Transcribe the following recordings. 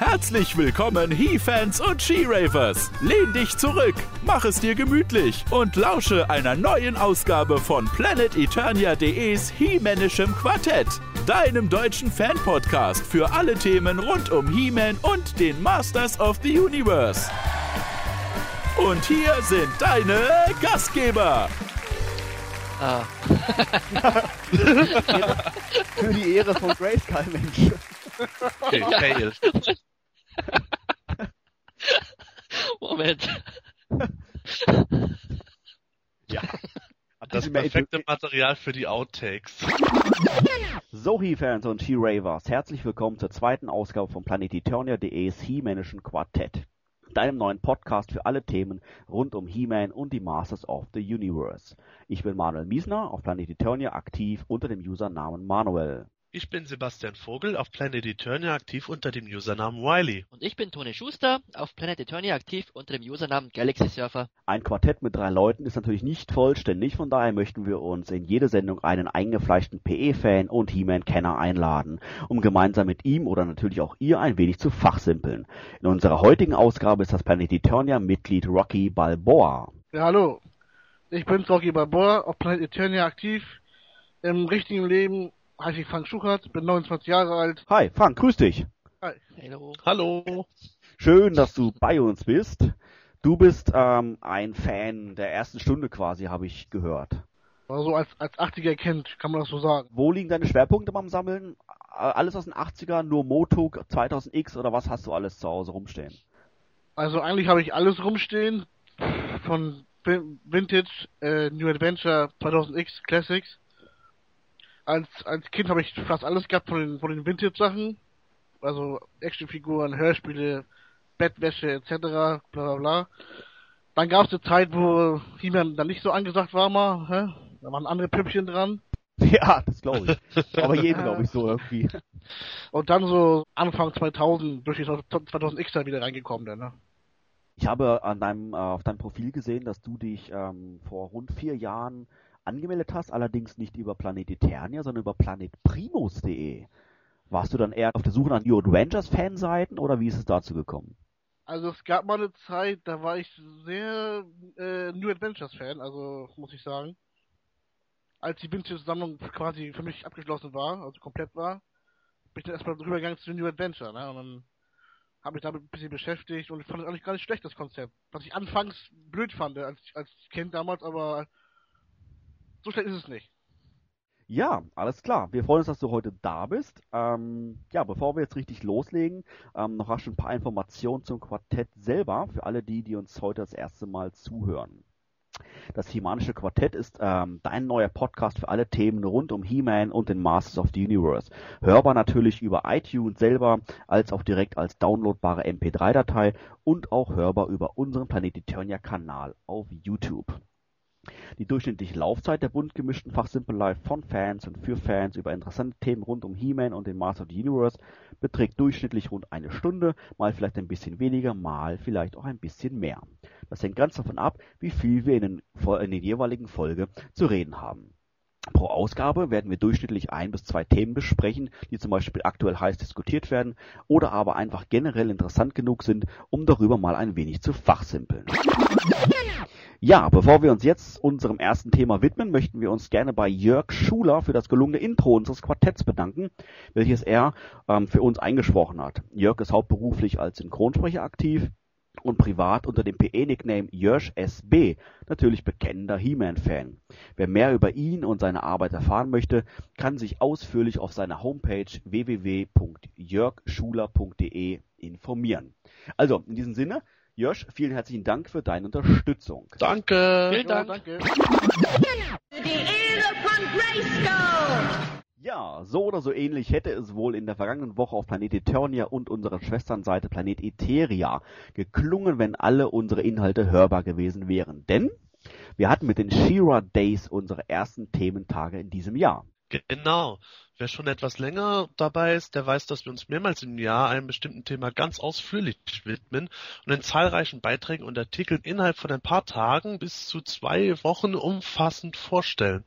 Herzlich willkommen, He-Fans und She-Ravers. Lehn dich zurück, mach es dir gemütlich und lausche einer neuen Ausgabe von PlanetEternia.de's He-Manischem Quartett, deinem deutschen Fan-Podcast für alle Themen rund um He-Man und den Masters of the Universe. Und hier sind deine Gastgeber. Ah. Für die Ehre von Grayskull, Mensch. Okay, fail. Moment. Ja. Das perfekte Material für die Outtakes. So, He-Fans und She-Ravers, herzlich willkommen zur zweiten Ausgabe von PlanetEternia.de's He-Manischen Quartett. Deinem neuen Podcast für alle Themen rund um He-Man und die Masters of the Universe. Ich bin Manuel Miesner, auf Planet Eternia aktiv unter dem Usernamen Manuel. Ich bin Sebastian Vogel, auf Planet Eternia aktiv unter dem Usernamen Wiley. Und ich bin Toni Schuster, auf Planet Eternia aktiv unter dem Usernamen Galaxy Surfer. Ein Quartett mit drei Leuten ist natürlich nicht vollständig, von daher möchten wir uns in jede Sendung einen eingefleischten PE-Fan und He-Man-Kenner einladen, um gemeinsam mit ihm oder natürlich auch ihr ein wenig zu fachsimpeln. In unserer heutigen Ausgabe ist das Planet Eternia-Mitglied Rocky Balboa. Ja, hallo. Ich bin Rocky Balboa, auf Planet Eternia aktiv. Im richtigen Leben heiße ich Frank Schuchert, bin 29 Jahre alt. Hi, Frank, grüß dich. Hi. Hallo. Hallo. Schön, dass du bei uns bist. Du bist ähm, ein Fan der ersten Stunde quasi, habe ich gehört. Also als, als 80er Kind, kann man das so sagen. Wo liegen deine Schwerpunkte beim Sammeln? Alles aus den 80ern, nur Motuk, 2000X oder was hast du alles zu Hause rumstehen? Also eigentlich habe ich alles rumstehen. Von Vintage, äh, New Adventure, 2000X, Classics. Als, als Kind habe ich fast alles gehabt von den, von den Vintage-Sachen. Also Actionfiguren, Hörspiele, Bettwäsche etc. bla bla bla. Dann gab es eine Zeit, wo He-Man dann nicht so angesagt war mal. Hä? Da waren andere Püppchen dran. Ja, das glaube ich. Aber jeden glaube ich so irgendwie. Und dann so Anfang 2000 durch die 2000X da wieder reingekommen, dann, ne? Ich habe an deinem, äh, auf deinem Profil gesehen, dass du dich ähm, vor rund vier Jahren angemeldet hast, allerdings nicht über Planet Eternia, sondern über planetprimus.de. Warst du dann eher auf der Suche nach New Adventures Fanseiten oder wie ist es dazu gekommen? Also es gab mal eine Zeit, da war ich sehr äh, New Adventures Fan, also muss ich sagen. Als die Vintage-Sammlung quasi für mich abgeschlossen war, also komplett war, bin ich dann erstmal rübergegangen zu New Adventure, ne? Und dann habe ich damit ein bisschen beschäftigt und fand es eigentlich gar nicht schlecht, das Konzept. Was ich anfangs blöd fand als, als Kind damals, aber so schlecht ist es nicht. Ja, alles klar. Wir freuen uns, dass du heute da bist. Ähm, ja, bevor wir jetzt richtig loslegen, ähm, noch rasch ein paar Informationen zum Quartett selber für alle die, die uns heute das erste Mal zuhören. Das Himanische Quartett ist ähm, dein neuer Podcast für alle Themen rund um He-Man und den Masters of the Universe. Hörbar natürlich über iTunes selber, als auch direkt als downloadbare MP3-Datei und auch hörbar über unseren Planet Eternia Kanal auf YouTube. Die durchschnittliche Laufzeit der bunt gemischten Fachsimpelei von Fans und für Fans über interessante Themen rund um He-Man und den Masters of the Universe beträgt durchschnittlich rund eine Stunde, mal vielleicht ein bisschen weniger, mal vielleicht auch ein bisschen mehr. Das hängt ganz davon ab, wie viel wir in den, in den jeweiligen Folge zu reden haben. Pro Ausgabe werden wir durchschnittlich ein bis zwei Themen besprechen, die zum Beispiel aktuell heiß diskutiert werden oder aber einfach generell interessant genug sind, um darüber mal ein wenig zu fachsimpeln. Ja, bevor wir uns jetzt unserem ersten Thema widmen, möchten wir uns gerne bei Jörg Schuler für das gelungene Intro unseres Quartetts bedanken, welches er ähm, für uns eingesprochen hat. Jörg ist hauptberuflich als Synchronsprecher aktiv und privat unter dem PE-Nickname Jörsch SB, natürlich bekennender He-Man-Fan. Wer mehr über ihn und seine Arbeit erfahren möchte, kann sich ausführlich auf seiner Homepage www.jörgschuler.de informieren. Also, in diesem Sinne, Josh, vielen herzlichen Dank für deine Unterstützung. Danke. Vielen Dank. Ja, danke. Die Ehre von Grayskull! Ja, so oder so ähnlich hätte es wohl in der vergangenen Woche auf Planet Eternia und unserer Schwesternseite Planet Eteria geklungen, wenn alle unsere Inhalte hörbar gewesen wären. Denn wir hatten mit den Shira Days unsere ersten Thementage in diesem Jahr. Genau. Wer schon etwas länger dabei ist, der weiß, dass wir uns mehrmals im Jahr einem bestimmten Thema ganz ausführlich widmen und in zahlreichen Beiträgen und Artikeln innerhalb von ein paar Tagen bis zu zwei Wochen umfassend vorstellen.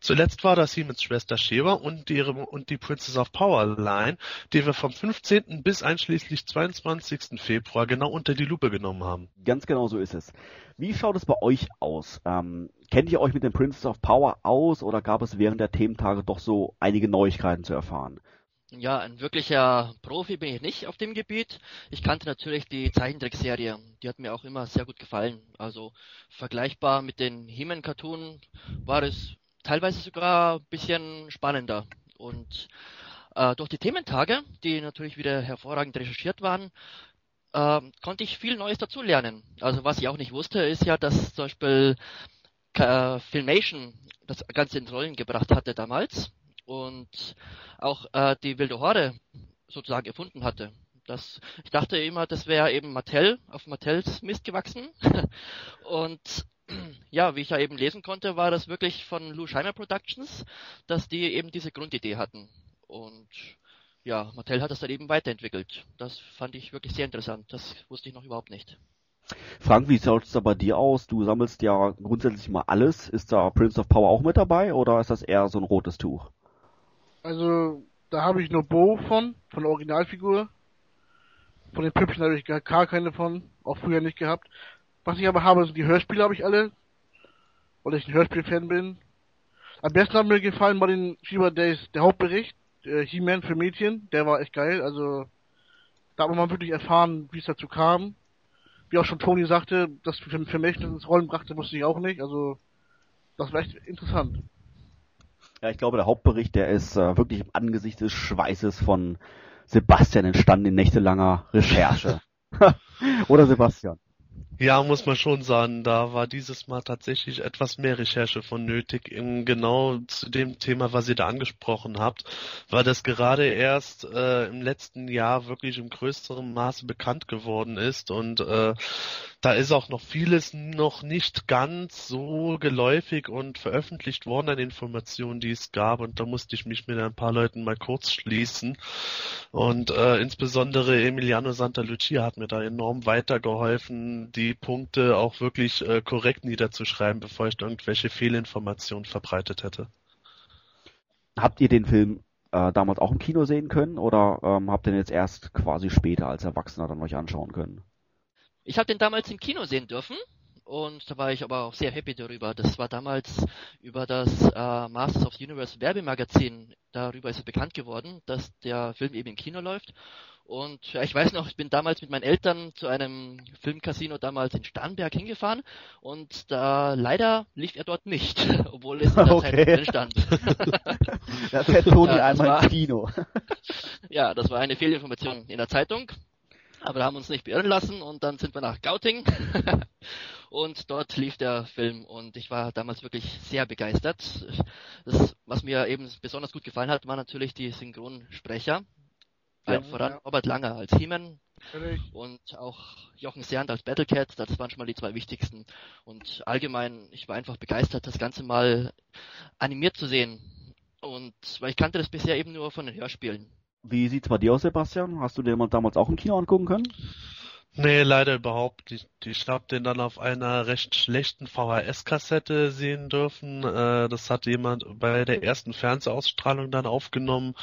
Zuletzt war das Siemens Schwester Sheva und die, und die Princess of Power Line, die wir vom 15. bis einschließlich 22. Februar genau unter die Lupe genommen haben. Ganz genau so ist es. Wie schaut es bei euch aus? Ähm, kennt ihr euch mit den Princess of Power aus oder gab es während der Thementage doch so einige Neuigkeiten zu erfahren? Ja, ein wirklicher Profi bin ich nicht auf dem Gebiet. Ich kannte natürlich die Zeichentrickserie. Die hat mir auch immer sehr gut gefallen. Also vergleichbar mit den He-Man-Cartoon war es teilweise sogar ein bisschen spannender. Und äh, durch die Thementage, die natürlich wieder hervorragend recherchiert waren, äh, konnte ich viel Neues dazulernen. Also was ich auch nicht wusste, ist ja, dass zum Beispiel äh, Filmation das Ganze ins Rollen gebracht hatte damals und auch äh, die wilde Horde sozusagen erfunden hatte. Das, ich dachte immer, das wäre eben Mattel, auf Mattels Mist gewachsen. und ja, wie ich ja eben lesen konnte, war das wirklich von Lou Scheimer Productions, dass die eben diese Grundidee hatten. Und ja, Mattel hat das dann eben weiterentwickelt. Das fand ich wirklich sehr interessant. Das wusste ich noch überhaupt nicht. Frank, wie schaut es da bei dir aus? Du sammelst ja grundsätzlich mal alles. Ist da Prince of Power auch mit dabei oder ist das eher so ein rotes Tuch? Also, da habe ich nur Bo von, von der Originalfigur. Von den Püppchen habe ich gar, keine von, auch früher nicht gehabt. Was ich aber habe, sind die Hörspiele habe ich alle, weil ich ein Hörspiel-Fan bin. Am besten hat mir gefallen bei den Fever Days der Hauptbericht, äh, He-Man für Mädchen, der war echt geil. Also da hat man wirklich erfahren, wie es dazu kam. Wie auch schon Toni sagte, dass für, für mich ins Rollen brachte, wusste ich auch nicht. Also das war echt interessant. Ja, ich glaube, der Hauptbericht, der ist äh, wirklich im Angesicht des Schweißes von Sebastian entstanden in nächtelanger Recherche. Oder Sebastian? Ja, muss man schon sagen, da war dieses Mal tatsächlich etwas mehr Recherche von nötig. In genau zu dem Thema, was ihr da angesprochen habt, weil das gerade erst äh, im letzten Jahr wirklich im größeren Maße bekannt geworden ist. Und äh, da ist auch noch vieles noch nicht ganz so geläufig und veröffentlicht worden an Informationen, die es gab. Und da musste ich mich mit ein paar Leuten mal kurz schließen. Und äh, insbesondere Emiliano Santa Lucia hat mir da enorm weitergeholfen, die Punkte auch wirklich äh, korrekt niederzuschreiben, bevor ich irgendwelche Fehlinformationen verbreitet hätte. Habt ihr den Film äh, damals auch im Kino sehen können oder ähm, habt ihr den jetzt erst quasi später als Erwachsener dann euch anschauen können? Ich habe den damals im Kino sehen dürfen und da war ich aber auch sehr happy darüber. Das war damals über das äh, Masters of the Universe Werbemagazin, darüber ist es bekannt geworden, dass der Film eben im Kino läuft. Und ja, ich weiß noch, ich bin damals mit meinen Eltern zu einem Filmcasino damals in Starnberg hingefahren und da leider lief er dort nicht, obwohl es in der Okay. Zeit drin stand. Das hätte Toni Ja, das einmal war- im Kino. ja, das war eine Fehlinformation in der Zeitung. Aber wir haben uns nicht beirren lassen und dann sind wir nach Gauting und dort lief der Film und ich war damals wirklich sehr begeistert. Das, was mir eben besonders gut gefallen hat, war natürlich die Synchronsprecher. Ja. Allen voran Ja. Robert Langer als He-Man Ehrlich. und auch Jochen Sernd als Battlecat, das waren schon mal die zwei wichtigsten. Und allgemein, ich war einfach begeistert, das Ganze mal animiert zu sehen. Und weil ich kannte das bisher eben nur von den Hörspielen. Wie sieht's bei dir aus, Sebastian? Hast du den mal damals auch im Kino angucken können? Nee, leider überhaupt nicht. Ich habe den dann auf einer recht schlechten VHS-Kassette sehen dürfen. Äh, das hat jemand bei der ersten Fernsehausstrahlung dann aufgenommen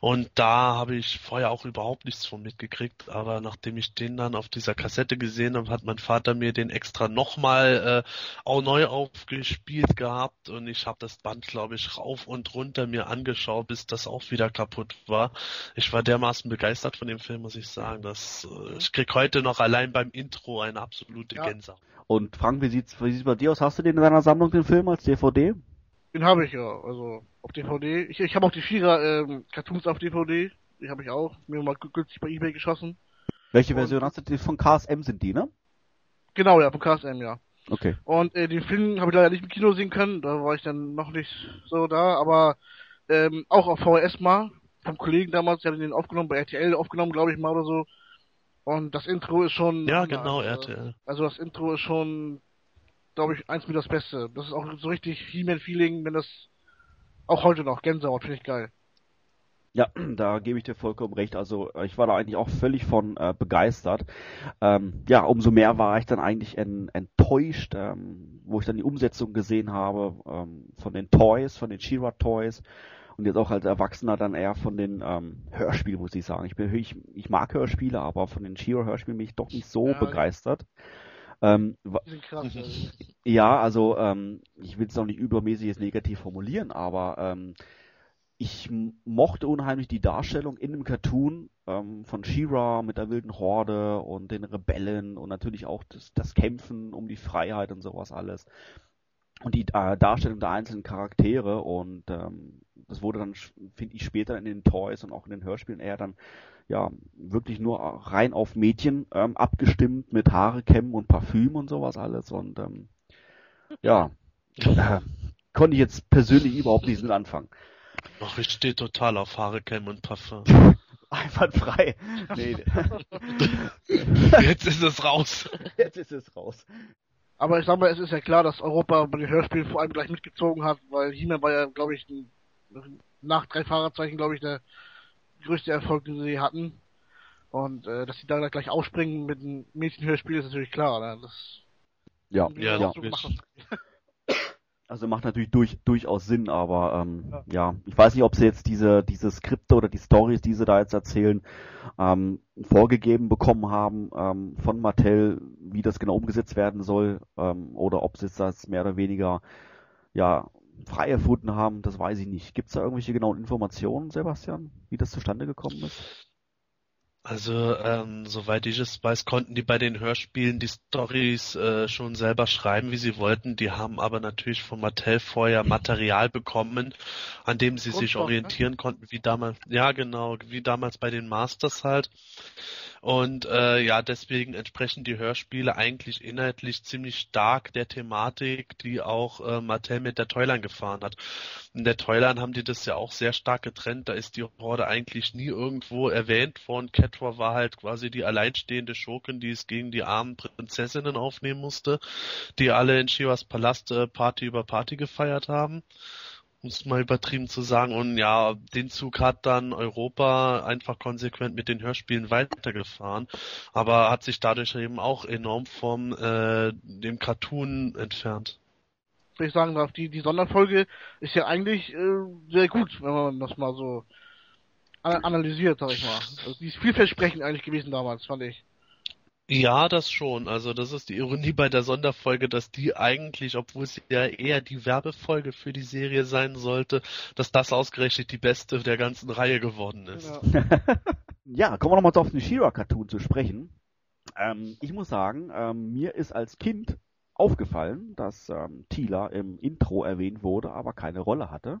und da habe ich vorher auch überhaupt nichts von mitgekriegt. Aber nachdem ich den dann auf dieser Kassette gesehen habe, hat mein Vater mir den extra nochmal äh, auch neu aufgespielt gehabt und ich habe das Band, glaube ich, rauf und runter mir angeschaut, bis das auch wieder kaputt war. Ich war dermaßen begeistert von dem Film, muss ich sagen. dass äh, ich krieg heute noch allein beim Intro eine absolute Ja. Gänsehaut. Und Frank, wie sieht's, wie sieht's bei dir aus? Hast du den in deiner Sammlung, den Film, als DVD? Den habe ich ja, also auf DVD. Ich, ich habe auch die Vierer ähm, Cartoons auf DVD. Die habe ich auch. Mir mal gü- günstig bei Ebay geschossen. Welche Und- Version hast du? Die von KSM sind die, ne? Genau, ja, von KSM, ja. Okay. Und äh, den Film habe ich leider nicht im Kino sehen können, da war ich dann noch nicht so da, aber ähm, auch auf VHS mal, vom Kollegen damals, der hat den aufgenommen, bei RTL aufgenommen, glaube ich mal oder so. Und das Intro ist schon. Ja, genau, also, RTL. Also das Intro ist schon, glaube ich, eins mit das Beste. Das ist auch so richtig He-Man-Feeling, wenn das auch heute noch, Gänsehaut, finde ich geil. Ja, da gebe ich dir vollkommen recht. Also ich war da eigentlich auch völlig von äh, begeistert. Ähm, ja, umso mehr war ich dann eigentlich en, enttäuscht, ähm, wo ich dann die Umsetzung gesehen habe ähm, von den Toys, von den Shira Toys und jetzt auch als Erwachsener dann eher von den ähm, Hörspielen, muss ich sagen. Ich bin ich, ich mag Hörspiele, aber von den Shira Hörspielen bin ich doch nicht so Ja, begeistert. Ähm, krass. Also. ja, also ähm, ich will es auch nicht übermäßig jetzt negativ formulieren, aber ähm, ich m- mochte unheimlich die Darstellung in dem Cartoon ähm, von She-Ra mit der wilden Horde und den Rebellen und natürlich auch das, das Kämpfen um die Freiheit und sowas alles. Und die äh, Darstellung der einzelnen Charaktere und ähm, das wurde dann, finde ich, später in den Toys und auch in den Hörspielen eher dann ja wirklich nur rein auf Mädchen ähm, abgestimmt mit Haare kämmen und Parfüm und sowas alles und ähm, ja, äh, konnte ich jetzt persönlich überhaupt nichts mit anfangen. Ach, ich stehe total auf Haare, Cam und Parfum. Einwandfrei. Nee, Jetzt ist es raus. jetzt ist es raus. Aber ich sag mal, es ist ja klar, dass Europa bei den Hörspielen vor allem gleich mitgezogen hat, weil He-Man war ja, glaube ich, ein, nach drei Fahrerzeichen, glaube ich, der größte Erfolg, den sie hatten. Und äh, dass sie da gleich aufspringen mit einem Mädchenhörspiel ist natürlich klar. Ne? Das Ja, Ja, ja. Also macht natürlich durch, durchaus Sinn, aber ähm, ja. ich weiß nicht, ob sie jetzt diese, diese Skripte oder die Stories, die sie da jetzt erzählen, ähm, vorgegeben bekommen haben ähm, von Mattel, wie das genau umgesetzt werden soll, ähm, oder ob sie jetzt das mehr oder weniger ja frei erfunden haben, das weiß ich nicht. Gibt es da irgendwelche genauen Informationen, Sebastian, wie das zustande gekommen ist? Also, ähm, soweit ich es weiß, konnten die bei den Hörspielen die Stories äh, schon selber schreiben, wie sie wollten. Die haben aber natürlich von Mattel vorher Material bekommen, an dem sie sich ne? orientieren konnten, wie damals, ja genau, wie damals bei den Masters halt. Und äh, ja, deswegen entsprechen die Hörspiele eigentlich inhaltlich ziemlich stark der Thematik, die auch äh, Mattel mit der Toyline gefahren hat. In der Toyline haben die das ja auch sehr stark getrennt. Da ist die Horde eigentlich nie irgendwo erwähnt worden. Catra war halt quasi die alleinstehende Schurkin, die es gegen die armen Prinzessinnen aufnehmen musste, die alle in Shivas Palast äh, Party über Party gefeiert haben um es mal übertrieben zu sagen. Und ja, den Zug hat dann Europa einfach konsequent mit den Hörspielen weitergefahren, aber hat sich dadurch eben auch enorm vom äh, dem Cartoon entfernt. Wenn ich sagen darf, die, die Sonderfolge ist ja eigentlich äh, sehr gut, wenn man das mal so ana- analysiert, sag ich mal. Also die ist vielversprechend eigentlich gewesen damals, fand ich. Ja, das schon. Also das ist die Ironie bei der Sonderfolge, dass die eigentlich, obwohl sie ja eher die Werbefolge für die Serie sein sollte, dass das ausgerechnet die beste der ganzen Reihe geworden ist. Ja. Ja, kommen wir nochmal auf den She-Ra-Cartoon zu sprechen. Ähm, ich muss sagen, ähm, mir ist als Kind aufgefallen, dass ähm, Tila im Intro erwähnt wurde, aber keine Rolle hatte.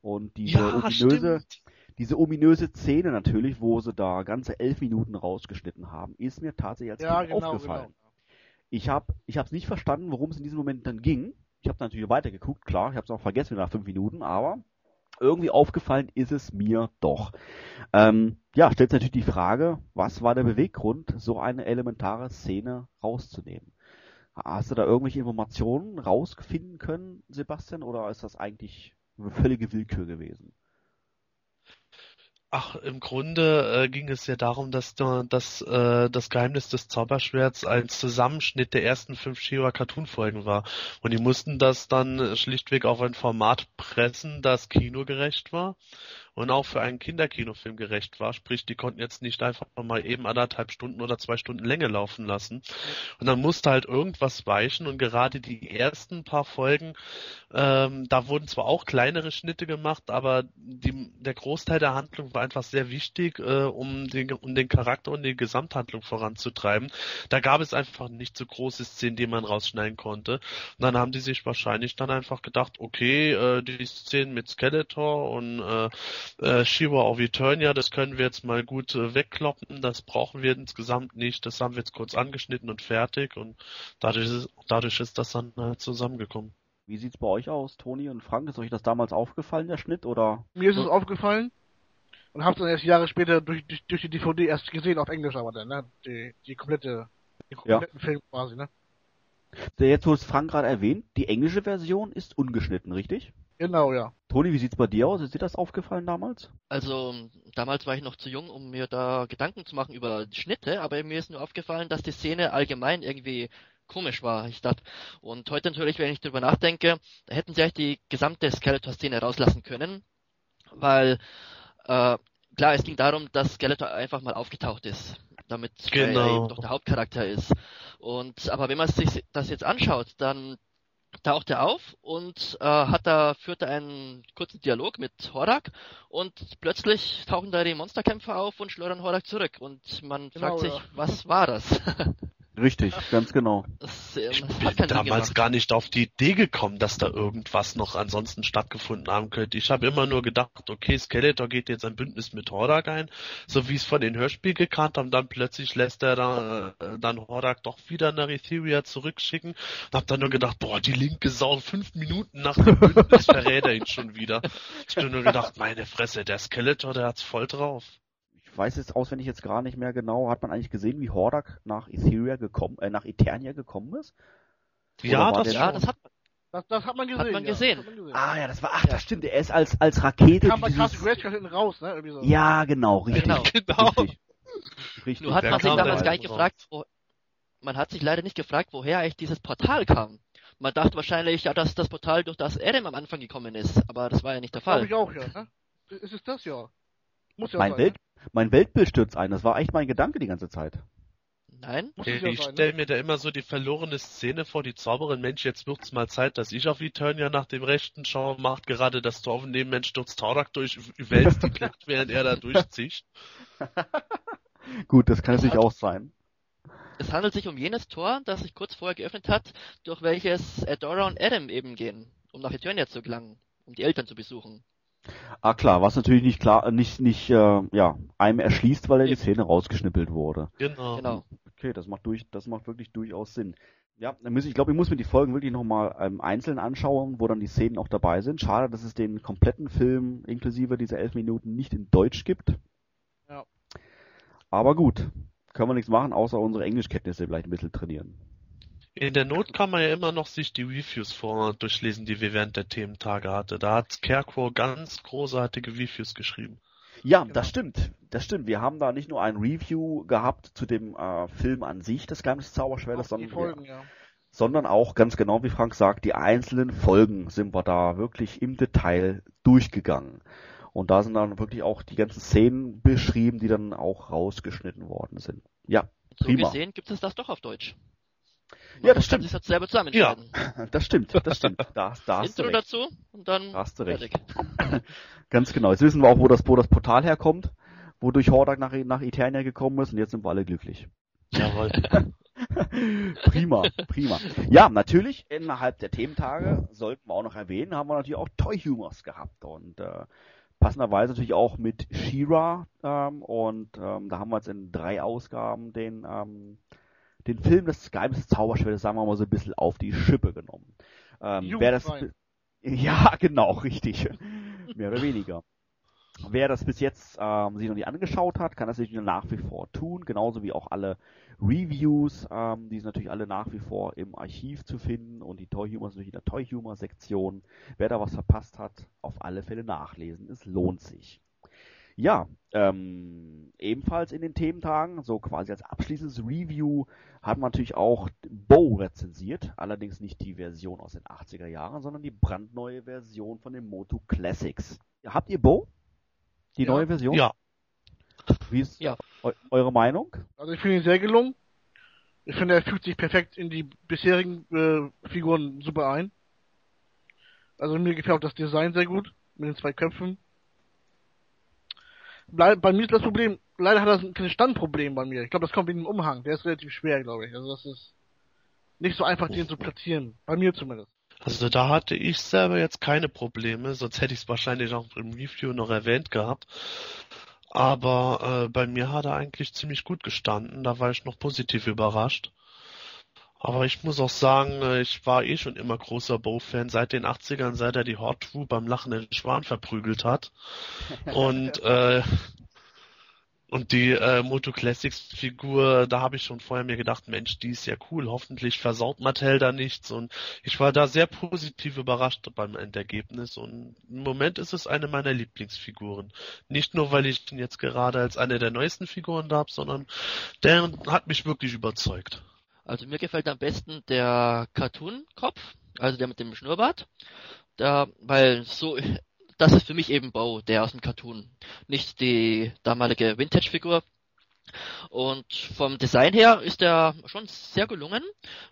Und diese ominöse, stimmt. Diese ominöse Szene natürlich, wo sie da ganze elf Minuten rausgeschnitten haben, ist mir tatsächlich als Ja, genau, aufgefallen. genau. Ich habe ich hab's nicht verstanden, worum es in diesem Moment dann ging. Ich habe natürlich weitergeguckt, klar, ich habe es auch vergessen nach fünf Minuten, aber irgendwie aufgefallen ist es mir doch. Ähm, ja, stellt sich natürlich die Frage, was war der Beweggrund, so eine elementare Szene rauszunehmen? Hast du da irgendwelche Informationen rausfinden können, Sebastian, oder ist das eigentlich eine völlige Willkür gewesen? Ach, im Grunde äh, ging es ja darum, dass da, dass, äh, das Geheimnis des Zauberschwerts ein Zusammenschnitt der ersten fünf Shiva Cartoon-Folgen war. Und die mussten das dann äh, schlichtweg auf ein Format pressen, das kinogerecht war und auch für einen Kinderkinofilm gerecht war. Sprich, die konnten jetzt nicht einfach mal eben anderthalb Stunden oder zwei Stunden Länge laufen lassen. Und dann musste halt irgendwas weichen und gerade die ersten paar Folgen, ähm, da wurden zwar auch kleinere Schnitte gemacht, aber die, der Großteil der Handlung war einfach sehr wichtig, äh, um, den, um den Charakter und die Gesamthandlung voranzutreiben. Da gab es einfach nicht so große Szenen, die man rausschneiden konnte. Und dann haben die sich wahrscheinlich dann einfach gedacht, okay, äh, die Szenen mit Skeletor und äh, äh, Shiva auf Eternia, das können wir jetzt mal gut äh, wegkloppen, das brauchen wir insgesamt nicht, das haben wir jetzt kurz angeschnitten und fertig und dadurch ist, dadurch ist das dann halt zusammengekommen. Wie sieht's bei euch aus, Toni und Frank? Ist euch das damals aufgefallen, der Schnitt, oder? Mir ist es aufgefallen und hab's dann erst Jahre später durch, durch, durch die DVD erst gesehen, auf Englisch aber dann, ne? Die, die komplette, den Ja. kompletten Film quasi, ne? Der jetzt, wo es Frank gerade erwähnt, die englische Version ist ungeschnitten, richtig? Genau, ja. Toni, wie sieht's bei dir aus? Ist dir das aufgefallen damals? Also, damals war ich noch zu jung, um mir da Gedanken zu machen über Schnitte, aber mir ist nur aufgefallen, dass die Szene allgemein irgendwie komisch war. Ich dachte, und heute natürlich, wenn ich drüber nachdenke, da hätten sie eigentlich die gesamte Skeletor-Szene rauslassen können, weil, äh, klar, es ging darum, dass Skeletor einfach mal aufgetaucht ist, damit er Genau. eben doch der Hauptcharakter ist. Und, aber wenn man sich das jetzt anschaut, dann taucht er auf und äh, hat da führt er einen kurzen Dialog mit Horak und plötzlich tauchen da die Monsterkämpfer auf und schleudern Horak zurück und man Genau, fragt sich, ja. was war das? Richtig, ganz genau. Ich bin damals gar nicht auf die Idee gekommen, dass da irgendwas noch ansonsten stattgefunden haben könnte. Ich habe immer nur gedacht, okay, Skeletor geht jetzt ein Bündnis mit Hordak ein, so wie es von den Hörspielen gekannt haben, dann plötzlich lässt er da, äh, dann Hordak doch wieder nach Etheria zurückschicken und hab dann nur gedacht, boah, die linke Sau, fünf Minuten nach dem Bündnis verrät er ihn schon wieder. Ich hab nur gedacht, meine Fresse, der Skeletor, der hat's voll drauf. Ich weiß jetzt auswendig jetzt gar nicht mehr genau. Hat man eigentlich gesehen, wie Hordak nach Etheria gekommen, äh, nach Eternia gekommen ist? Oder Ja, das Ja, das hat Das, das hat man gesehen. man ja. gesehen. Das hat man gesehen. Ah ja, das war, ach, das stimmt. Er ist als als Rakete. Kam bei dieses- Grayskull hinten raus, ne? So. ja, genau, richtig. Genau. Genau. Richtig. richtig. Nur hat man sich damals da gar nicht gefragt, wo, man hat sich leider nicht gefragt, woher eigentlich dieses Portal kam. Man dachte wahrscheinlich, ja, dass das Portal durch das Adam am Anfang gekommen ist, aber das war ja nicht der Glaube Fall. ich auch, ja. Ne? Ist es das ja? Muss ja mein, sein. Welt, mein Weltbild stürzt ein. Das war echt mein Gedanke die ganze Zeit. Nein? Ne? Muss es ja Ich sein. stelle Ne? mir da immer so die verlorene Szene vor, die Zauberin, Mensch, jetzt wird's mal Zeit, dass ich auf Eternia nach dem Rechten schaue, macht gerade das Tor von dem Mensch stürzt Taurak durch, wälzt die Kluft, während er da durchzieht. Gut, das kann natürlich auch sein. Es handelt sich um jenes Tor, das sich kurz vorher geöffnet hat, durch welches Adora und Adam eben gehen, um nach Eternia zu gelangen, um die Eltern zu besuchen. Ah klar, was natürlich nicht klar, nicht nicht äh, ja einem erschließt, weil er die. Szene rausgeschnippelt wurde. Genau. Genau. Okay, das macht durch, das macht wirklich durchaus Sinn. Ja, dann muss ich, ich glaube, ich muss mir die Folgen wirklich nochmal ähm, einzeln anschauen, wo dann die Szenen auch dabei sind. Schade, dass es den kompletten Film inklusive dieser elf Minuten nicht in Deutsch gibt. Ja. Aber gut, können wir nichts machen, außer unsere Englischkenntnisse vielleicht ein bisschen trainieren. In der Not kann man ja immer noch sich die Reviews vor durchlesen, die wir während der Thementage hatte. Da hat Scarecrow ganz großartige Reviews geschrieben. Ja, Genau. das stimmt. Das stimmt. Wir haben da nicht nur ein Review gehabt zu dem äh, Film an sich, das Geheimnis des Zauberschwertes, sondern, Folgen, ja. sondern auch ganz genau, wie Frank sagt, die einzelnen Folgen sind wir da wirklich im Detail durchgegangen. Und da sind dann wirklich auch die ganzen Szenen beschrieben, die dann auch rausgeschnitten worden sind. Ja, So Prima. gesehen gibt es das doch auf Deutsch. Ja, das stimmt. das selber zusammenschneiden. das stimmt, das stimmt. Da, da hast du Intro recht. dazu und dann Da hast du recht. fertig. Ganz genau. Jetzt wissen wir auch, wo das, wo das Portal herkommt, wodurch Hordak nach, nach Eternia gekommen ist und jetzt sind wir alle glücklich. Jawohl. prima, prima. Ja, natürlich, innerhalb der Thementage sollten wir auch noch erwähnen, haben wir natürlich auch Toy Humors gehabt und äh, passenderweise natürlich auch mit She-Ra ähm, und ähm, da haben wir jetzt in drei Ausgaben den ähm, den Film des Geheimnis des Zauberschwertes, sagen wir mal so ein bisschen auf die Schippe genommen. Ähm, wer das ja, genau, richtig. Mehr oder weniger. Wer das bis jetzt ähm, sich noch nicht angeschaut hat, kann das natürlich nach wie vor tun, genauso wie auch alle Reviews, ähm, die sind natürlich alle nach wie vor im Archiv zu finden und die Toy Humor ist natürlich in der Toy Humor Sektion. Wer da was verpasst hat, auf alle Fälle nachlesen. Es lohnt sich. Ja, ähm, ebenfalls in den Thementagen, so quasi als abschließendes Review, hat man natürlich auch Bow rezensiert, allerdings nicht die Version aus den 80er Jahren, sondern die brandneue Version von den Moto Classics. Habt ihr Bow? Die Ja. neue Version? Ja, Wie ist Ja. eu eure Meinung? Also ich finde ihn sehr gelungen. Ich finde, er fügt sich perfekt in die bisherigen äh, Figuren super ein. Also mir gefällt auch das Design sehr gut, mit den zwei Köpfen. Bei mir ist das Problem, leider hat er ein Standproblem bei mir. Ich glaube, das kommt wegen dem Umhang. Der ist relativ schwer, glaube ich. Also das ist nicht so einfach, den zu platzieren. Bei mir zumindest. also da hatte ich selber jetzt keine Probleme, sonst hätte ich es wahrscheinlich auch im Review noch erwähnt gehabt. Aber äh, bei mir hat er eigentlich ziemlich gut gestanden, da war ich noch positiv überrascht. Aber ich muss auch sagen, äh, ich war eh schon immer großer Bo-Fan seit den 80ern, seit er die Horde True beim lachenden Schwan verprügelt hat. Und äh, Und die äh, Moto Classics Figur, da habe ich schon vorher mir gedacht, Mensch, die ist ja cool, hoffentlich versaut Mattel da nichts und ich war da sehr positiv überrascht beim Endergebnis und im Moment ist es eine meiner Lieblingsfiguren. Nicht nur, weil ich ihn jetzt gerade als eine der neuesten Figuren da habe, sondern der hat mich wirklich überzeugt. Also mir gefällt am besten der Cartoon-Kopf, also der mit dem Schnurrbart. Da, weil so das ist für mich eben Bo, der aus dem Cartoon, nicht die damalige Vintage-Figur. Und vom Design her ist er schon sehr gelungen.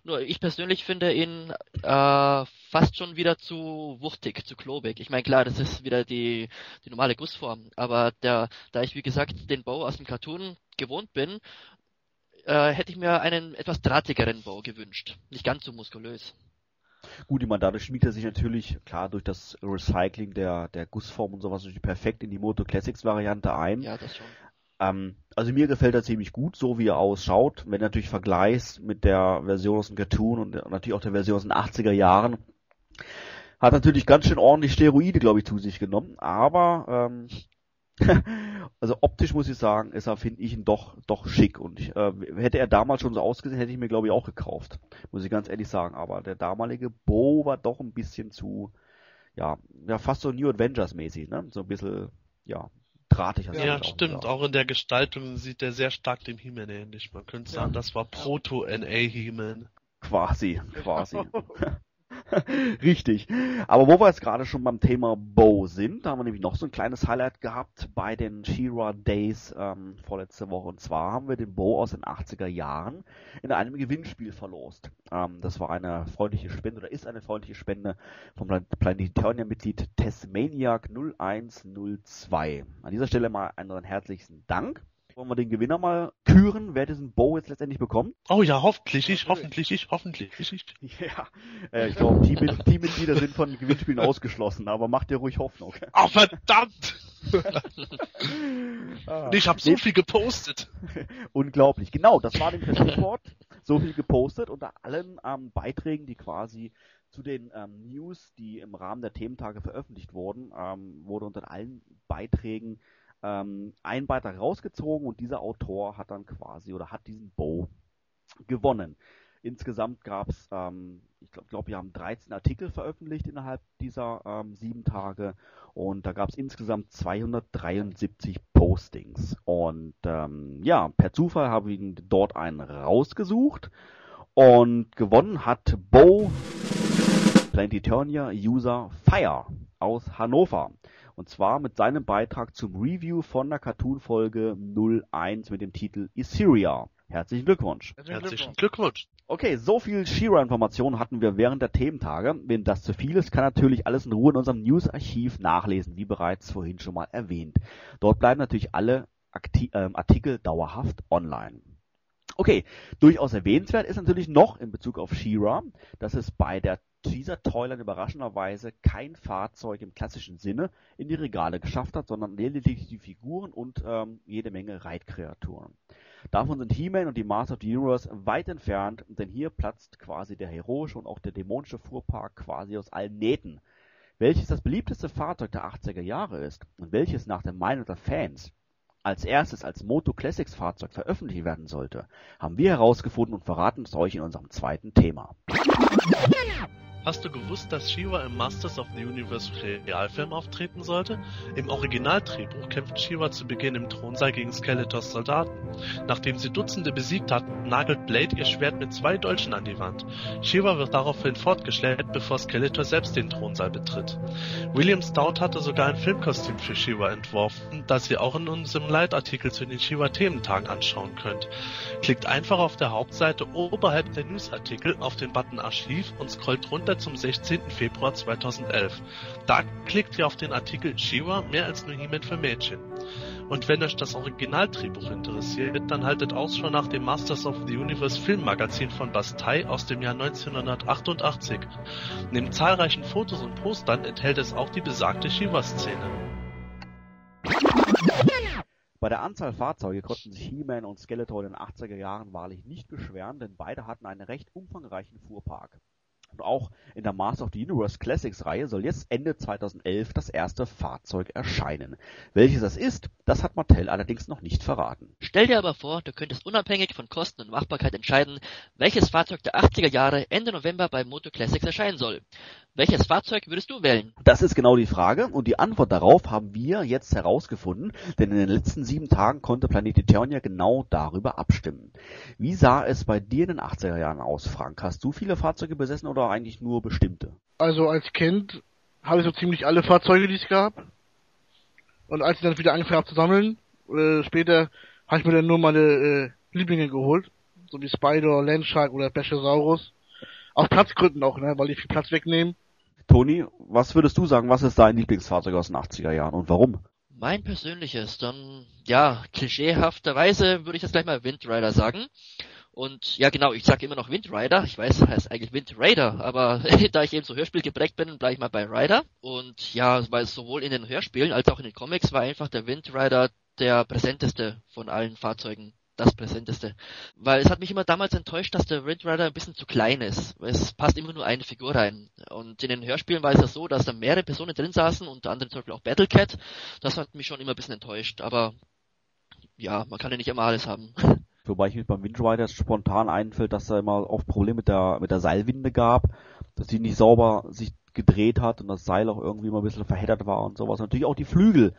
Nur ich persönlich finde ihn äh, fast schon wieder zu wuchtig, zu klobig. Ich meine, klar, das ist wieder die, die normale Gussform. Aber der, da ich, wie gesagt, den Bau aus dem Cartoon gewohnt bin, äh, hätte ich mir einen etwas drahtigeren Bau gewünscht. Nicht ganz so muskulös. Gut, ich meine, dadurch schmiegt er sich natürlich, klar, durch das Recycling der, der Gussform und sowas natürlich perfekt in die Moto Classics Variante ein. Ja, das schon. Ähm, also mir gefällt er ziemlich gut, so wie er ausschaut. Wenn du natürlich vergleichst mit der Version aus dem Cartoon und natürlich auch der Version aus den 80er Jahren, hat natürlich ganz schön ordentlich Steroide, glaube ich, zu sich genommen. Aber ähm, also optisch muss ich sagen, ist er, finde ich, ihn doch, doch schick. Und ich, äh, hätte er damals schon so ausgesehen, hätte ich mir, glaube ich, auch gekauft. Muss ich ganz ehrlich sagen. Aber der damalige Bo war doch ein bisschen zu, ja, ja, fast so New Avengers mäßig, ne? So ein bisschen, ja, drahtig. Ja, auch stimmt. gesagt. Auch in der Gestaltung sieht er sehr stark dem He-Man ähnlich. Man könnte sagen, Ja. das war Proto-NA He-Man. Quasi, quasi. Richtig. Aber wo wir jetzt gerade schon beim Thema Bow sind, da haben wir nämlich noch so ein kleines Highlight gehabt bei den She-Ra Days ähm, vorletzte Woche. Und zwar haben wir den Bow aus den 80er Jahren in einem Gewinnspiel verlost. Ähm, das war eine freundliche Spende oder ist eine freundliche Spende vom Plan- Planetarier-Mitglied Tessmaniac 0102. An dieser Stelle mal einen herzlichen Dank. Wollen wir den Gewinner mal küren, wer diesen Bow jetzt letztendlich bekommt? Oh ja, hoffentlich ich, hoffentlich ich, hoffentlich ich. Ja, äh, ich glaube, Team Teammitglieder sind von Gewinnspielen ausgeschlossen, aber macht dir ruhig Hoffnung. Oh verdammt! Ah, Ich habe so nee, viel gepostet. Unglaublich. Genau, das war das Stichwort. So viel gepostet unter allen ähm, Beiträgen, die quasi zu den ähm, News, die im Rahmen der Thementage veröffentlicht wurden, ähm, wurde unter allen Beiträgen ähm, ein Beitrag rausgezogen und dieser Autor hat dann quasi oder hat diesen Bow gewonnen. Insgesamt gab es, ähm, ich glaube, glaub, wir haben 13 Artikel veröffentlicht innerhalb dieser ähm, sieben Tage und da gab es insgesamt 273 Postings. Und ähm, ja, per Zufall habe ich dort einen rausgesucht und gewonnen hat Bo Planetonia User Fire aus Hannover. Und zwar mit seinem Beitrag zum Review von der Cartoon-Folge 01 mit dem Titel Issyria. Herzlichen Glückwunsch. Herzlichen Glückwunsch. Okay, so viel Shira-Informationen hatten wir während der Thementage. Wenn das zu viel ist, kann natürlich alles in Ruhe in unserem News-Archiv nachlesen, wie bereits vorhin schon mal erwähnt. Dort bleiben natürlich alle Akti ähm, Artikel dauerhaft online. Okay, durchaus erwähnenswert ist natürlich noch in Bezug auf Shira, dass es bei der Teaser Toyland überraschenderweise kein Fahrzeug im klassischen Sinne in die Regale geschafft hat, sondern lediglich die Figuren und ähm, jede Menge Reitkreaturen. Davon sind He-Man und die Master of the Universe weit entfernt, denn hier platzt quasi der heroische und auch der dämonische Fuhrpark quasi aus allen Nähten. Welches das beliebteste Fahrzeug der 80er Jahre ist und welches nach der Meinung der Fans als erstes als Moto Classics Fahrzeug veröffentlicht werden sollte, haben wir herausgefunden und verraten es euch in unserem zweiten Thema. Hast du gewusst, dass Shiva im Masters of the Universe Realfilm auftreten sollte? Im Originaldrehbuch kämpft Shiva zu Beginn im Thronsaal gegen Skeletors Soldaten. Nachdem sie Dutzende besiegt hat, nagelt Blade ihr Schwert mit zwei Dolchen an die Wand. Shiva wird daraufhin fortgeschleppt, bevor Skeletor selbst den Thronsaal betritt. William Stout hatte sogar ein Filmkostüm für Shiva entworfen, das ihr auch in unserem Leitartikel zu den Shiva-Thementag anschauen könnt. Klickt einfach auf der Hauptseite oberhalb der Newsartikel auf den Button Archiv und scrollt runter zum 16. Februar 2011. Da klickt ihr auf den Artikel Shiva mehr als nur He-Man für Mädchen. Und wenn euch das Originaldrehbuch interessiert, dann haltet Ausschau nach dem Masters of the Universe Filmmagazin von Bastei aus dem Jahr 1988. Neben zahlreichen Fotos und Postern enthält es auch die besagte Shiva-Szene. Bei der Anzahl Fahrzeuge konnten sich He-Man und Skeletor in den 80er Jahren wahrlich nicht beschweren, denn beide hatten einen recht umfangreichen Fuhrpark. Und auch in der Master of the Universe Classics Reihe soll jetzt Ende 2011 das erste Fahrzeug erscheinen. Welches das ist, das hat Mattel allerdings noch nicht verraten. Stell dir aber vor, du könntest unabhängig von Kosten und Machbarkeit entscheiden, welches Fahrzeug der 80er Jahre Ende November bei Moto Classics erscheinen soll. Welches Fahrzeug würdest du wählen? Das ist genau die Frage und die Antwort darauf haben wir jetzt herausgefunden, denn in den letzten sieben Tagen konnte Planet Eternia genau darüber abstimmen. Wie sah es bei dir in den 80er Jahren aus, Frank? Hast du viele Fahrzeuge besessen oder eigentlich nur bestimmte? Also als Kind habe ich so ziemlich alle Fahrzeuge, die es gab. Und als ich dann wieder angefangen habe zu sammeln, äh, später habe ich mir dann nur meine äh, Lieblinge geholt. So wie Spider, Landshark oder Bachelsaurus. Aus Platzgründen auch, ne, weil die viel Platz wegnehmen. Toni, was würdest du sagen, was ist dein Lieblingsfahrzeug aus den 80er Jahren und warum? Mein persönliches, dann, ja, klischeehafterweise würde ich jetzt gleich mal Windrider sagen. Und ja, genau, ich sage immer noch Windrider. Ich weiß, es heißt eigentlich Windraider, aber da ich eben so Hörspiel geprägt bin, bleibe ich mal bei Rider. Und ja, weil sowohl in den Hörspielen als auch in den Comics war einfach der Windrider der präsenteste von allen Fahrzeugen. Das präsenteste. Weil es hat mich immer damals enttäuscht, dass der Windrider ein bisschen zu klein ist. Es passt immer nur eine Figur rein. Und in den Hörspielen war es ja so, dass da mehrere Personen drin saßen, unter anderem zum Beispiel auch Battlecat. Das hat mich schon immer ein bisschen enttäuscht. Aber ja, man kann ja nicht immer alles haben. Wobei ich mir beim Windrider spontan einfällt, dass da immer oft Probleme mit der, mit der Seilwinde gab, dass die nicht sauber sich gedreht hat und das Seil auch irgendwie mal ein bisschen verheddert war und sowas. Natürlich auch die Flügel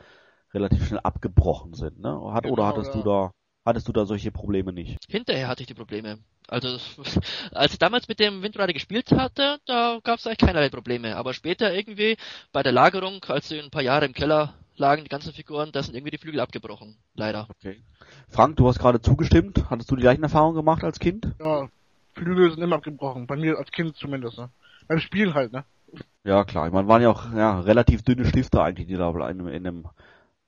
relativ schnell abgebrochen sind, ne? Hat, Genau, oder hattest ja. du da, hattest du da solche Probleme nicht? Hinterher hatte ich die Probleme. Also als ich damals mit dem Windrider gespielt hatte, da gab es eigentlich keinerlei Probleme. Aber später irgendwie bei der Lagerung, als sie ein paar Jahre im Keller lagen, die ganzen Figuren, da sind irgendwie die Flügel abgebrochen. Leider. Okay. Frank, du hast gerade zugestimmt. Hattest du die gleichen Erfahrungen gemacht als Kind? Ja, Flügel sind immer abgebrochen. Bei mir als Kind zumindest, ne. Beim Spielen halt, ne. Ja, klar. Ich meine, waren ja auch ja, relativ dünne Stifte eigentlich, die da in einem, in einem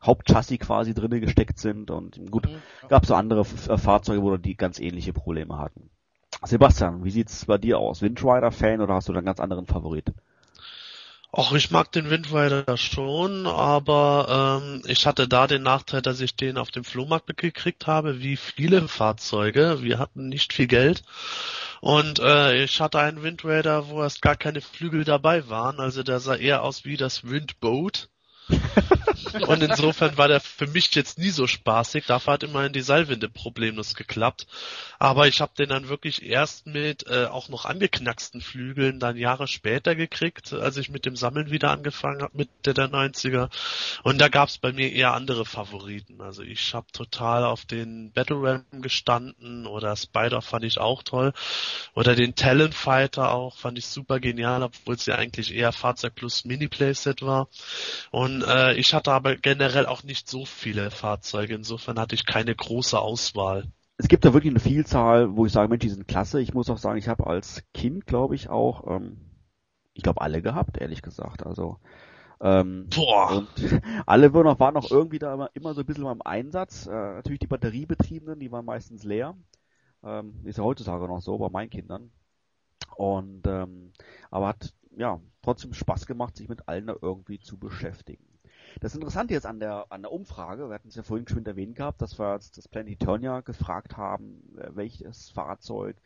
Hauptchassis quasi drinnen gesteckt sind. Und gut, Mhm. gab es so andere F äh, Fahrzeuge, wo die ganz ähnliche Probleme hatten. Sebastian, wie sieht's bei dir aus? Windrider-Fan oder hast du da einen ganz anderen Favorit? Auch ich mag den Windrider schon, aber ähm, ich hatte da den Nachteil, dass ich den auf dem Flohmarkt gekriegt habe, wie viele Fahrzeuge. Wir hatten nicht viel Geld. Und äh, ich hatte einen Windrider, wo erst gar keine Flügel dabei waren. Also der sah eher aus wie das Windboat. Und insofern war der für mich jetzt nie so spaßig. Dafür hat immerhin die Seilwinde problemlos geklappt. Aber ich habe den dann wirklich erst mit äh, auch noch angeknacksten Flügeln dann Jahre später gekriegt, als ich mit dem Sammeln wieder angefangen habe, Mitte der 90er. Und da gab's bei mir eher andere Favoriten. Also ich habe total auf den Battle Ram gestanden oder Spider fand ich auch toll. Oder den Talon Fighter auch fand ich super genial, obwohl es ja eigentlich eher Fahrzeug plus Mini-Playset war. Und äh, ich hatte aber generell auch nicht so viele Fahrzeuge. Insofern hatte ich keine große Auswahl. es gibt da wirklich eine Vielzahl, wo ich sage, Mensch, die sind klasse. Ich muss auch sagen, ich habe als Kind, glaube ich, auch, ähm, ich glaube, alle gehabt, ehrlich gesagt. Also ähm, Boah. und alle waren noch, waren noch irgendwie da immer, immer so ein bisschen im Einsatz. Äh, natürlich die batteriebetriebenen, die waren meistens leer. Ähm, ist ja heutzutage noch so bei meinen Kindern. Und ähm, aber hat ja trotzdem Spaß gemacht, sich mit allen da irgendwie zu beschäftigen. Das Interessante jetzt an der, an der Umfrage, wir hatten es ja vorhin schon erwähnt gehabt, dass wir jetzt das Planet Eternia gefragt haben, äh, welches Fahrzeug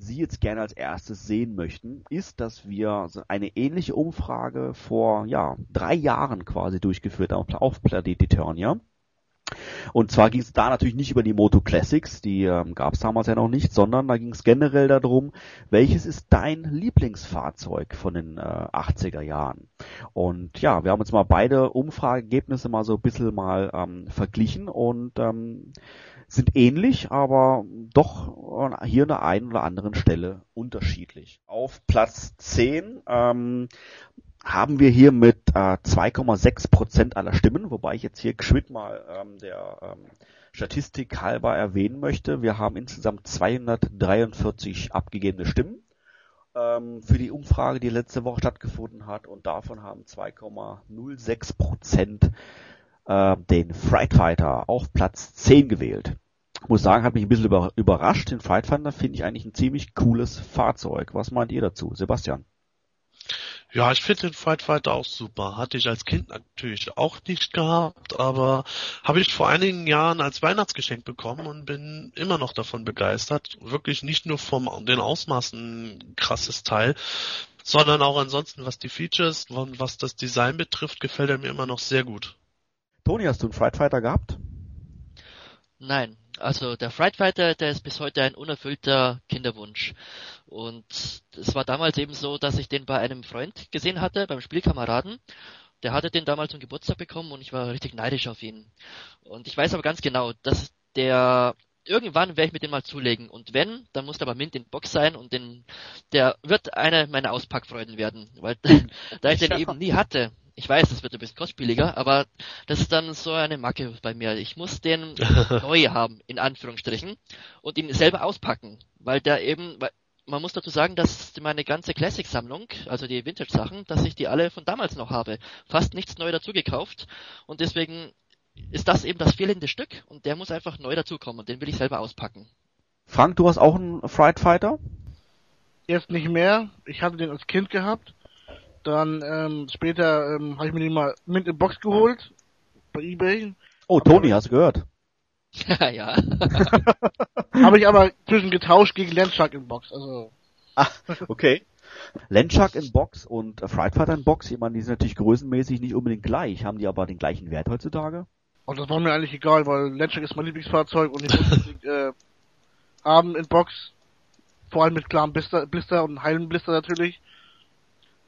Sie jetzt gerne als erstes sehen möchten, ist, dass wir eine ähnliche Umfrage vor, ja, drei Jahren quasi durchgeführt haben auf Planet Eternia. Und zwar ging es da natürlich nicht über die Moto Classics, die ähm, gab es damals ja noch nicht, sondern da ging es generell darum, welches ist dein Lieblingsfahrzeug von den äh, 80er Jahren? Und ja, wir haben uns mal beide Umfrageergebnisse mal so ein bisschen mal ähm, verglichen und ähm, sind ähnlich, aber doch hier an der einen oder anderen Stelle unterschiedlich. Auf Platz 10 ähm, haben wir hier mit äh, 2,6 Prozent aller Stimmen, wobei ich jetzt hier geschwind mal ähm, der ähm, Statistik halber erwähnen möchte. Wir haben insgesamt 243 abgegebene Stimmen ähm, für die Umfrage, die letzte Woche stattgefunden hat und davon haben 2,06 Prozent äh, den Fright Fighter auf Platz 10 gewählt. Ich muss sagen, hat mich ein bisschen über, überrascht. Den Fright Fighter finde ich eigentlich ein ziemlich cooles Fahrzeug. Was meint ihr dazu, Sebastian? Ja, ich finde den Fight Fighter auch super. Hatte ich als Kind natürlich auch nicht gehabt, aber habe ich vor einigen Jahren als Weihnachtsgeschenk bekommen und bin immer noch davon begeistert. Wirklich nicht nur vom den Ausmaßen krasses Teil, sondern auch ansonsten, was die Features und was das Design betrifft, gefällt er mir immer noch sehr gut. Toni, hast du einen Fight Fighter gehabt? Nein, also der Fright Fighter, der ist bis heute ein unerfüllter Kinderwunsch. Und es war damals eben so, dass ich den bei einem Freund gesehen hatte, beim Spielkameraden. Der hatte den damals zum Geburtstag bekommen und ich war richtig neidisch auf ihn. Und ich weiß aber ganz genau, dass der irgendwann werde ich mir den mal zulegen. Und wenn, dann muss der aber Mint in Box sein und den, der wird eine meiner Auspackfreuden werden. Weil da ich den Ja. eben nie hatte, ich weiß, das wird ein bisschen kostspieliger, aber das ist dann so eine Macke bei mir. Ich muss den neu haben, in Anführungsstrichen, und ihn selber auspacken. Weil der eben, weil man muss dazu sagen, dass meine ganze Classic-Sammlung, also die Vintage-Sachen, dass ich die alle von damals noch habe. Fast nichts neu dazu gekauft. Und deswegen ist das eben das fehlende Stück und der muss einfach neu dazukommen und den will ich selber auspacken. Frank, du hast auch einen Fright Fighter? Jetzt nicht mehr. Ich hatte den als Kind gehabt. Dann ähm, später ähm, habe ich mir den mal mit in Box geholt. Bei Ebay. Oh, Toni, hast du gehört? ja. Habe ich aber zwischen getauscht gegen Landshark in Box. Also Ah, okay. Lenchak in Box und Fright Fighter in Box, ich meine, die sind natürlich größenmäßig nicht unbedingt gleich. Haben die aber den gleichen Wert heutzutage? Und das war mir eigentlich egal, weil Landshark ist mein Lieblingsfahrzeug und ich muss unbedingt äh, haben in Box. Vor allem mit klarem Blister, Blister und heilen Blister natürlich.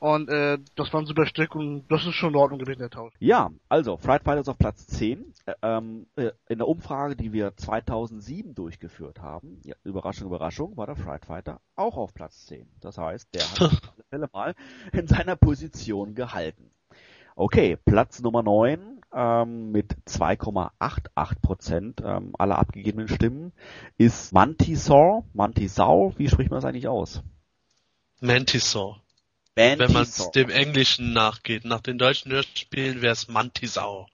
Und äh, das war ein super Stück und das ist schon in Ordnung gewesen, der Tausch. Ja, also, Fright Fighter ist auf Platz 10. Äh, ähm, äh, in der Umfrage, die wir 2007 durchgeführt haben, ja, Überraschung, Überraschung, war der Fright Fighter auch auf Platz 10. Das heißt, der hat alle Fälle mal in seiner Position gehalten. Okay, Platz Nummer 9 ähm, mit 2,88 Prozent ähm, aller abgegebenen Stimmen ist Mantisaur. Mantisaur, wie spricht man das eigentlich aus? Mantisaur. Wenn man dem Englischen nachgeht. Nach den deutschen Hörspielen wäre es Mantisau.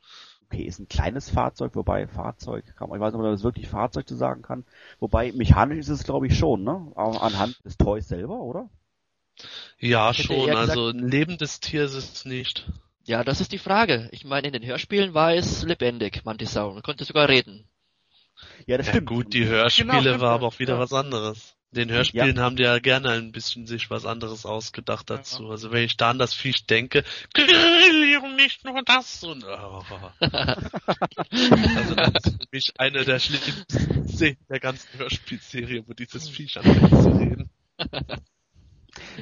Okay, ist ein kleines Fahrzeug, wobei Fahrzeug, kann man, ich weiß nicht, ob man das wirklich Fahrzeug zu sagen kann. Wobei mechanisch ist es, glaube ich, schon, ne? Auch anhand des Toys selber, oder? Ja, schon. eher gesagt- Also ein lebendes Tier ist es nicht. Ja, das ist die Frage. Ich meine, in den Hörspielen war es lebendig, Mantisau, und konnte sogar reden. Ja, das Ja stimmt. gut, die Genau, Hörspiele stimmt war aber auch wieder ja. was anderes. Den Hörspielen haben die ja gerne ein bisschen sich was anderes ausgedacht dazu. Also wenn ich da an das Viech denke, Grill und nicht nur das und oh. Also das ist für mich eine der schlimmsten Szenen der ganzen Hörspielserie, wo dieses Viech anfängt zu reden.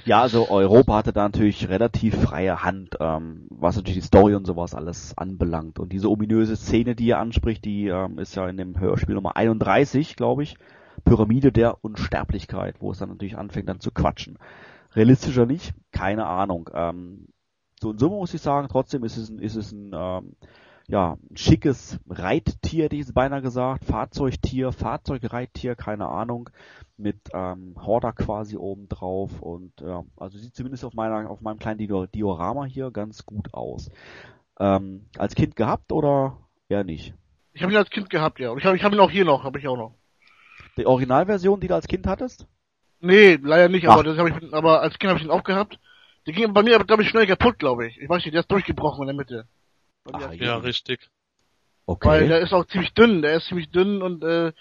Ja, also Europa hatte da natürlich relativ freie Hand, ähm, was natürlich die Story und sowas alles anbelangt. Und diese ominöse Szene, die ihr anspricht, die ähm, ist ja in dem Hörspiel Nummer 31, glaube ich. Pyramide der Unsterblichkeit, wo es dann natürlich anfängt dann zu quatschen. Realistischer nicht, keine Ahnung. Ähm, so in Summe muss ich sagen, trotzdem ist es ein, ist es ein ähm, ja, ein schickes Reittier, hätte ich jetzt beinahe gesagt, Fahrzeugtier, Fahrzeugreittier, keine Ahnung, mit ähm, Horder quasi oben drauf und ja, also sieht zumindest auf meiner, auf meinem kleinen Dio Diorama hier ganz gut aus. Ähm, als Kind gehabt oder eher nicht? Ich habe ihn als Kind gehabt, ja. Und ich habe ich hab ihn auch hier noch, habe ich auch noch. Die Originalversion, die du als Kind hattest? Nee, leider nicht, Ach. aber das habe ich aber als Kind habe ich ihn auch gehabt. Der ging bei mir aber glaube ich schnell kaputt, glaube ich. Ich weiß nicht, der ist durchgebrochen in der Mitte. Bei mir Ah, als Ja, richtig. Okay. Weil der ist auch ziemlich dünn, der ist ziemlich dünn und äh,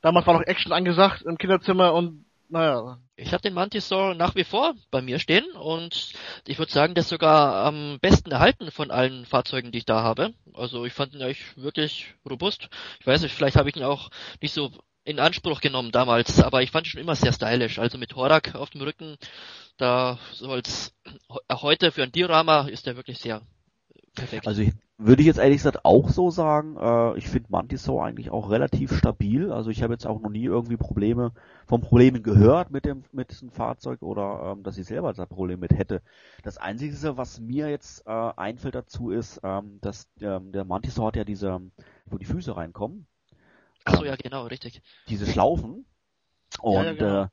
damals war noch Action angesagt im Kinderzimmer und naja. Ich habe den Mantisaur nach wie vor bei mir stehen und ich würde sagen, der ist sogar am besten erhalten von allen Fahrzeugen, die ich da habe. Also ich fand ihn eigentlich wirklich robust. Ich weiß nicht, vielleicht habe ich ihn auch nicht so in Anspruch genommen damals, aber ich fand schon immer sehr stylisch. Also mit Horak auf dem Rücken, da so als he- heute für ein Diorama ist der wirklich sehr perfekt. Also würde ich jetzt ehrlich gesagt auch so sagen, äh, ich finde Mantisaur eigentlich auch relativ stabil. Also ich habe jetzt auch noch nie irgendwie Probleme von Problemen gehört mit dem mit diesem Fahrzeug oder ähm, dass ich selber da Probleme mit hätte. Das Einzige, was mir jetzt äh, einfällt dazu, ist, ähm, dass ähm, der Mantisaur hat ja diese, wo die Füße reinkommen, Ach so, ähm, ja genau, richtig. diese Schlaufen. Und Ja, genau. äh,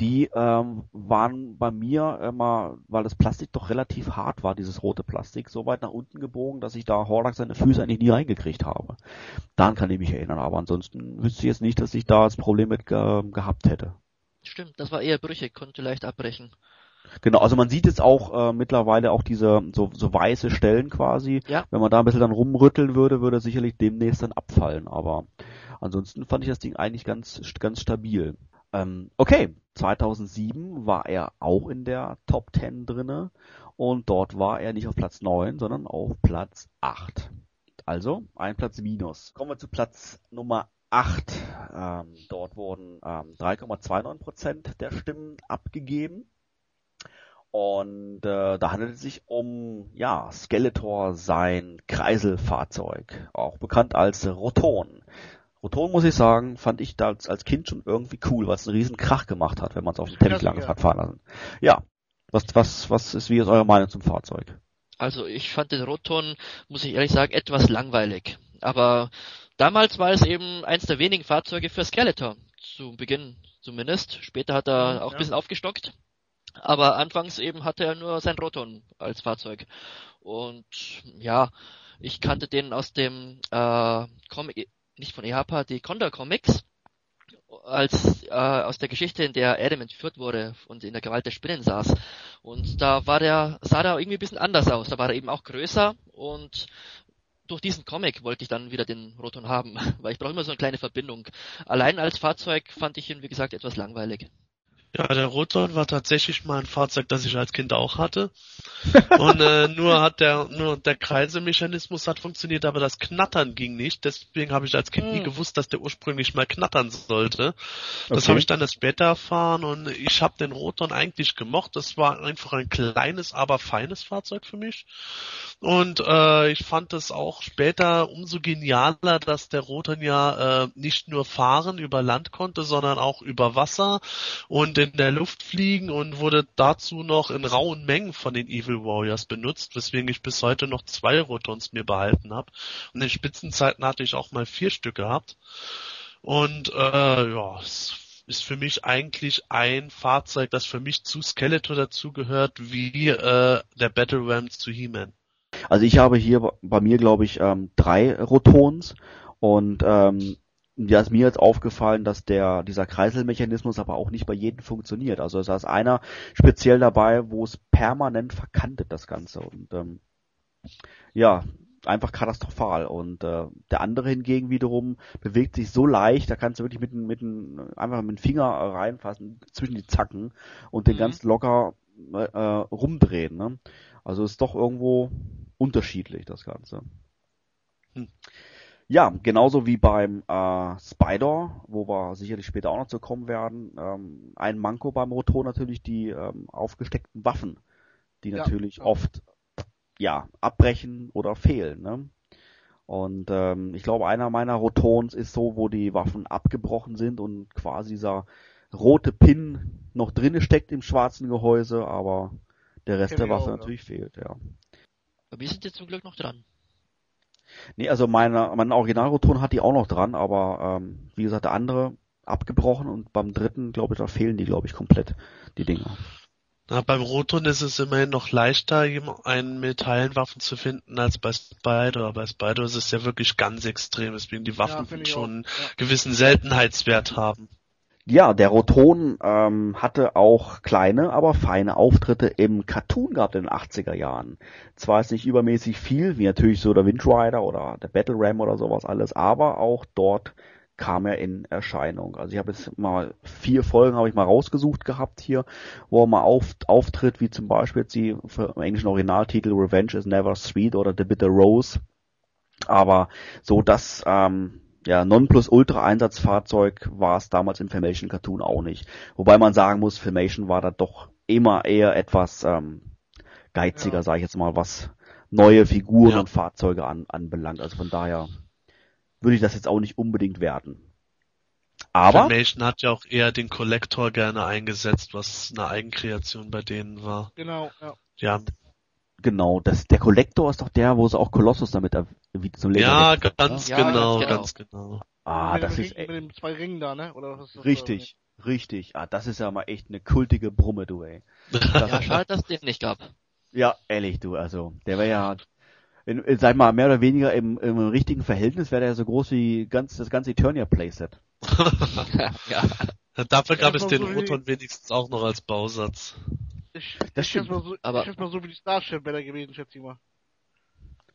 die ähm, waren bei mir immer, weil das Plastik doch relativ hart war, dieses rote Plastik, so weit nach unten gebogen, dass ich da Hordak seine Füße eigentlich nie reingekriegt habe. Daran kann ich mich erinnern, aber ansonsten wüsste ich jetzt nicht, dass ich da das Problem mit ge gehabt hätte. Stimmt, das war eher brüchig, konnte leicht abbrechen. Genau, also man sieht jetzt auch äh, mittlerweile auch diese so, so weiße Stellen quasi. Ja. Wenn man da ein bisschen dann rumrütteln würde, würde er sicherlich demnächst dann abfallen. Aber ansonsten fand ich das Ding eigentlich ganz, ganz stabil. Ähm, okay, 2007 war er auch in der Top 10 drinne und dort war er nicht auf Platz 9, sondern auf Platz 8. Also ein Platz minus. Kommen wir zu Platz Nummer 8. Ähm, dort wurden ähm, 3,29% der Stimmen abgegeben. Und äh, da handelt es sich um ja Skeletor sein Kreiselfahrzeug, auch bekannt als Roton. Roton muss ich sagen, fand ich da als, Kind schon irgendwie cool, was einen riesen Krach gemacht hat, wenn man es auf dem Teppich lang hat fahren lassen. Ja, was was was ist wie ist eure Meinung zum Fahrzeug? Also ich fand den Roton, muss ich ehrlich sagen, etwas langweilig. Aber damals war es eben eins der wenigen Fahrzeuge für Skeletor. Zu Beginn zumindest. Später hat er Mhm, auch ein ja. bisschen aufgestockt. Aber anfangs eben hatte er nur sein Roton als Fahrzeug. Und ja, ich kannte den aus dem äh, Comic, nicht von EHPA, die Condor Comics. Als äh, aus der Geschichte, in der Adam entführt wurde und in der Gewalt der Spinnen saß. Und da war der, sah der irgendwie ein bisschen anders aus. Da war er eben auch größer und durch diesen Comic wollte ich dann wieder den Roton haben, weil ich brauche immer so eine kleine Verbindung. Allein als Fahrzeug fand ich ihn, wie gesagt, etwas langweilig. Ja, der Roton war tatsächlich mal ein Fahrzeug, das ich als Kind auch hatte. Und äh, nur hat der nur der Kreisemechanismus hat funktioniert, aber das Knattern ging nicht. Deswegen habe ich als Kind nie Hm. gewusst, dass der ursprünglich mal knattern sollte. Das Okay. habe ich dann erst später erfahren und ich habe den Roton eigentlich gemocht. Das war einfach ein kleines, aber feines Fahrzeug für mich. Und äh, ich fand es auch später umso genialer, dass der Roton ja äh, nicht nur fahren über Land konnte, sondern auch über Wasser und in der Luft fliegen und wurde dazu noch in rauen Mengen von den Evil Warriors benutzt, weswegen ich bis heute noch zwei Rotons mir behalten habe. Und in Spitzenzeiten hatte ich auch mal vier Stück gehabt. Und äh, ja, es ist für mich eigentlich ein Fahrzeug, das für mich zu Skeletor dazugehört, wie äh, der Battle Ram zu He-Man. Also ich habe hier bei mir, glaube ich, ähm, drei Rotons und ähm, da ist mir jetzt aufgefallen, dass der dieser Kreiselmechanismus aber auch nicht bei jedem funktioniert. Also da ist einer speziell dabei, wo es permanent verkantet das Ganze und ähm, ja einfach katastrophal und äh, der andere hingegen wiederum bewegt sich so leicht, da kannst du wirklich mit, mit einfach mit dem Finger reinfassen zwischen die Zacken und den Mhm. ganz locker äh, rumdrehen. Ne? Also ist doch irgendwo unterschiedlich das Ganze. Hm. Ja, genauso wie beim äh, Spider, wo wir sicherlich später auch noch zu kommen werden. Ähm, ein Manko beim Rotor natürlich die ähm, aufgesteckten Waffen, die Ja, natürlich ja. oft ja abbrechen oder fehlen. Ne? Und ähm, ich glaube, einer meiner Rotons ist so, wo die Waffen abgebrochen sind und quasi dieser rote Pin noch drinne steckt im schwarzen Gehäuse, aber der Rest der Waffe auch, ja. natürlich fehlt, ja. Aber wir sind jetzt zum Glück noch dran. Nee, also meine, mein Originalroton hat die auch noch dran, aber ähm, wie gesagt, der andere abgebrochen und beim dritten, glaube ich, da fehlen die, glaube ich, komplett, die Dinger. Na, beim Roton ist es immerhin noch leichter, einen Metallwaffen zu finden als bei Spider. Bei Spider ist es ja wirklich ganz extrem, weswegen die Waffen ich schon einen auch. Ja. gewissen Seltenheitswert haben. Ja, der Roton ähm, hatte auch kleine, aber feine Auftritte im Cartoon gehabt in den 80er Jahren. Zwar ist nicht übermäßig viel, wie natürlich so der Wind Rider oder der Battle Ram oder sowas alles, aber auch dort kam er in Erscheinung. Also ich habe jetzt mal vier Folgen habe ich mal rausgesucht gehabt hier, wo er mal auf, auftritt, wie zum Beispiel jetzt die im englischen Originaltitel Revenge is Never Sweet oder The Bitter Rose. Aber so das ähm, ja, Nonplusultra-Einsatzfahrzeug war es damals im Filmation Cartoon auch nicht. Wobei man sagen muss, Filmation war da doch immer eher etwas ähm, geiziger, Ja. sage ich jetzt mal, was neue Figuren Ja. und Fahrzeuge an, anbelangt. Also von daher würde ich das jetzt auch nicht unbedingt werten. Aber Filmation hat ja auch eher den Kollektor gerne eingesetzt, was eine Eigenkreation bei denen war. Genau, ja. Ja, genau, das, der Kollektor ist doch der, wo sie auch Colossus damit er- wie zum Leder ja wechseln, ganz, Ja, genau, ganz genau. ganz genau. Ah, mit, das ist Ring, mit den zwei Ringen da, ne? Oder was ist das? richtig, richtig. Ah, das ist ja mal echt eine kultige Brumme, du ey. Das Ja, schade, dass den nicht gab. Ja, ehrlich, du, also, der wäre ja, in, in, sag mal, mehr oder weniger im, im richtigen Verhältnis wäre der so groß wie ganz, das ganze Eternia Playset. ja. Dafür gab Ja, es so den wie- Roton wenigstens auch noch als Bausatz. Ich, Das ich stimmt. mal so, Aber- ich mal so wie die Starship wäre da gewesen, schätze ich mal.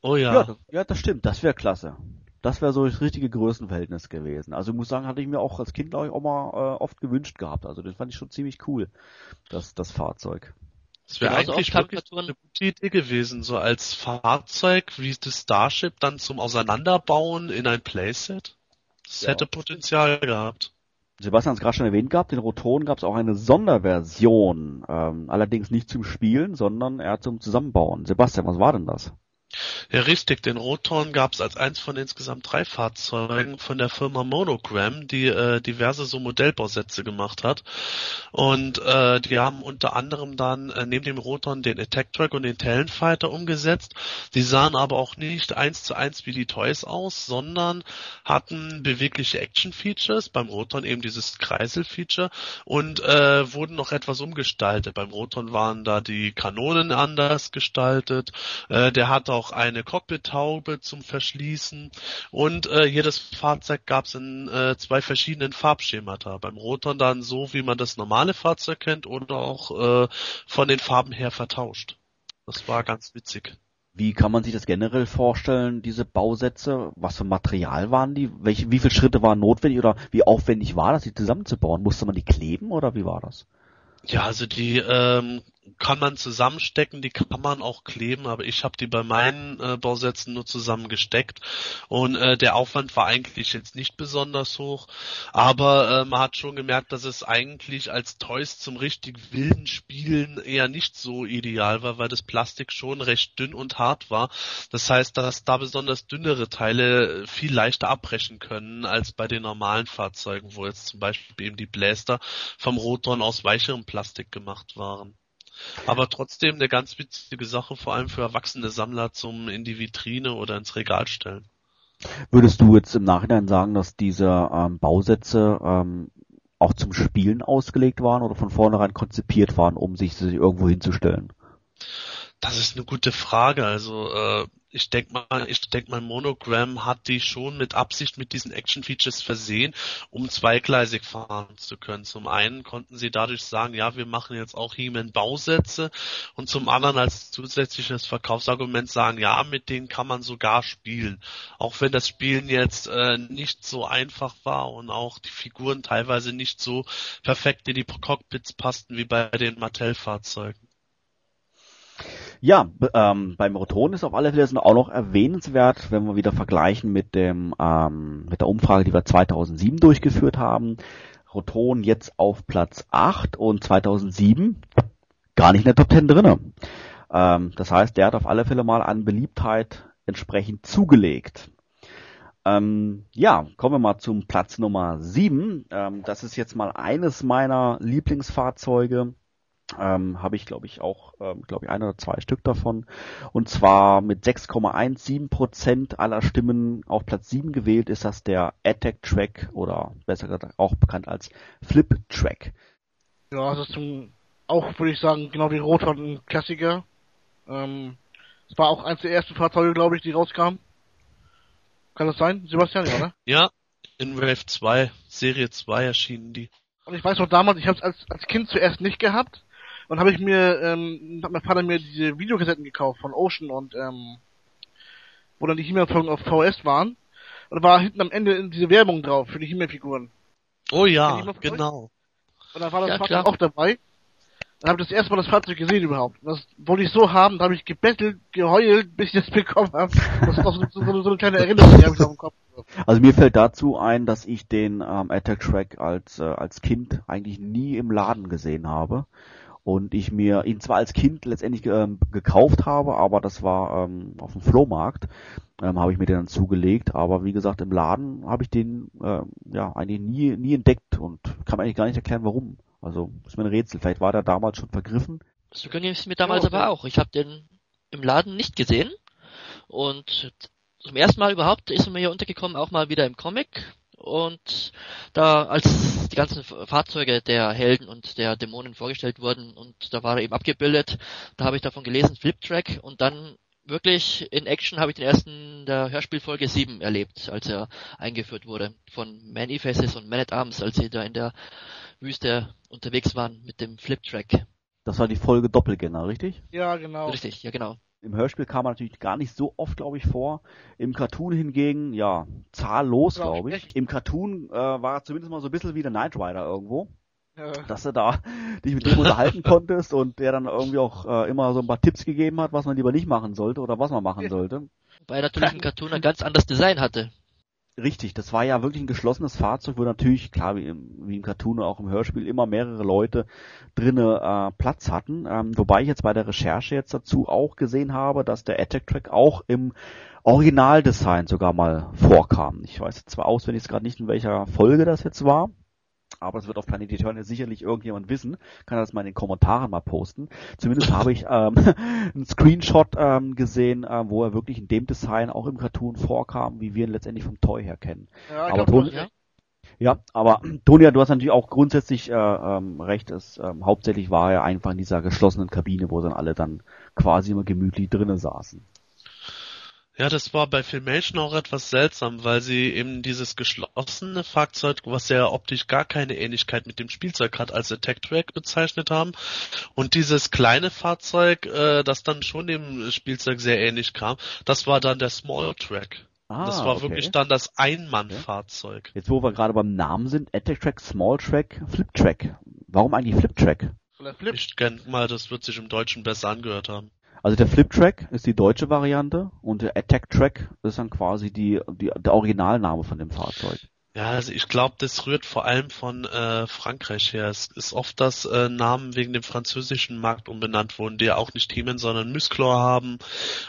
Oh Ja, ja. das, ja, das stimmt. Das wäre klasse. Das wäre so das richtige Größenverhältnis gewesen. Also ich muss sagen, hatte ich mir auch als Kind, glaube ich, auch mal äh, oft gewünscht gehabt. Also das fand ich schon ziemlich cool, das, das Fahrzeug. Das wäre Genauso eigentlich oft wirklich eine gute Idee gewesen, so als Fahrzeug wie das Starship dann zum Auseinanderbauen in ein Playset. Das Ja. hätte Potenzial gehabt. Sebastian hat es gerade schon erwähnt gehabt, den Rotoren gab es auch eine Sonderversion. Ähm, allerdings nicht zum Spielen, sondern eher zum Zusammenbauen. Sebastian, was war denn das? Ja, richtig. Den Rotorn gab es als eins von insgesamt drei Fahrzeugen von der Firma Monogram, die äh, diverse so Modellbausätze gemacht hat. Und äh, die haben unter anderem dann äh, neben dem Rotorn den Attack Track und den Talonfighter umgesetzt. Die sahen aber auch nicht eins zu eins wie die Toys aus, sondern hatten bewegliche Action-Features, beim Rotorn eben dieses Kreisel-Feature und äh, wurden noch etwas umgestaltet. Beim Rotorn waren da die Kanonen anders gestaltet, äh, der hatte auch eine Cockpit-Taube zum Verschließen und äh, jedes Fahrzeug gab es in äh, zwei verschiedenen Farbschemata. Beim Rotorn dann so, wie man das normale Fahrzeug kennt oder auch äh, von den Farben her vertauscht. Das war ganz witzig. Wie kann man sich das generell vorstellen, diese Bausätze? Was für Material waren die? Welche, wie viele Schritte waren notwendig oder wie aufwendig war das, die zusammenzubauen? Musste man die kleben oder wie war das? Ja, also die ähm, kann man zusammenstecken, die kann man auch kleben, aber ich habe die bei meinen äh, Bausätzen nur zusammengesteckt und äh, der Aufwand war eigentlich jetzt nicht besonders hoch, aber äh, man hat schon gemerkt, dass es eigentlich als Toys zum richtig wilden Spielen eher nicht so ideal war, weil das Plastik schon recht dünn und hart war. Das heißt, dass da besonders dünnere Teile viel leichter abbrechen können als bei den normalen Fahrzeugen, wo jetzt zum Beispiel eben die Bläster vom Rotoren aus weicherem Plastik gemacht waren. Aber trotzdem eine ganz witzige Sache, vor allem für erwachsene Sammler zum in die Vitrine oder ins Regal stellen. Würdest du jetzt im Nachhinein sagen, dass diese ähm, Bausätze ähm, auch zum Spielen ausgelegt waren oder von vornherein konzipiert waren, um sich sie irgendwo hinzustellen? Das ist eine gute Frage. Also äh, ich denke mal, ich denke mal, Monogram hat die schon mit Absicht mit diesen Action Features versehen, um zweigleisig fahren zu können. Zum einen konnten sie dadurch sagen, ja, wir machen jetzt auch He-Man Bausätze und zum anderen als zusätzliches Verkaufsargument sagen, ja, mit denen kann man sogar spielen. Auch wenn das Spielen jetzt äh, nicht so einfach war und auch die Figuren teilweise nicht so perfekt in die Cockpits passten wie bei den Mattel-Fahrzeugen. Ja, ähm, beim Rotoren ist auf alle Fälle auch noch erwähnenswert, wenn wir wieder vergleichen mit dem ähm, mit der Umfrage, die wir 2007 durchgeführt haben. Roton jetzt auf Platz 8 und 2007 gar nicht in der Top 10 drinne. Ähm, das heißt, der hat auf alle Fälle mal an Beliebtheit entsprechend zugelegt. Ähm, ja, kommen wir mal zum Platz Nummer 7. Ähm, das ist jetzt mal eines meiner Lieblingsfahrzeuge ähm, habe ich glaube ich auch ähm, glaube ich ein oder zwei Stück davon und zwar mit 6,17 Prozent aller Stimmen auf Platz 7 gewählt ist das der Attack Track oder besser gesagt auch bekannt als Flip Track. Ja, das ist zum, auch, würde ich sagen, genau wie Rotor ein Klassiker. Ähm, es war auch eins der ersten Fahrzeuge, glaube ich, die rauskamen. Kann das sein? Sebastian, ja, ne? Ja, in Wave 2, Serie 2 erschienen die. Und ich weiß noch damals, ich habe es als, als Kind zuerst nicht gehabt. Und habe ich mir, ähm, hat mein Vater mir diese Videokassetten gekauft von Ocean und ähm, wo dann die He-Man-Folgen auf VS waren. Und da war hinten am Ende diese Werbung drauf für die He-Man-Figuren. Oh Kennt ja, von euch? genau. Und dann war das Ja, Fahrzeug klar. auch dabei. Dann habe ich das erste Mal das Fahrzeug gesehen überhaupt. Und Das wollte ich so haben, da habe ich gebettelt, geheult, bis ich das bekommen habe. Das ist auch so, so, so eine kleine Erinnerung, die habe ich auf dem Kopf. Also mir fällt dazu ein, dass ich den ähm, Attack Track als äh, als Kind eigentlich nie im Laden gesehen habe und ich mir ihn zwar als Kind letztendlich ähm, gekauft habe, aber das war ähm, auf dem Flohmarkt, ähm, habe ich mir den dann zugelegt, aber wie gesagt im Laden habe ich den äh, ja eigentlich nie nie entdeckt und kann mir eigentlich gar nicht erklären warum. Also ist mir ein Rätsel. Vielleicht war der damals schon vergriffen. So ging es mir damals Ja, aber auch. Ich habe den im Laden nicht gesehen und zum ersten Mal überhaupt ist er mir hier untergekommen, auch mal wieder im Comic. Und da, als die ganzen Fahrzeuge der Helden und der Dämonen vorgestellt wurden und da war er eben abgebildet, da habe ich davon gelesen, Fliptrack und dann wirklich in Action habe ich den ersten der Hörspielfolge 7 erlebt, als er eingeführt wurde von Many Faces und Man at Arms, als sie da in der Wüste unterwegs waren mit dem Fliptrack. Das war die Folge Doppelgänger, richtig? Ja, genau. Richtig, ja genau. Im Hörspiel kam er natürlich gar nicht so oft, glaube ich, vor. Im Cartoon hingegen, ja, zahllos, glaube ich. sprechen. Im Cartoon äh, war er zumindest mal so ein bisschen wie der Knight Rider irgendwo. Ja. dass du da dich mit dem unterhalten konntest und der dann irgendwie auch äh, immer so ein paar Tipps gegeben hat, was man lieber nicht machen sollte oder was man machen sollte. Weil er natürlich im Cartoon ein ganz anderes Design hatte. Richtig, das war ja wirklich ein geschlossenes Fahrzeug, wo natürlich, klar, wie im, wie im Cartoon und auch im Hörspiel, immer mehrere Leute drinne äh, Platz hatten. Ähm, wobei ich jetzt bei der Recherche jetzt dazu auch gesehen habe, dass der Attack Track auch im Originaldesign sogar mal vorkam. Ich weiß zwar auswendig gerade nicht, in welcher Folge das jetzt war, aber es wird auf Planet Eternia sicherlich irgendjemand wissen. Kann das mal in den Kommentaren mal posten. Zumindest habe ich ähm, einen Screenshot ähm, gesehen, äh, wo er wirklich in dem Design auch im Cartoon vorkam, wie wir ihn letztendlich vom Toy her kennen. Ja, Aber glaub, hast recht. Ja, aber Tonia, du hast natürlich auch grundsätzlich äh, ähm, recht. Es, ähm, hauptsächlich war er einfach in dieser geschlossenen Kabine, wo dann alle dann quasi immer gemütlich drinnen saßen. Ja, das war bei Filmation auch etwas seltsam, weil sie eben dieses geschlossene Fahrzeug, was ja optisch gar keine Ähnlichkeit mit dem Spielzeug hat, als Attack Track bezeichnet haben. Und dieses kleine Fahrzeug, äh, das dann schon dem Spielzeug sehr ähnlich kam, das war dann der Small Track. Ah, das war okay. wirklich dann das Einmannfahrzeug. Jetzt, wo wir gerade beim Namen sind, Attack Track, Small Track, Flip Track. Warum eigentlich Flip Track? Ich denke mal, das wird sich im Deutschen besser angehört haben. Also der Flip Track ist die deutsche Variante und der Attack Track ist dann quasi die, die der Originalname von dem Fahrzeug. Ja, also ich glaube, das rührt vor allem von äh, Frankreich her. Es ist oft, dass äh, Namen wegen dem französischen Markt umbenannt wurden, die ja auch nicht Themen, sondern Musclor haben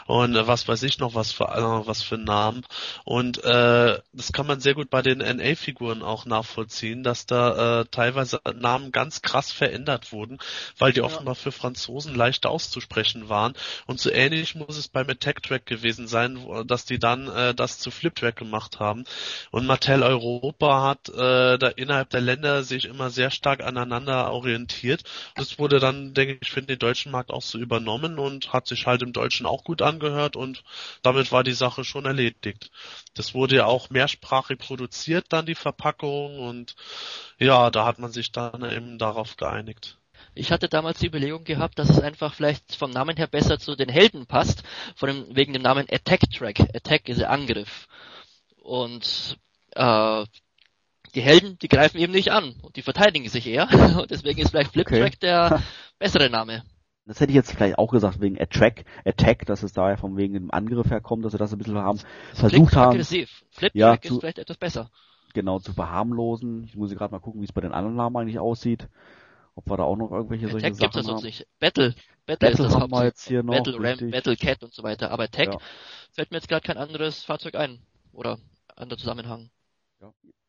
und äh, was weiß ich noch was für äh, was für Namen. Und äh, das kann man sehr gut bei den NA-Figuren auch nachvollziehen, dass da äh, teilweise Namen ganz krass verändert wurden, weil die Ja. offenbar für Franzosen leichter auszusprechen waren. Und so ähnlich muss es beim Attack Track gewesen sein, dass die dann äh, das zu Flip Track gemacht haben. Und Mattel Europa hat äh, da innerhalb der Länder sich immer sehr stark aneinander orientiert. Das wurde dann, denke ich, für den deutschen Markt auch so übernommen und hat sich halt im Deutschen auch gut angehört und damit war die Sache schon erledigt. Das wurde ja auch mehrsprachig produziert, dann die Verpackung und ja, da hat man sich dann eben darauf geeinigt. Ich hatte damals die Überlegung gehabt, dass es einfach vielleicht vom Namen her besser zu den Helden passt, von dem, wegen dem Namen Attack Track. Attack ist ja Angriff. Und äh, die Helden, die greifen eben nicht an und die verteidigen sich eher. Und deswegen ist vielleicht Flip Okay. Track der bessere Name. Das hätte ich jetzt vielleicht auch gesagt wegen Attack, Attack, dass es daher von wegen dem Angriff herkommt, dass wir das ein bisschen haben versucht Klingt haben, aggressiv. Flip Ja, Track ist vielleicht etwas besser. genau zu verharmlosen. Ich muss gerade mal gucken, wie es bei den anderen Namen eigentlich aussieht. Ob wir da auch noch irgendwelche solche Attack gibt's ja Sachen sonst haben. nicht. Battle. Battle, ist Battle das haben wir jetzt hier noch. Battle Ram. Battle Cat und so weiter. Aber Attack Ja. fällt mir jetzt gerade kein anderes Fahrzeug ein. Oder anderer Zusammenhang.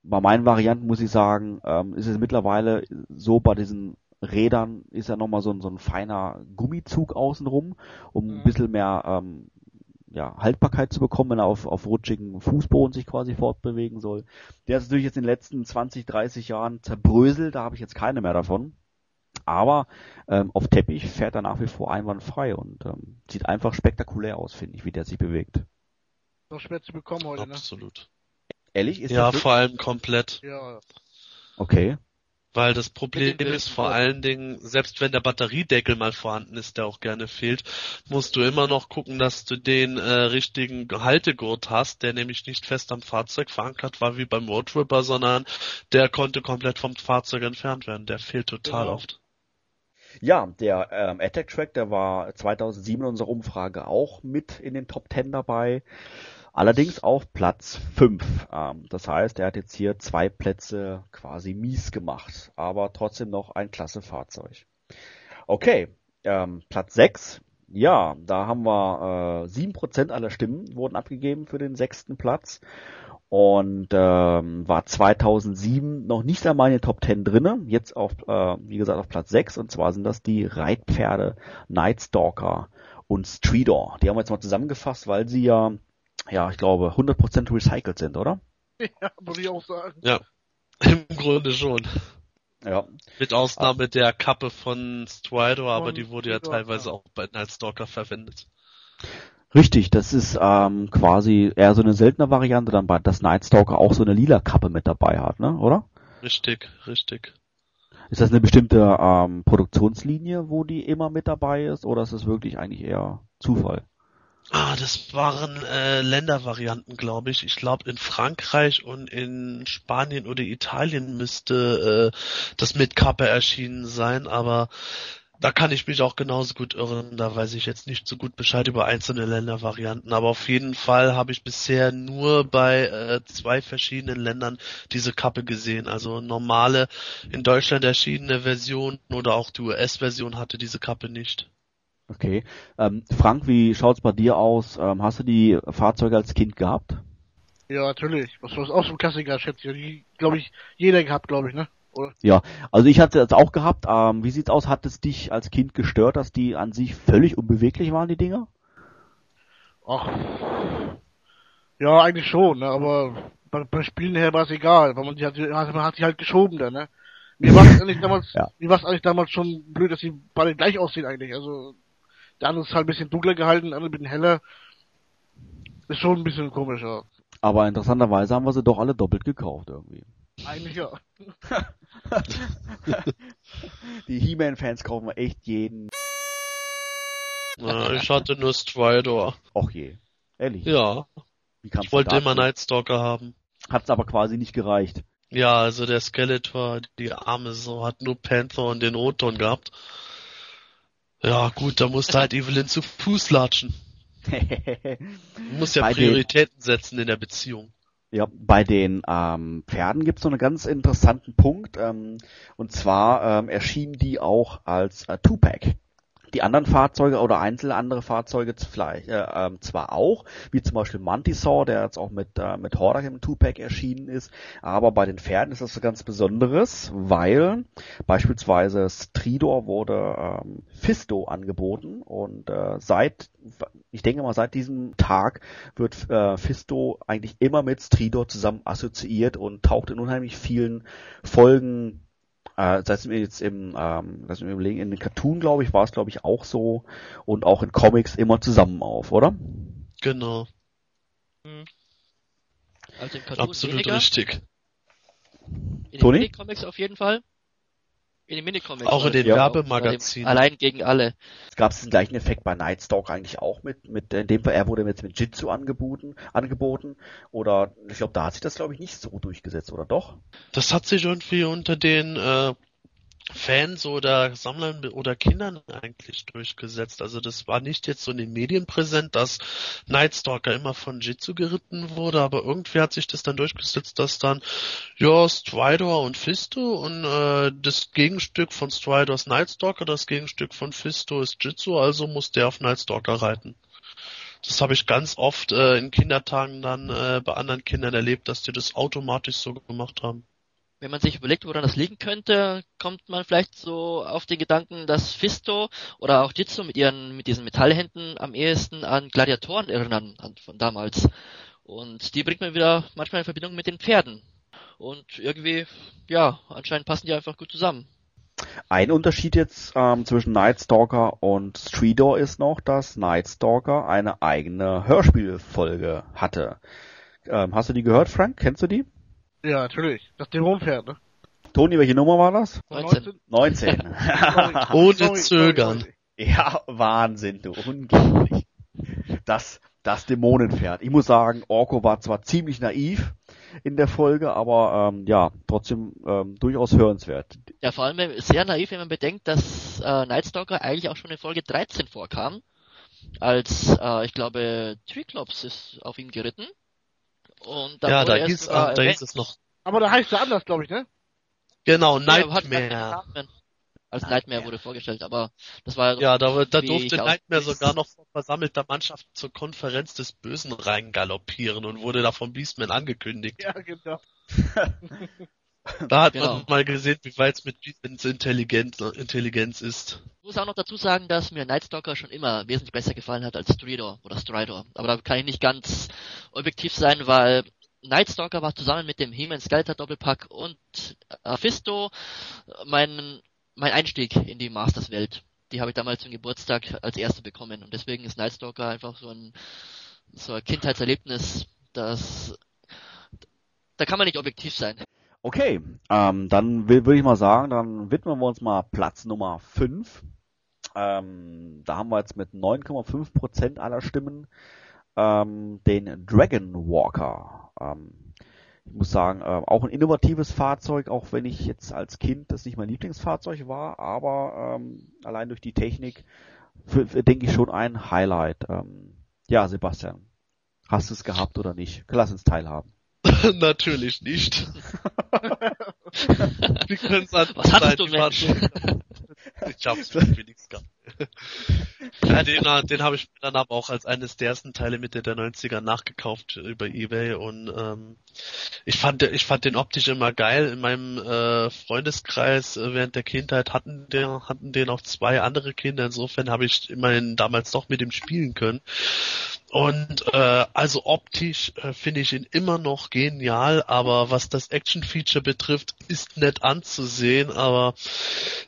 Bei meinen Varianten muss ich sagen, ähm, ist es mittlerweile so bei diesen Rädern ist ja nochmal so ein, so ein feiner Gummizug außenrum, um ein Mhm. bisschen mehr ähm, ja, Haltbarkeit zu bekommen, wenn er auf, auf rutschigen Fußboden sich quasi fortbewegen soll. Der ist natürlich jetzt in den letzten 20, 30 Jahren zerbröselt, da habe ich jetzt keine mehr davon. Aber ähm, auf Teppich fährt er nach wie vor einwandfrei und ähm, sieht einfach spektakulär aus, finde ich, wie der sich bewegt. Noch schwer zu bekommen heute, ne? Absolut. Ehrlich? Ist Ja, das vor allem komplett. Ja. Okay. Weil das Problem ist vor allen Dingen, selbst wenn der Batteriedeckel mal vorhanden ist, der auch gerne fehlt, musst du immer noch gucken, dass du den äh, richtigen Haltegurt hast, der nämlich nicht fest am Fahrzeug verankert war wie beim Road Tripper, sondern der konnte komplett vom Fahrzeug entfernt werden. Der fehlt total Genau. oft. Ja, der ähm, Attack Track, der war 2007 in unserer Umfrage auch mit in den Top 10 dabei. Allerdings auf Platz 5. Ähm, das heißt, er hat jetzt hier zwei Plätze quasi mies gemacht, aber trotzdem noch ein klasse Fahrzeug. Okay, ähm, Platz 6. Ja, da haben wir äh, 7% aller Stimmen wurden abgegeben für den sechsten Platz und ähm, war 2007 noch nicht einmal in den Top 10 drinne. Jetzt auf, äh, wie gesagt, auf Platz 6 und zwar sind das die Reitpferde Night Stalker und Streetor. Die haben wir jetzt mal zusammengefasst, weil sie ja, ja, ich glaube, 100% recycelt sind, oder? Ja, würde ich auch sagen. Im Grunde schon. Ja, Mit Ausnahme der Kappe von Strider, aber die wurde ja Strider, teilweise ja. auch bei Night Stalker verwendet. richtig. Das ist ähm, quasi eher so eine seltene Variante, dann bei das Night Stalker auch so eine lila Kappe mit dabei hat, ne, oder? Richtig, richtig. Ist das eine bestimmte ähm, Produktionslinie, wo die immer mit dabei ist, oder ist es wirklich eigentlich eher Zufall? Ah, das waren äh, Ländervarianten, glaube ich. Ich glaube, in Frankreich und in Spanien oder Italien müsste äh, das mit Kappe erschienen sein, aber da kann ich mich auch genauso gut irren, da weiß ich jetzt nicht so gut Bescheid über einzelne Ländervarianten, aber auf jeden Fall habe ich bisher nur bei äh, zwei verschiedenen Ländern diese Kappe gesehen. Also normale in Deutschland erschienene Version oder auch die US-Version hatte diese Kappe nicht. Okay. Ähm, Frank, wie schaut's bei dir aus? Ähm, hast du die Fahrzeuge als Kind gehabt? Ja, natürlich. Was war auch so ein Klassiker, schätze ich. Die, glaube ich, jeder gehabt, glaube ich, ne? Oder? Ja, also ich hatte es auch gehabt. Ähm, wie sieht's aus? Hat es dich als Kind gestört, dass die an sich völlig unbeweglich waren, die Dinger? Ach. Ja, eigentlich schon, ne? Aber bei, beim Spielen her war es egal, weil man die hat, man hat sie halt geschoben dann, ne? Mir war es eigentlich damals, Ja. mir war es eigentlich damals schon blöd, dass die beide gleich aussehen eigentlich. Also der andere ist halt ein bisschen dunkler gehalten, der andere ein bisschen heller. Ist schon ein bisschen komisch, ja. Aber interessanterweise haben wir sie doch alle doppelt gekauft irgendwie. Eigentlich ja. Die He-Man-Fans kaufen echt jeden. Ich hatte nur Stridor. Och je. Ehrlich. Ja, ich wollte dazu? immer Nightstalker haben. Hat's aber quasi nicht gereicht. Ja, also der Skeletor, die Arme so, hat nur Panther und den O-Ton gehabt. Ja, gut, da musste halt Evelyn zu Fuß latschen. Du musst ja Bei den- Prioritäten setzen in der Beziehung. Ja, bei den ähm, Pferden gibt's noch einen ganz interessanten Punkt. Ähm, und zwar ähm, erschienen die auch als äh, Two-Pack. Die anderen Fahrzeuge oder einzelne andere Fahrzeuge vielleicht äh, ähm, zwar auch, wie zum Beispiel Mantisaur, der jetzt auch mit äh, mit Hordak im Two-Pack erschienen ist, aber bei den Pferden ist das so ganz Besonderes, weil beispielsweise Stridor wurde ähm, Fisto angeboten und äh, seit ich denke mal seit diesem Tag wird äh, Fisto eigentlich immer mit Stridor zusammen assoziiert und taucht in unheimlich vielen Folgen äh, es mir jetzt im, ähm, lass mich überlegen, in den Cartoon, glaube ich, war es, glaube ich, auch so und auch in Comics immer zusammen auf, oder? Genau, Also im Cartoon absolut weniger, richtig. in den Toni? Minicomics auf jeden Fall. In den Minicomics. Auch in den Ja. Werbemagazinen. Allein gegen alle. Es gab den gleichen Effekt bei Nightstalk eigentlich auch mit, mit in dem Fall, er wurde jetzt mit Jitsu angeboten, angeboten oder ich glaube, da hat sich das glaube ich nicht so durchgesetzt, oder doch? Das hat sich irgendwie unter den äh, Fans oder Sammlern oder Kindern eigentlich durchgesetzt. Also das war nicht jetzt so in den Medien präsent, dass Nightstalker immer von Jitsu geritten wurde, aber irgendwie hat sich das dann durchgesetzt, dass dann ja Stridor und Fisto und äh, das Gegenstück von Stridor ist Nightstalker, das Gegenstück von Fisto ist Jitsu, also muss der auf Nightstalker reiten. Das habe ich ganz oft äh, in Kindertagen dann äh, bei anderen Kindern erlebt, dass die das automatisch so gemacht haben. Wenn man sich überlegt, woran das liegen könnte, kommt man vielleicht so auf den Gedanken, dass Fisto oder auch Jitsu mit ihren, mit diesen Metallhänden am ehesten an Gladiatoren erinnern, an, von damals. Und die bringt man wieder manchmal in Verbindung mit den Pferden. Und irgendwie, ja, anscheinend passen die einfach gut zusammen. Ein Unterschied jetzt ähm, zwischen Nightstalker und Stridor ist noch, dass Nightstalker eine eigene Hörspielfolge hatte. Ähm, hast du die gehört, Frank? Kennst du die? Ja, natürlich. Das Dämonenpferd, ne? Toni, welche Nummer war das? 19. 19. Sorry, Ohne sorry, Zögern. sorry. ja, Wahnsinn, du. Unglaublich. Das, das Dämonenpferd. Ich muss sagen, Orko war zwar ziemlich naiv in der Folge, aber ähm, ja, trotzdem ähm, durchaus hörenswert. Ja, vor allem sehr naiv, wenn man bedenkt, dass äh, Nightstalker eigentlich auch schon in Folge 13 vorkam. Als, äh, ich glaube, Triclops ist auf ihn geritten. Und dann ja, da hieß, da es noch. Aber da heißt er anders, glaube ich, ne? Genau, Ja, Nightmare. Namen. Als Nightmare wurde vorgestellt, aber das war Ja, da, da durfte Nightmare sogar noch vor versammelter Mannschaft zur Konferenz des Bösen reingaloppieren und wurde da von Beastman angekündigt. Ja, genau. Da hat Genau. man mal gesehen, wie weit es mit Beastmans Intelligenz, Intelligenz ist. Ich muss auch noch dazu sagen, dass mir Nightstalker schon immer wesentlich besser gefallen hat als Stridor oder Stridor. Aber da kann ich nicht ganz objektiv sein, weil Nightstalker war zusammen mit dem He-Man Skeletor Doppelpack und Fisto mein, mein Einstieg in die Masters Welt. Die habe ich damals zum Geburtstag als erste bekommen und deswegen ist Nightstalker einfach so ein, so ein Kindheitserlebnis, das, da kann man nicht objektiv sein. Okay, ähm, dann würde ich mal sagen, dann widmen wir uns mal Platz Nummer 5. Ähm, da haben wir jetzt mit 9,5% aller Stimmen ähm, den Dragon Walker. Ähm, ich muss sagen, äh, auch ein innovatives Fahrzeug, auch wenn ich jetzt als Kind das nicht mein Lieblingsfahrzeug war, aber ähm, allein durch die Technik für, für, denke ich schon ein Highlight. Ähm, ja, Sebastian, hast du es gehabt oder nicht? Lass uns teilhaben. Natürlich nicht. Wir können es an Was hattest du, Mensch? Ich hab's wenigstens gehabt. ja, den, den habe ich dann aber auch als eines der ersten Teile Mitte der 90er nachgekauft über Ebay und ähm, ich fand ich fand den optisch immer geil. In meinem äh, Freundeskreis äh, während der Kindheit hatten der hatten den auch zwei andere Kinder. Insofern habe ich immerhin damals doch mit ihm spielen können. Und äh, also optisch äh, finde ich ihn immer noch genial, aber was das Action-Feature betrifft, ist nett anzusehen, aber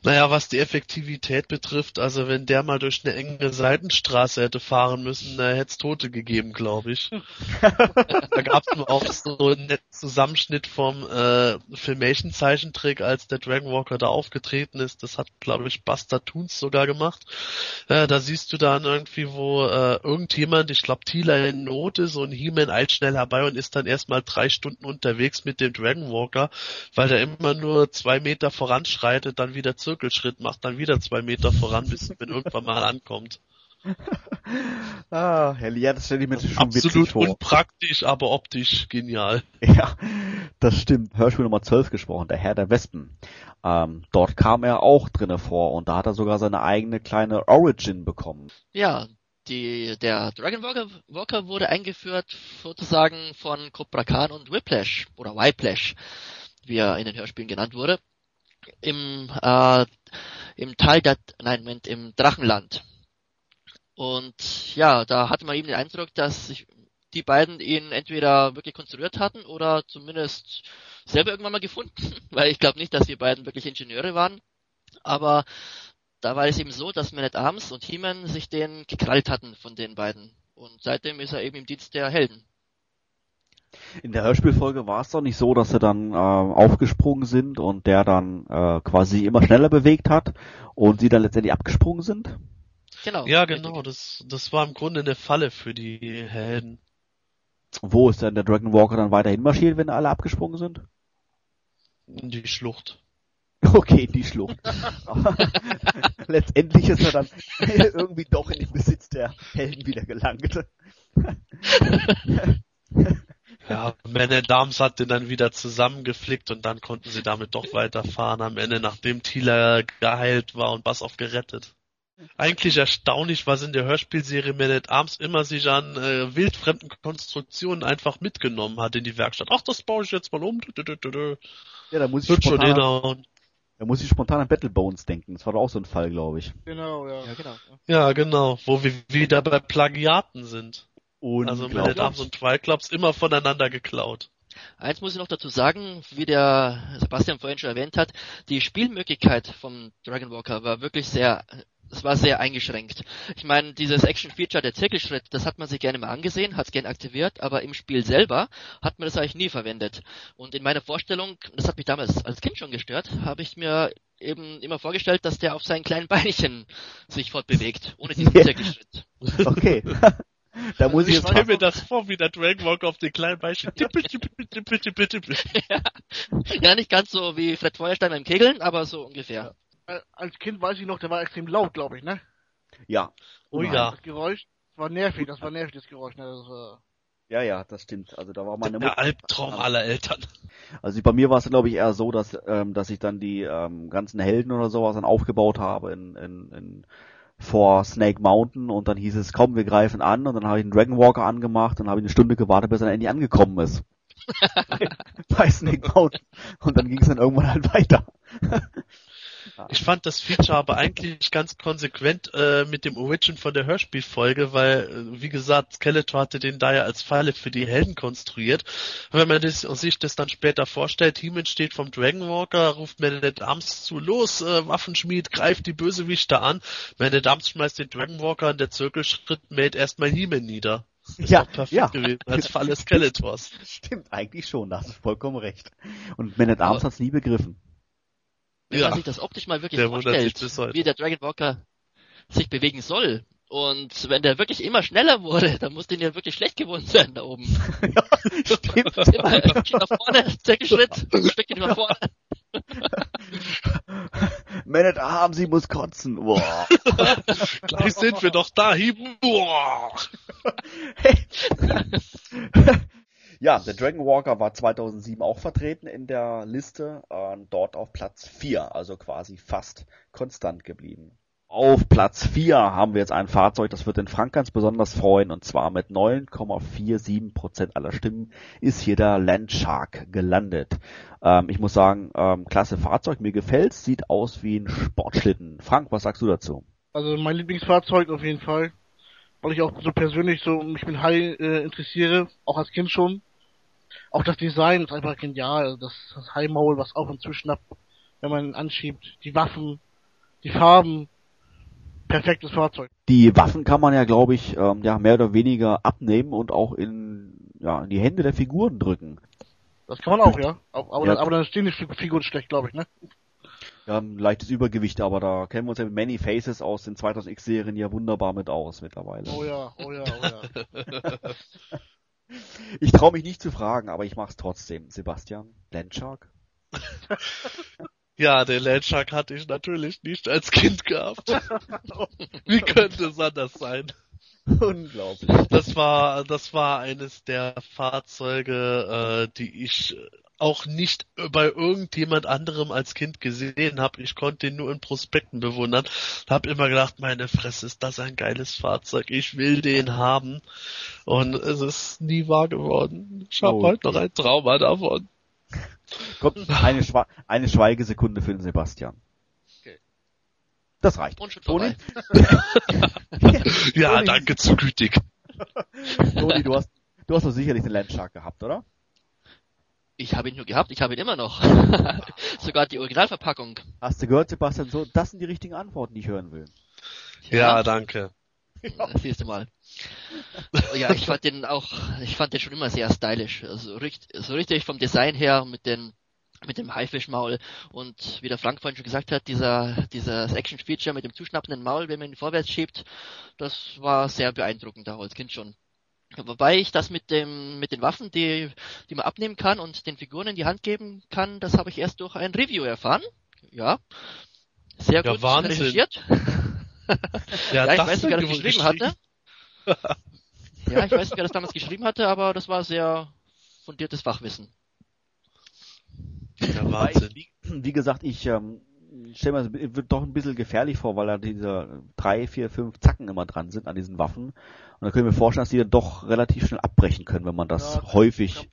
naja, was die Effektivität betrifft, also wenn der mal durch eine enge Seitenstraße hätte fahren müssen, da hätte es Tote gegeben, glaube ich. da gab es auch so einen netten Zusammenschnitt vom äh, Filmation-Zeichentrick, als der Dragon Walker da aufgetreten ist. Das hat, glaube ich, Buster Toons sogar gemacht. Äh, da siehst du dann irgendwie, wo äh, irgendjemand, ich glaube Tila in Not ist und He-Man eilt schnell herbei und ist dann erstmal drei Stunden unterwegs mit dem Dragon Walker, weil der immer nur zwei Meter voranschreitet, dann wieder Zirkelschritt macht, dann wieder zwei Meter voran, bis wenn irgendwann mal ankommt. ah, Herr ja, das stelle ich mir schon Absolut unpraktisch, aber optisch genial. Ja, das stimmt. Hörspiel Nummer 12 gesprochen, der Herr der Wespen. Ähm, dort kam er auch drinne vor und da hat er sogar seine eigene kleine Origin bekommen. Ja, die, der Dragon Walker, Walker wurde eingeführt sozusagen von Cobra Khan und Whiplash oder Whiplash, wie er in den Hörspielen genannt wurde. Im, äh, im Teil der, nein, Moment, im Drachenland. Und ja, da hatte man eben den Eindruck, dass sich die beiden ihn entweder wirklich konstruiert hatten oder zumindest selber irgendwann mal gefunden, weil ich glaube nicht, dass die beiden wirklich Ingenieure waren. Aber da war es eben so, dass Man at Arms und He-Man sich den gekrallt hatten von den beiden. Und seitdem ist er eben im Dienst der Helden. In der Hörspielfolge war es doch nicht so, dass sie dann äh, aufgesprungen sind und der dann äh, quasi immer schneller bewegt hat und sie dann letztendlich abgesprungen sind? Genau. Ja, genau, das, das war im Grunde eine Falle für die Helden. Wo ist denn der Dragon Walker dann weiterhin marschiert, wenn alle abgesprungen sind? In die Schlucht. Okay, die Schlucht. letztendlich ist er dann irgendwie doch in den Besitz der Helden wieder gelangt. Ja, Man at Arms hat den dann wieder zusammengeflickt und dann konnten sie damit doch weiterfahren am Ende, nachdem Thieler geheilt war und Bassoff gerettet. Eigentlich erstaunlich, was in der Hörspielserie Man at Arms immer sich an äh, wildfremden Konstruktionen einfach mitgenommen hat in die Werkstatt. Ach, das baue ich jetzt mal um. Ja, da muss ich Wird schon spontan, hinhauen. Da muss ich spontan an Battle Bones denken. Das war doch auch so ein Fall, glaube ich. Genau, ja. Ja, genau. Ja, genau. Wo wir wieder bei Plagiaten sind. Also Man at. Arms und Triclops immer voneinander geklaut. Eins muss ich noch dazu sagen, wie der Sebastian vorhin schon erwähnt hat, die Spielmöglichkeit vom Dragon Walker war wirklich sehr, es war sehr eingeschränkt. Ich meine, dieses Action-Feature, der Zirkelschritt, das hat man sich gerne mal angesehen, hat es gerne aktiviert, aber im Spiel selber hat man das eigentlich nie verwendet. Und in meiner Vorstellung, das hat mich damals als Kind schon gestört, habe ich mir eben immer vorgestellt, dass der auf seinen kleinen Beinchen sich fortbewegt, ohne diesen. Zirkelschritt. Okay. da muss ich Ich jetzt stelle mir das vor, wie der Dragon Walker auf den kleinen Beinchen tippel. ja, nicht ganz so wie Fred Feuerstein beim Kegeln, aber so ungefähr. Äh, Als Kind weiß ich noch, der war extrem laut, glaube ich, ne? ja. Oh ja. Das Geräusch das war nervig, das war nervig, das Geräusch, ne? Das war, Ja, ja, das stimmt. Also da war meine Der Mutter. Albtraum aller Eltern. Also bei mir war es glaube ich eher so, dass ähm, dass ich dann die ähm, ganzen Helden oder sowas dann aufgebaut habe in, in, in vor Snake Mountain und dann hieß es, komm, wir greifen an und dann habe ich einen Dragon Walker angemacht und habe ich eine Stunde gewartet, bis er dann endlich angekommen ist. bei Snake Mountain. Und dann ging es dann irgendwann halt weiter. Ich fand das Feature aber eigentlich ganz konsequent äh, mit dem Origin von der Hörspielfolge, weil, äh, wie gesagt, Skeletor hatte den da ja als Falle für die Helden konstruiert. Und wenn man das, sich das dann später vorstellt, He-Man steht vom Dragon Walker, ruft Man at Arms zu, los, äh, Waffenschmied, greift die Bösewichte an. Man at Arms schmeißt den Dragon Walker und der Zirkelschritt mäht erstmal He-Man nieder. Ist Ja, ja. gewesen, als Falle Skeletors. Stimmt, eigentlich schon, da hast du vollkommen recht. Und Man at Arms hat's nie begriffen. Wenn Ja. man sich das optisch mal wirklich vorstellt, wie der Dragon Walker sich bewegen soll. Und wenn der wirklich immer schneller wurde, dann muss den ja wirklich schlecht gewohnt sein da oben. Stimmt. Immer ein Stückchen nach vorne, Zirkelschritt, ein Stückchen nach vorne. Man at Arms, sie muss kotzen. Boah. Gleich sind wir doch da. Boah. Ja, der Dragon Walker war 2007 auch vertreten in der Liste, äh, dort auf Platz 4, also quasi fast konstant geblieben. Auf Platz 4 haben wir jetzt ein Fahrzeug, das wird den Frank ganz besonders freuen, und zwar mit 9,47% aller Stimmen ist hier der Landshark gelandet. Ähm, ich muss sagen, ähm, klasse Fahrzeug, mir gefällt's, sieht aus wie ein Sportschlitten. Frank, was sagst du dazu? Also mein Lieblingsfahrzeug auf jeden Fall. Weil ich auch so persönlich so mich mit High äh, interessiere, auch als Kind schon. Auch das Design ist einfach genial. Also das, das High-Maul, was und zu schnappt, wenn man ihn anschiebt. Die Waffen, die Farben. Perfektes Fahrzeug. Die Waffen kann man ja, glaube ich, ähm, ja, mehr oder weniger abnehmen und auch in, ja, in die Hände der Figuren drücken. Das kann man auch, ja. Aber, aber, Ja. Dann, aber dann stehen die Fig- Figuren schlecht, glaube ich, ne? Wir haben ein leichtes Übergewicht, aber da kennen wir uns ja mit Many Faces aus den 2000X-Serien ja wunderbar mit aus mittlerweile. Oh ja, oh ja, oh ja. Ich traue mich nicht zu fragen, aber ich mach's trotzdem. Sebastian, Landshark? Ja, den Landshark hatte ich natürlich nicht als Kind gehabt. Wie könnte es anders sein? Unglaublich. Das war, das war eines der Fahrzeuge, äh, die ich auch nicht bei irgendjemand anderem als Kind gesehen habe. Ich konnte ihn nur in Prospekten bewundern. Hab immer gedacht, meine Fresse, ist das ein geiles Fahrzeug. Ich will den haben. Und es ist nie wahr geworden. Ich habe Oh. heute noch ein Trauma davon. Kommt eine, Schwa eine Schweigesekunde für den Sebastian. Okay. Das reicht. Und schon Toni? Ja, Toni. danke zu gütig. Toni, du hast, du hast doch sicherlich den Landshark gehabt, oder? Ich habe ihn nur gehabt, ich habe ihn immer noch. Sogar die Originalverpackung. Hast du gehört, Sebastian? So, das sind die richtigen Antworten, die ich hören will. Ja, danke. Das siehst du mal. Ja, ich fand den auch, ich fand den schon immer sehr stylisch. Also richtig, so richtig vom Design her mit den mit dem Haifischmaul und wie der Frank vorhin schon gesagt hat, dieser dieses Action Feature mit dem zuschnappenden Maul, wenn man ihn vorwärts schiebt, das war sehr beeindruckend auch als Kind schon. Wobei ich das mit dem mit den Waffen, die die man abnehmen kann und den Figuren in die Hand geben kann, das habe ich erst durch ein Review erfahren. Ja. Sehr Ja, gut Wahnsinn. recherchiert. Ja, Ja, ich das weiß nicht, wer das geschrieben hatte. ja, ich weiß nicht, wer das damals geschrieben hatte, aber das war sehr fundiertes Fachwissen. Ja, Wahnsinn. Wie, wie gesagt, ich ähm, stelle mir das wird doch ein bisschen gefährlich vor, weil da diese drei, vier, fünf Zacken immer dran sind an diesen Waffen. Und da können wir vorstellen, dass die dann doch relativ schnell abbrechen können, wenn man das Ja, häufig,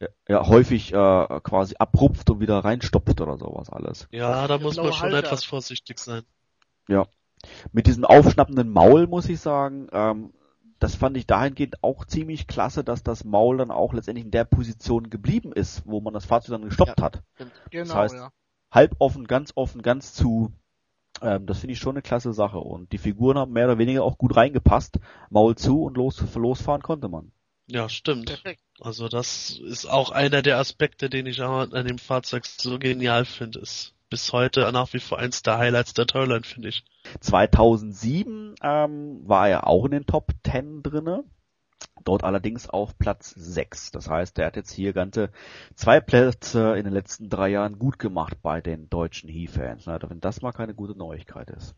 ja, ja, häufig äh, quasi abrupft und wieder reinstopft oder sowas alles. Ja, da muss man blaue schon Halter. etwas vorsichtig sein. Mit diesem aufschnappenden Maul muss ich sagen, ähm, das fand ich dahingehend auch ziemlich klasse, dass das Maul dann auch letztendlich in der Position geblieben ist, wo man das Fahrzeug dann gestoppt Ja. hat. Genau, heißt- ja. Halb offen, ganz offen, ganz zu. Ähm, das finde ich schon eine klasse Sache. Und die Figuren haben mehr oder weniger auch gut reingepasst. Maul zu und los, losfahren konnte man. Ja, stimmt. Perfekt. Also das ist auch einer der Aspekte, den ich an an dem Fahrzeug so genial finde. Ist bis heute nach wie vor eins der Highlights der Toyline, finde ich. 2007 ähm, war er auch in den Top 10 drinne. Dort allerdings auf Platz 6. Das heißt, er hat jetzt hier ganze zwei Plätze in den letzten drei Jahren gut gemacht bei den deutschen He-Fans. Na, Wenn das mal keine gute Neuigkeit ist.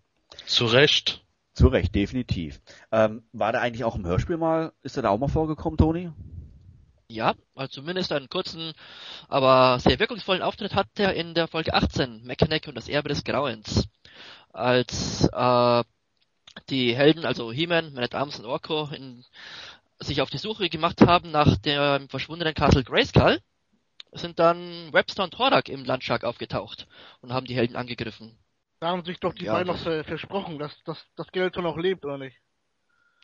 Zu Recht. Zu Recht, definitiv. Ähm, war der eigentlich auch im Hörspiel mal, ist er da auch mal vorgekommen, Toni? Ja, also zumindest einen kurzen, aber sehr wirkungsvollen Auftritt hat er in der Folge 18, Mechanic und das Erbe des Grauens. Als äh, die Helden, also He-Man, Man at Arms und Orko, in, sich auf die Suche gemacht haben nach dem verschwundenen Castle Grayskull, sind dann Webster und Horak im Landshark aufgetaucht und haben die Helden angegriffen. Da haben sich doch die Ja, beiden noch äh, versprochen, dass, dass das Skeleton noch lebt, oder nicht?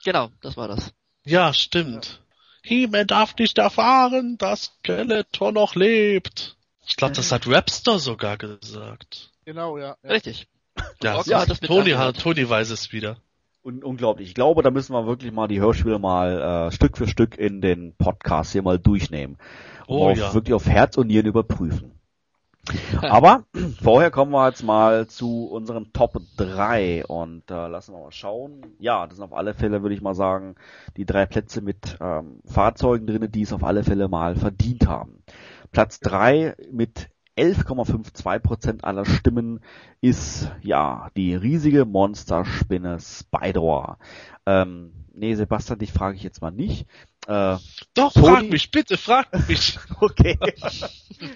Genau, das war das. Ja, stimmt. He-Man darf nicht erfahren, dass Skeletor noch lebt. Ich glaube, das hat Rapster sogar gesagt. Genau, ja. ja. Richtig. Ja, ja das angehört. hat, Toni weiß es wieder. Un unglaublich. Ich glaube, da müssen wir wirklich mal die Hörspiele mal äh, Stück für Stück in den Podcast hier mal durchnehmen. Und Oh auf, ja. wirklich auf Herz und Nieren überprüfen. Aber vorher kommen wir jetzt mal zu unseren Top 3 und äh, lassen wir mal schauen. Ja, das sind auf alle Fälle, würde ich mal sagen, die drei Plätze mit ähm, Fahrzeugen drinne, die es auf alle Fälle mal verdient haben. Platz 3 mit 11,52% aller Stimmen ist ja die riesige Monsterspinne Spider. Ähm, nee, Sebastian, dich frage ich jetzt mal nicht. Äh, Doch, Toni- frag mich, bitte, frag mich. Okay.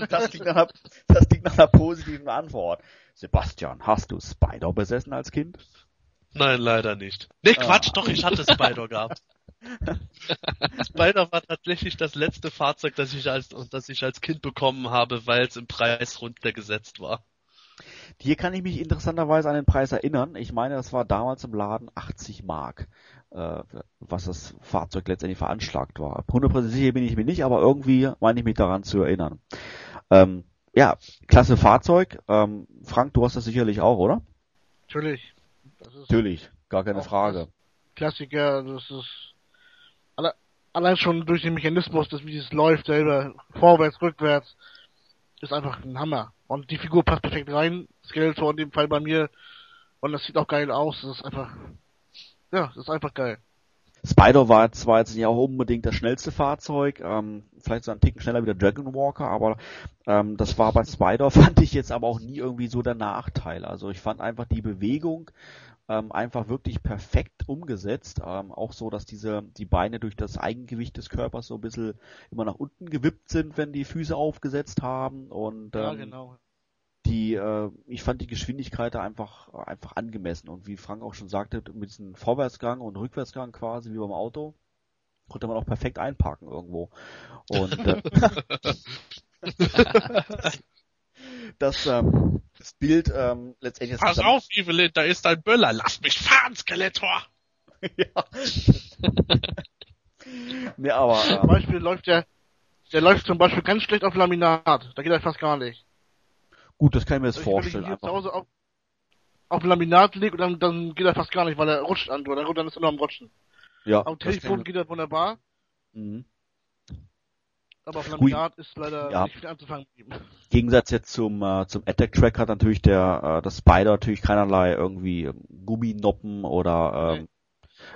Das klingt, nach einer, das klingt nach einer positiven Antwort. Sebastian, hast du Spider besessen als Kind? Nein, leider nicht. Nee, Quatsch, Ah. doch, ich hatte Spider gehabt. Spider war tatsächlich das letzte Fahrzeug, das ich als, das ich als Kind bekommen habe, weil es im Preis runtergesetzt war. Hier kann ich mich interessanterweise an den Preis erinnern. Ich meine, das war damals im Laden 80 Mark, äh, was das Fahrzeug letztendlich veranschlagt war. 100% sicher bin ich mir nicht, aber irgendwie meine ich mich daran zu erinnern. Ähm, ja, klasse Fahrzeug. Ähm, Frank, du hast das sicherlich auch, oder? Natürlich. Das ist Natürlich, gar keine Frage. Klassiker, das ist allein schon durch den Mechanismus, dass wie es läuft, selber vorwärts, rückwärts, ist einfach ein Hammer. Und die Figur passt perfekt rein, Skeletor in dem Fall bei mir, und das sieht auch geil aus, das ist einfach, ja, das ist einfach geil. Spider war zwar jetzt nicht auch unbedingt das schnellste Fahrzeug, ähm, vielleicht so ein Ticken schneller wie der Dragon Walker, aber ähm, das war bei Spider, fand ich jetzt aber auch nie irgendwie so der Nachteil. Also ich fand einfach die Bewegung ähm, einfach wirklich perfekt umgesetzt. Ähm, auch so, dass diese die Beine durch das Eigengewicht des Körpers so ein bisschen immer nach unten gewippt sind, wenn die Füße aufgesetzt haben. Und ähm, ja, genau. die, äh, ich fand die Geschwindigkeit da einfach, einfach angemessen. Und wie Frank auch schon sagte, mit diesem Vorwärtsgang und Rückwärtsgang quasi wie beim Auto, konnte man auch perfekt einparken irgendwo. Und äh, das, ähm, das Bild ähm, letztendlich Pass auf, Evelyn, da ist ein Böller. Lass mich fahren, Skeletor! ja. nee, aber Zum ähm, Beispiel läuft der, der läuft zum Beispiel ganz schlecht auf Laminat, da geht er fast gar nicht. gut, das kann ich mir jetzt Also ich, wenn ich vorstellen. ihn hier zu. Hause auf, auf Laminat lege und dann, dann geht er fast gar nicht, weil er rutscht an, dann, dann ist er nur am Rutschen. Ja, Am Telefon geht er wunderbar, mhm. Aber auf. Laminat ist leider Ja. nicht viel anzufangen ihm. Gegensatz jetzt zum äh, zum Attack Track hat natürlich der äh, das Spider natürlich keinerlei irgendwie Gumminoppen oder ähm,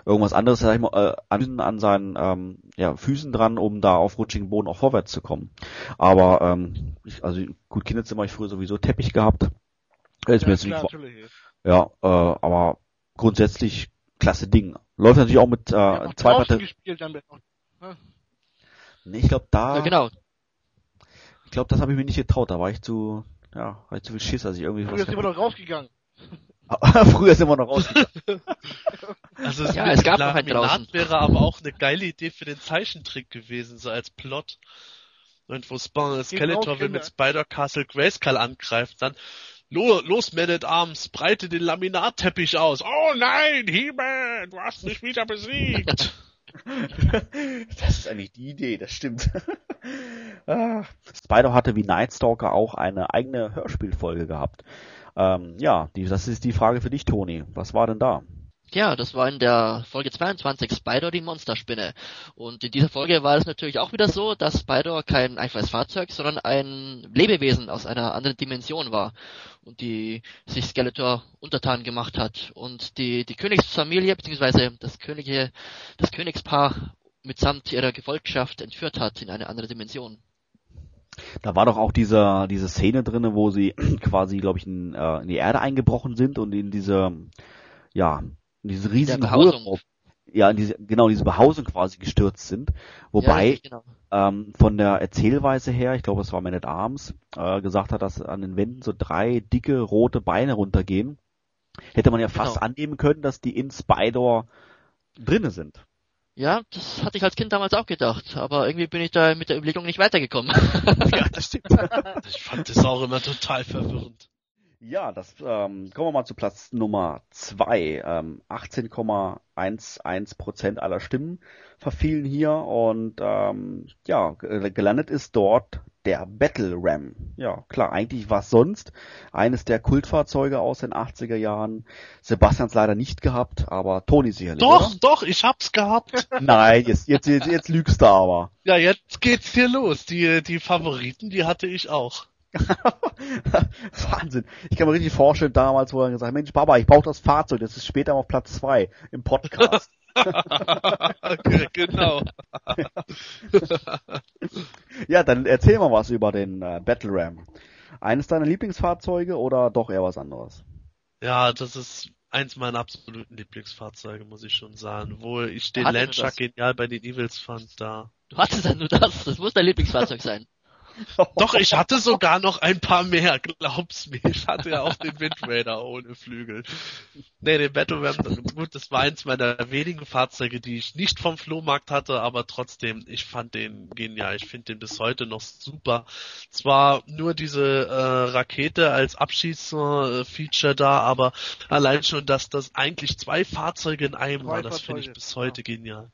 irgendwas anderes sag ich mal, äh, an, an seinen ähm, ja, Füßen dran, um da auf rutschigen Boden auch vorwärts zu kommen. Aber ähm, ich, also gut Kinderzimmer ich früher sowieso Teppich gehabt. Ist mir Ja, jetzt klar, nicht ja, äh, aber grundsätzlich klasse Ding. Läuft natürlich auch mit äh, Ja, auch zwei Batterien. Nee, ich glaube da Ja, genau. ich glaube, das habe ich mir nicht getraut, da war ich zu ja, war ich zu viel Schiss, als ich irgendwie Früher ist immer noch rausgegangen. Früher sind wir noch rausgegangen. Also Ja, mit es gab noch einen Laminat draußen. wäre aber auch eine geile Idee für den Zeichentrick gewesen, so als Plot. Und wo Spawn Skeletor will mit Spider Castle Grayskull angreift, dann Lo- Los, Man at Arms, breite den Laminatteppich aus. Oh nein, He-Man, du hast mich wieder besiegt. Das ist eigentlich die Idee, das stimmt. Ah, Spider hatte wie Nightstalker auch eine eigene Hörspielfolge gehabt. Ähm, ja, die, das ist die Frage für dich, Toni. Was war denn da? Ja, das war in der Folge 22 Spider die Monsterspinne. Und in dieser Folge war es natürlich auch wieder so, dass Spider kein einfaches Fahrzeug, sondern ein Lebewesen aus einer anderen Dimension war. Und die sich Skeletor untertan gemacht hat. Und die, die Königsfamilie, beziehungsweise das Könige, das Königspaar mitsamt ihrer Gefolgschaft entführt hat in eine andere Dimension. Da war doch auch diese, diese Szene drinne, wo sie quasi, glaube ich, in, äh, in die Erde eingebrochen sind und in diese, ja, in diese riesigen Behausung. Ja, in diese, genau, in diese Behausung quasi gestürzt sind. Ja, Wobei, richtig, genau. ähm, von der Erzählweise her, ich glaube, es war Man at Arms, äh, gesagt hat, dass an den Wänden so drei dicke rote Beine runtergehen. Hätte man ja fast Genau. annehmen können, dass die in Spider drinne sind. Ja, das hatte ich als Kind damals auch gedacht, aber irgendwie bin ich da mit der Überlegung nicht weitergekommen. ja, das stimmt. Ich fand das auch immer total verwirrend. Ja, das ähm, kommen wir mal zu Platz Nummer zwei. Ähm, 18,11 Prozent aller Stimmen verfielen hier und ähm, ja, ge- gelandet ist dort der Battle Ram. Ja, klar, eigentlich was sonst. Eines der Kultfahrzeuge aus den 80er Jahren. Sebastians leider nicht gehabt, aber Toni sicherlich. Doch, oder? doch, ich hab's gehabt. Nein, jetzt, jetzt, jetzt, jetzt lügst du aber. Ja, jetzt geht's hier los. Die, die Favoriten, die hatte ich auch. Wahnsinn. Ich kann mir richtig vorstellen, damals, wo er gesagt hat, Mensch, Baba, ich brauche das Fahrzeug, das ist später auf Platz zwei im Podcast. genau. ja, dann erzähl mal was über den äh, Battle Ram. Eines deiner Lieblingsfahrzeuge oder doch eher was anderes? Ja, das ist eins meiner absoluten Lieblingsfahrzeuge, muss ich schon sagen. Wo ich den Landshark genial bei den Evils fand, da. Du hattest dann nur das. Das muss dein Lieblingsfahrzeug sein. Doch, ich hatte sogar noch ein paar mehr, glaub's mir. Ich hatte ja auch den Wind Raider ohne Flügel. Nee, den Battle Ram, gut, das war eins meiner wenigen Fahrzeuge, die ich nicht vom Flohmarkt hatte, aber trotzdem, ich fand den genial. Ich finde den bis heute noch super. Zwar nur diese äh, Rakete als Abschiedsfeature da, aber allein schon, dass das eigentlich zwei Fahrzeuge in einem Zwei war, das finde ich bis ja. heute genial.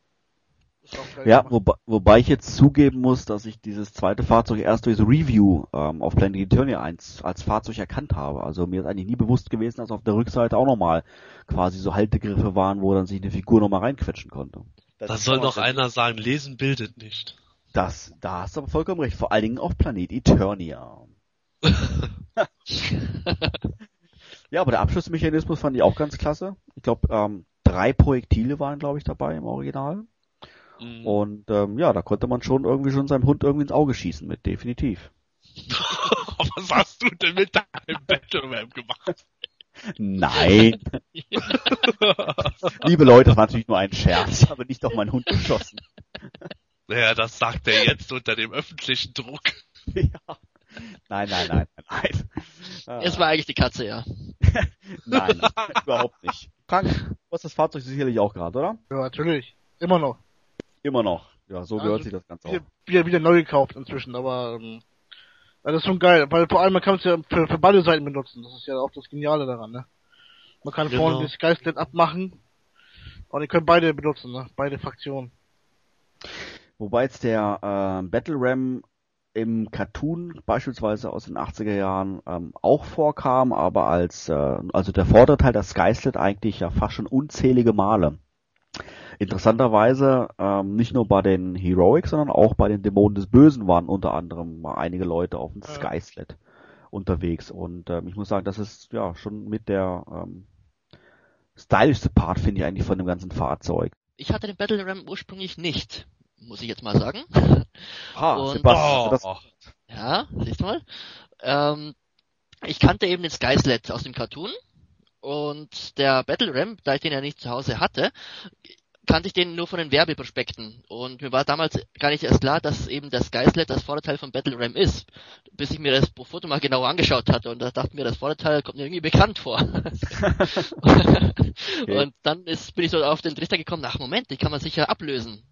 Ja, wobei, wobei ich jetzt zugeben muss, dass ich dieses zweite Fahrzeug erst durch das Review ähm, auf Planet Eternia 1 als Fahrzeug erkannt habe. Also mir ist eigentlich nie bewusst gewesen, dass auf der Rückseite auch nochmal quasi so Haltegriffe waren, wo dann sich eine Figur nochmal reinquetschen konnte. Da soll noch einer sagen, lesen bildet nicht. Das, da hast du aber vollkommen recht. Vor allen Dingen auf Planet Eternia. ja, aber der Abschussmechanismus fand ich auch ganz klasse. Ich glaube, ähm, drei Projektile waren, glaube ich, dabei im Original. Mhm. Und ähm, ja, da konnte man schon irgendwie schon seinem Hund irgendwie ins Auge schießen mit, definitiv. Was hast du denn mit deinem Battle Ram gemacht? Nein. Liebe Leute, das war natürlich nur ein Scherz, aber nicht auf meinen Hund geschossen. Naja, das sagt er jetzt unter dem öffentlichen Druck. ja. Nein, nein, nein, nein, nein. Es war eigentlich die Katze, ja. Nein, überhaupt nicht. Frank, du hast das Fahrzeug sicherlich auch gerade, oder? Ja, natürlich. Immer noch. Immer noch. Ja, so Also, gehört sich das Ganze auch. Wieder, wieder, wieder neu gekauft inzwischen, aber ähm, ja, das ist schon geil, weil vor allem man kann es ja für, für beide Seiten benutzen. Das ist ja auch das Geniale daran, ne? Man kann Genau. vorne das Geistlet abmachen und ihr könnt beide benutzen, ne? Beide Fraktionen. Wobei jetzt der äh, Battle Ram im Cartoon beispielsweise aus den 80er Jahren ähm, auch vorkam, aber als äh, also der vordere Teil, das Skyslet eigentlich ja fast schon unzählige Male. Interessanterweise ähm, nicht nur bei den Heroics, sondern auch bei den Dämonen des Bösen waren unter anderem mal einige Leute auf dem Ja. Skyslet unterwegs und ähm, ich muss sagen, das ist ja schon mit der ähm, stylischste Part finde ich eigentlich von dem ganzen Fahrzeug. Ich hatte den Battle Ram ursprünglich nicht, muss ich jetzt mal sagen. Ha, Und- Sebastian, das, Oh. Ja, siehst du mal. Ähm, ich kannte eben den Skyslet aus dem Cartoon und der Battle Ram, da ich den ja nicht zu Hause hatte, kannte ich den nur von den Werbeprospekten. Und mir war damals gar nicht erst klar, dass eben der Skyslet das Vorderteil von Battle Ram ist, bis ich mir das Foto mal genauer angeschaut hatte. Und da dachte ich mir, das Vorderteil kommt mir irgendwie bekannt vor. Und dann ist, bin ich so auf den Trichter gekommen, ach Moment, die kann man sicher ablösen.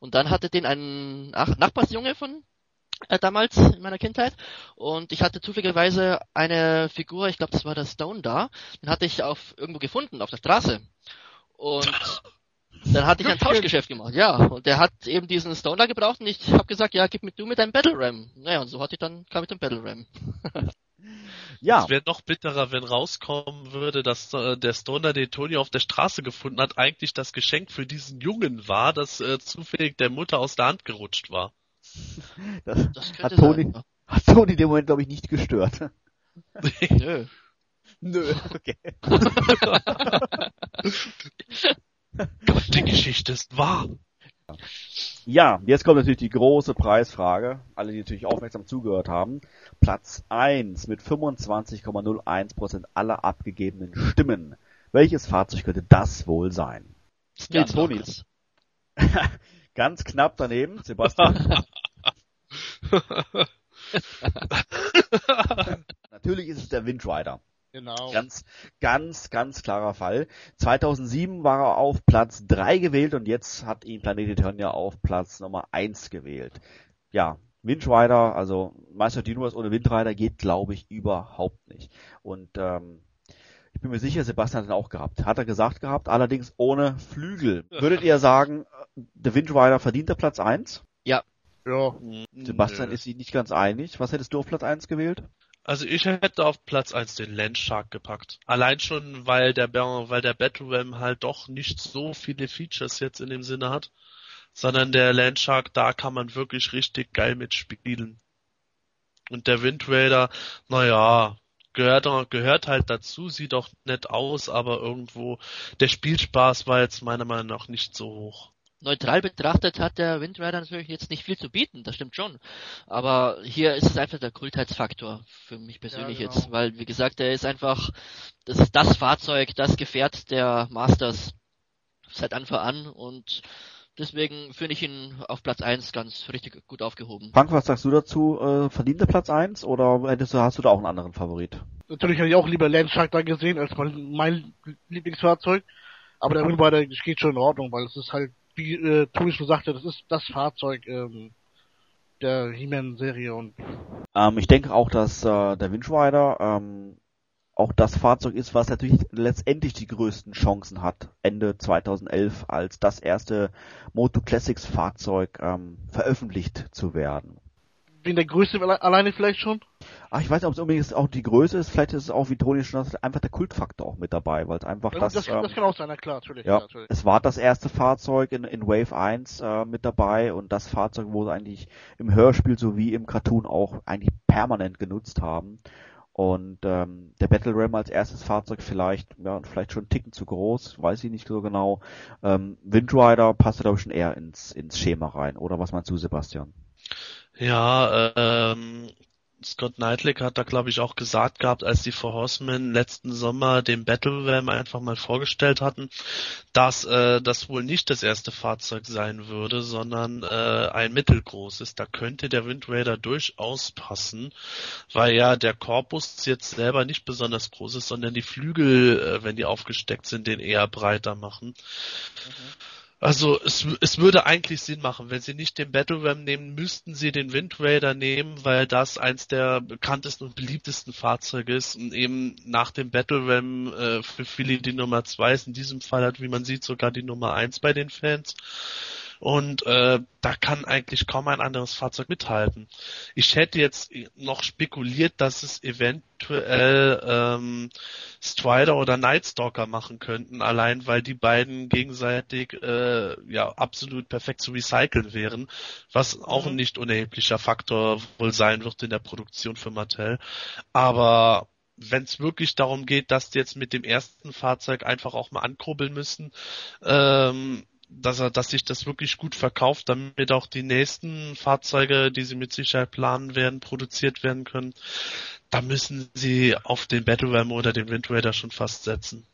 Und dann hatte den ein ach, Nachbarsjunge von äh, damals in meiner Kindheit. Und ich hatte zufälligerweise eine Figur, ich glaube das war der Stone da, den hatte ich auf irgendwo gefunden auf der Straße. Und dann hatte ich ein Tauschgeschäft gemacht, ja, und der hat eben diesen Stone da gebraucht und ich habe gesagt, ja, gib mir du mit deinem Battle Ram. Naja, und so hatte ich dann kam ich den Battle Ram. ja, Es wäre noch bitterer, wenn rauskommen würde, dass äh, der Stoner, den Tony auf der Straße gefunden hat, eigentlich das Geschenk für diesen Jungen war, das äh, zufällig der Mutter aus der Hand gerutscht war. das Das hat Toni, sein. hat Toni in dem Moment, glaube ich, nicht gestört. Nö. Nö, okay. Gott, die Geschichte ist wahr. Ja, jetzt kommt natürlich die große Preisfrage. Alle, die natürlich aufmerksam zugehört haben. Platz 1 mit 25,01% aller abgegebenen Stimmen. Welches Fahrzeug könnte das wohl sein? Toni. anderes. Ganz knapp daneben, Sebastian. Natürlich ist es der Windrider. Genau. Ganz, ganz, ganz klarer Fall. 2007 war er auf Platz 3 gewählt und jetzt hat ihn Planet Eternia auf Platz Nummer 1 gewählt. Ja, Windrider, also Meister Universe ohne Windrider geht, glaube ich, überhaupt nicht. Und ähm, ich bin mir sicher, Sebastian hat ihn auch gehabt. Hat er gesagt gehabt, allerdings ohne Flügel. Würdet ihr sagen, äh, der Windrider verdient der Platz 1? Ja. Sebastian Nö. ist sich nicht ganz einig. Was hättest du auf Platz 1 gewählt? Also ich hätte auf Platz 1 den Landshark gepackt. Allein schon, weil der, weil der Battle halt doch nicht so viele Features jetzt in dem Sinne hat, sondern der Landshark, da kann man wirklich richtig geil mitspielen. Und der Wind Raider, naja, gehört, gehört halt dazu, sieht auch nett aus, aber irgendwo, der Spielspaß war jetzt meiner Meinung nach nicht so hoch. Neutral betrachtet hat der Wind Rider natürlich jetzt nicht viel zu bieten, das stimmt schon. Aber hier ist es einfach der Kultheitsfaktor für mich persönlich Ja, genau. jetzt, weil wie gesagt, er ist einfach, das ist das Fahrzeug, das Gefährt der Masters seit Anfang an und deswegen finde ich ihn auf Platz 1 ganz richtig gut aufgehoben. Frank, was sagst du dazu? Äh, verdient der Platz 1 oder hättest du, hast du da auch einen anderen Favorit? Natürlich hätte ich auch lieber Landshark da gesehen als mein, mein Lieblingsfahrzeug. Aber der Windrider geht schon in Ordnung, weil es ist halt, wie äh, Tobi schon sagte, das ist das Fahrzeug ähm, der He-Man-Serie Ähm, ich denke auch, dass äh, der Winch ähm, auch das Fahrzeug ist, was natürlich letztendlich die größten Chancen hat, Ende 2011 als das erste Moto Classics Fahrzeug ähm, veröffentlicht zu werden. Wegen der Größe alle- alleine vielleicht schon. Ach, ich weiß nicht, ob es unbedingt auch die Größe ist, vielleicht ist es auch, wie Toni schon sagt, einfach der Kultfaktor auch mit dabei, weil es einfach Ja, das, das, ähm, das kann auch sein, na klar, natürlich. Ja, natürlich. es war das erste Fahrzeug in, in Wave 1 äh, mit dabei und das Fahrzeug, wo sie eigentlich im Hörspiel sowie im Cartoon auch eigentlich permanent genutzt haben. Und ähm, der Battle Ram als erstes Fahrzeug vielleicht, ja, vielleicht schon einen Ticken zu groß, weiß ich nicht so genau. Ähm, Windrider passt glaube ich schon eher ins, ins Schema rein, oder was meinst du, Sebastian? Ja, ähm, Scott Knightley hat da glaube ich auch gesagt gehabt, als die Four Horsemen letzten Sommer den Battle einfach mal vorgestellt hatten, dass äh, das wohl nicht das erste Fahrzeug sein würde, sondern äh, ein mittelgroßes. Da könnte der Wind Raider durchaus passen, weil ja der Korpus jetzt selber nicht besonders groß ist, sondern die Flügel, äh, wenn die aufgesteckt sind, den eher breiter machen. Also es, es würde eigentlich Sinn machen, wenn sie nicht den Battle Ram nehmen, müssten sie den Wind Raider nehmen, weil das eins der bekanntesten und beliebtesten Fahrzeuge ist und eben nach dem Battle Ram äh, für viele die Nummer zwei ist. In diesem Fall hat, wie man sieht, sogar die Nummer eins bei den Fans. Und äh, da kann eigentlich kaum ein anderes Fahrzeug mithalten. Ich hätte jetzt noch spekuliert, dass es eventuell ähm, Strider oder Nightstalker machen könnten, allein weil die beiden gegenseitig äh, ja absolut perfekt zu recyceln wären, was auch ein nicht unerheblicher Faktor wohl sein wird in der Produktion für Mattel. Aber wenn es wirklich darum geht, dass die jetzt mit dem ersten Fahrzeug einfach auch mal ankurbeln müssen, ähm, dass er, dass sich das wirklich gut verkauft, damit auch die nächsten Fahrzeuge, die sie mit Sicherheit planen werden, produziert werden können, da müssen sie auf den Battle Ram oder den Wind Raider schon fast setzen.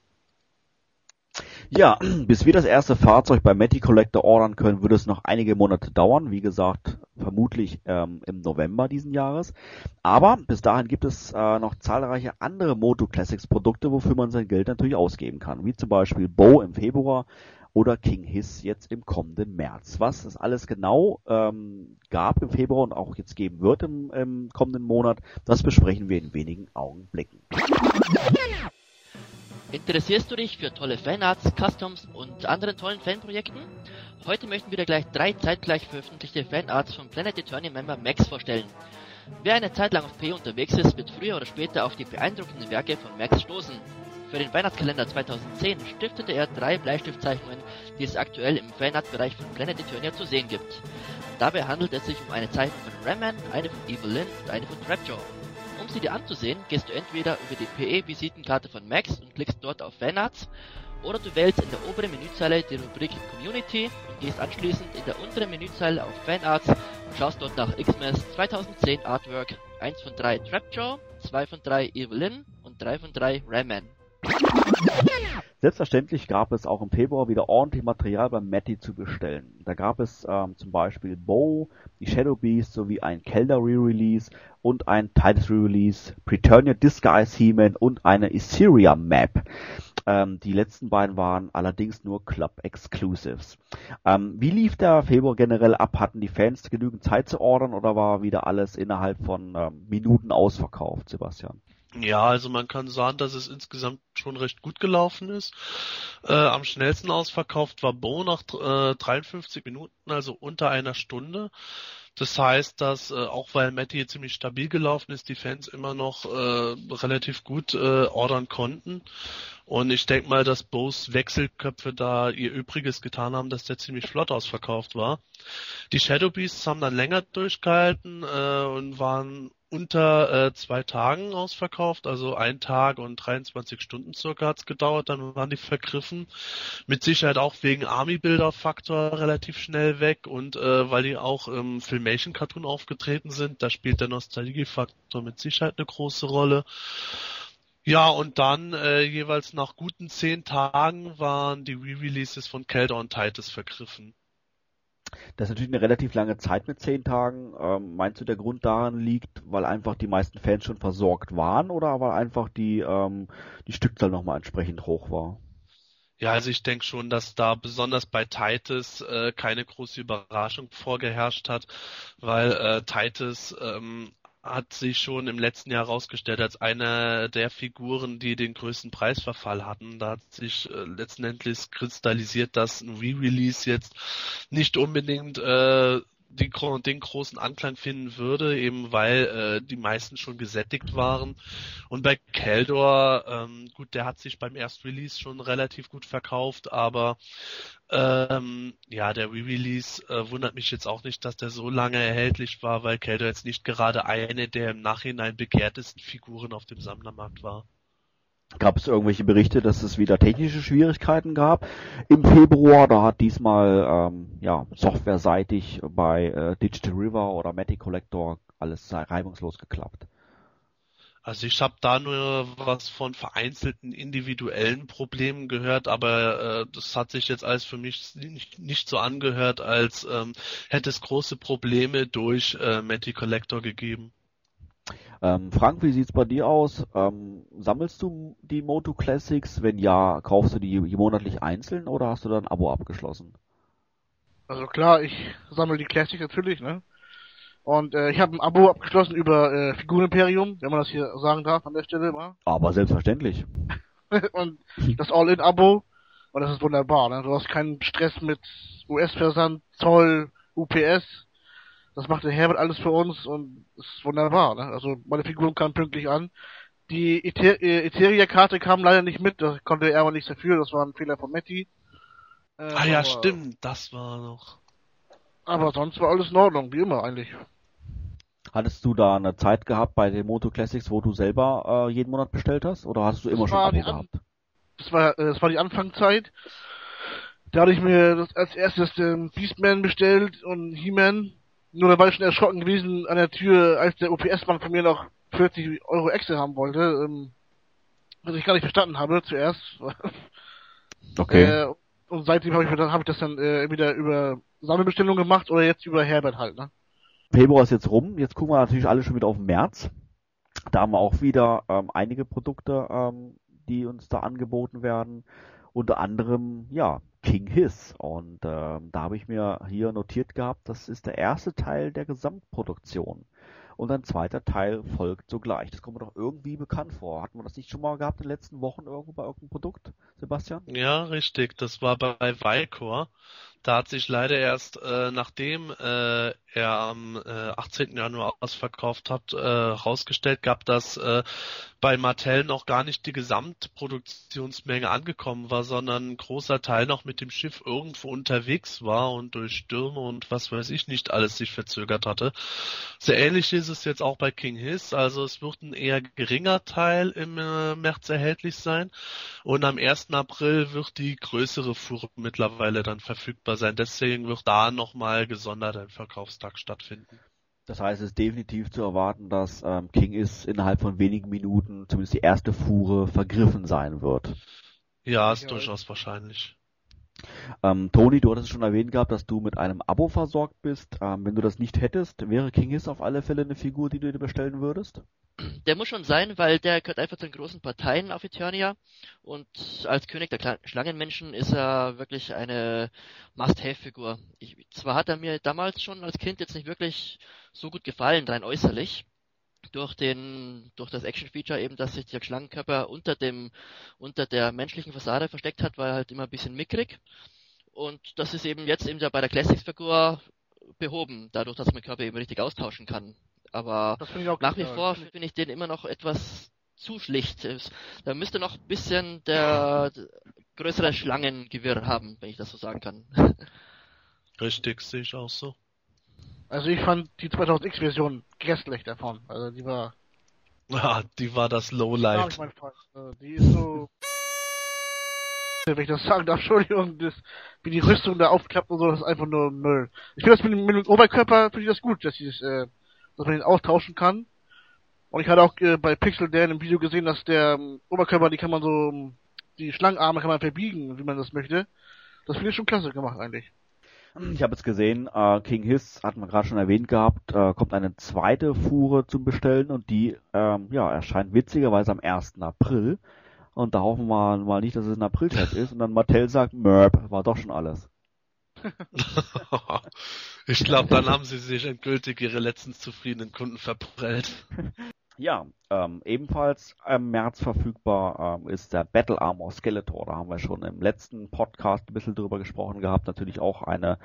Ja, bis wir das erste Fahrzeug bei Matty Collector ordern können, würde es noch einige Monate dauern. Wie gesagt, vermutlich ähm, im November diesen Jahres. Aber bis dahin gibt es äh, noch zahlreiche andere Moto Classics Produkte, wofür man sein Geld natürlich ausgeben kann. Wie zum Beispiel Bow im Februar oder King Hiss jetzt im kommenden März. Was es alles genau ähm, gab im Februar und auch jetzt geben wird im, im kommenden Monat, das besprechen wir in wenigen Augenblicken. Interessierst du dich für tolle Fanarts, Customs und anderen tollen Fanprojekten? Heute möchten wir dir gleich drei zeitgleich veröffentlichte Fanarts von Planet Eternia Member Max vorstellen. Wer eine Zeit lang auf P unterwegs ist, wird früher oder später auf die beeindruckenden Werke von Max stoßen. Für den Weihnachtskalender 2010 stiftete er drei Bleistiftzeichnungen, die es aktuell im Fanart-Bereich von Planet Eternia zu sehen gibt. Dabei handelt es sich um eine Zeichnung von Ramman, eine von Evil Lynn und eine von Trapjaw. Um sie dir anzusehen, gehst du entweder über die PE-Visitenkarte von Max und klickst dort auf Fanarts, oder du wählst in der oberen Menüzeile die Rubrik Community und gehst anschließend in der unteren Menüzeile auf Fanarts und schaust dort nach Xmas 2010 Artwork 1 von 3 Trapjaw, 2 von 3 Evelyn und 3 von 3 Ramman. Selbstverständlich gab es auch im Februar wieder ordentlich Material beim Matty zu bestellen. Da gab es ähm, zum Beispiel Bow, die Shadow Beast sowie ein Kelder Re-Release und ein Titus Re-Release, Preternia Disguise He-Man und eine Issyria Map. Ähm, die letzten beiden waren allerdings nur Club Exclusives. Ähm, wie lief der Februar generell ab? Hatten die Fans genügend Zeit zu ordern oder war wieder alles innerhalb von ähm, Minuten ausverkauft, Sebastian? Ja, also man kann sagen, dass es insgesamt schon recht gut gelaufen ist. Äh, am schnellsten ausverkauft war Bo nach äh, 53 Minuten, also unter einer Stunde. Das heißt, dass äh, auch weil Matty ziemlich stabil gelaufen ist, die Fans immer noch äh, relativ gut äh, ordern konnten. Und ich denke mal, dass Bose Wechselköpfe da ihr Übriges getan haben, dass der ziemlich flott ausverkauft war. Die Shadow Beasts haben dann länger durchgehalten äh, und waren unter äh, zwei Tagen ausverkauft, also ein Tag und 23 Stunden circa hat's gedauert, dann waren die vergriffen. Mit Sicherheit auch wegen Army-Builder-Faktor relativ schnell weg und äh, weil die auch im Filmation-Cartoon aufgetreten sind, da spielt der Nostalgie-Faktor mit Sicherheit eine große Rolle. Ja, und dann äh, jeweils nach guten zehn Tagen waren die Re-Releases von Kelder und Titus vergriffen. Das ist natürlich eine relativ lange Zeit mit zehn Tagen. Ähm, meinst du, der Grund daran liegt, weil einfach die meisten Fans schon versorgt waren oder weil einfach die, ähm, die Stückzahl nochmal entsprechend hoch war? Ja, also ich denke schon, dass da besonders bei Titus äh, keine große Überraschung vorgeherrscht hat, weil äh, Titus ähm, hat sich schon im letzten Jahr herausgestellt als einer der Figuren, die den größten Preisverfall hatten. Da hat sich äh, letzten Endes kristallisiert, dass ein Re-Release jetzt nicht unbedingt äh, die, den großen Anklang finden würde, eben weil äh, die meisten schon gesättigt waren. Und bei Keldor, ähm, gut, der hat sich beim Erstrelease schon relativ gut verkauft, aber ähm, ja, der Re-Release äh, wundert mich jetzt auch nicht, dass der so lange erhältlich war, weil Keldor jetzt nicht gerade eine der im Nachhinein begehrtesten Figuren auf dem Sammlermarkt war. Gab es irgendwelche Berichte, dass es wieder technische Schwierigkeiten gab im Februar? Da hat diesmal ähm, ja softwareseitig bei äh, Digital River oder Matic Collector alles reibungslos geklappt. Also ich habe da nur was von vereinzelten individuellen Problemen gehört, aber äh, das hat sich jetzt alles für mich nicht, nicht so angehört, als ähm, hätte es große Probleme durch äh, Matic Collector gegeben. Ähm, Frank, wie sieht's bei dir aus? Ähm, sammelst du die Moto Classics? Wenn ja, kaufst du die monatlich einzeln oder hast du da ein Abo abgeschlossen? Also klar, ich sammle die Classics natürlich, ne? Und äh, ich habe ein Abo abgeschlossen über äh, Figuren Imperium, wenn man das hier sagen darf an der Stelle mal. Aber selbstverständlich. und das All-In-Abo. Und das ist wunderbar, ne? Du hast keinen Stress mit US-Versand, Zoll, UPS das macht der Herbert alles für uns und ist wunderbar. Ne? Also meine Figuren kamen pünktlich an. Die äh, Eteria-Karte kam leider nicht mit, da konnte er aber nichts dafür, das war ein Fehler von Matty. Äh, ah ja, aber, stimmt, das war noch. Aber sonst war alles in Ordnung, wie immer eigentlich. Hattest du da eine Zeit gehabt bei den Moto Classics, wo du selber äh, jeden Monat bestellt hast, oder hast du immer das schon Abo gehabt? Das war, äh, das war die Anfangszeit. Da hatte ich mir das als erstes den Beastman bestellt und He-Man nur da war ich schon erschrocken gewesen an der Tür, als der OPS-Mann von mir noch 40 Euro Excel haben wollte, ähm, was ich gar nicht verstanden habe zuerst. Okay. Äh, und seitdem habe ich, hab ich das dann äh, wieder über Sammelbestellung gemacht oder jetzt über Herbert halt, ne? Februar ist jetzt rum, jetzt gucken wir natürlich alle schon wieder auf den März. Da haben wir auch wieder ähm, einige Produkte, ähm, die uns da angeboten werden. Unter anderem, ja, King His. Und äh, da habe ich mir hier notiert gehabt, das ist der erste Teil der Gesamtproduktion. Und ein zweiter Teil folgt sogleich. Das kommt mir doch irgendwie bekannt vor. Hatten wir das nicht schon mal gehabt in den letzten Wochen irgendwo bei irgendeinem Produkt, Sebastian? Ja, richtig. Das war bei Vicor. Da hat sich leider erst, äh, nachdem äh, er am äh, 18. Januar ausverkauft hat, äh, rausgestellt gab, dass äh, bei Mattel noch gar nicht die Gesamtproduktionsmenge angekommen war, sondern ein großer Teil noch mit dem Schiff irgendwo unterwegs war und durch Stürme und was weiß ich nicht alles sich verzögert hatte. Sehr ähnlich ist es jetzt auch bei King Hiss, also es wird ein eher geringer Teil im äh, März erhältlich sein und am 1. April wird die größere Fuhre mittlerweile dann verfügbar sein. Deswegen wird da nochmal gesondert ein Verkaufstag stattfinden. Das heißt, es ist definitiv zu erwarten, dass ähm, King ist innerhalb von wenigen Minuten zumindest die erste Fuhre vergriffen sein wird. Ja, ist ja. durchaus wahrscheinlich. Ähm, Toni, du hattest schon erwähnt gehabt, dass du mit einem Abo versorgt bist. Ähm, wenn du das nicht hättest, wäre King Hiss auf alle Fälle eine Figur, die du dir bestellen würdest? Der muss schon sein, weil der gehört einfach zu den großen Parteien auf Eternia und als König der Schlangenmenschen ist er wirklich eine Must-Have-Figur. Zwar hat er mir damals schon als Kind jetzt nicht wirklich so gut gefallen, rein äußerlich, durch den durch das Action Feature eben, dass sich der Schlangenkörper unter dem unter der menschlichen Fassade versteckt hat, war er halt immer ein bisschen mickrig. Und das ist eben jetzt eben ja bei der Classics Figur behoben, dadurch, dass man Körper eben richtig austauschen kann. Aber nach wie vor finde ich den immer noch etwas zu schlicht. Da müsste noch ein bisschen der größere Schlangengewirr haben, wenn ich das so sagen kann. Richtig, sehe ich auch so. Also ich fand die 2000X-Version grässlich davon. Also die war. Ja, die war das Lowlight. Fall. Also die ist so. Wenn ich das sagen darf, Entschuldigung, das, wie die Rüstung da aufklappt und so, das ist einfach nur Müll. Ich finde das mit dem, mit dem Oberkörper, finde ich das gut, dass, dieses, äh, dass man den austauschen kann. Und ich hatte auch äh, bei Pixel Dan im Video gesehen, dass der ähm, Oberkörper, die kann man so, ähm, die Schlangenarme kann man verbiegen, wie man das möchte. Das finde ich schon klasse gemacht eigentlich. Ich habe jetzt gesehen, äh, King Hiss, hatten wir gerade schon erwähnt gehabt, äh, kommt eine zweite Fuhre zum Bestellen und die ähm, ja, erscheint witzigerweise am 1. April. Und da hoffen wir mal nicht, dass es ein April-Test ist. Und dann Mattel sagt, Merp, war doch schon alles. ich glaube, dann haben sie sich endgültig ihre letztens zufriedenen Kunden verprellt. Ja, ähm, ebenfalls im März verfügbar ähm, ist der Battle Armor Skeletor. Da haben wir schon im letzten Podcast ein bisschen drüber gesprochen gehabt. Natürlich auch eine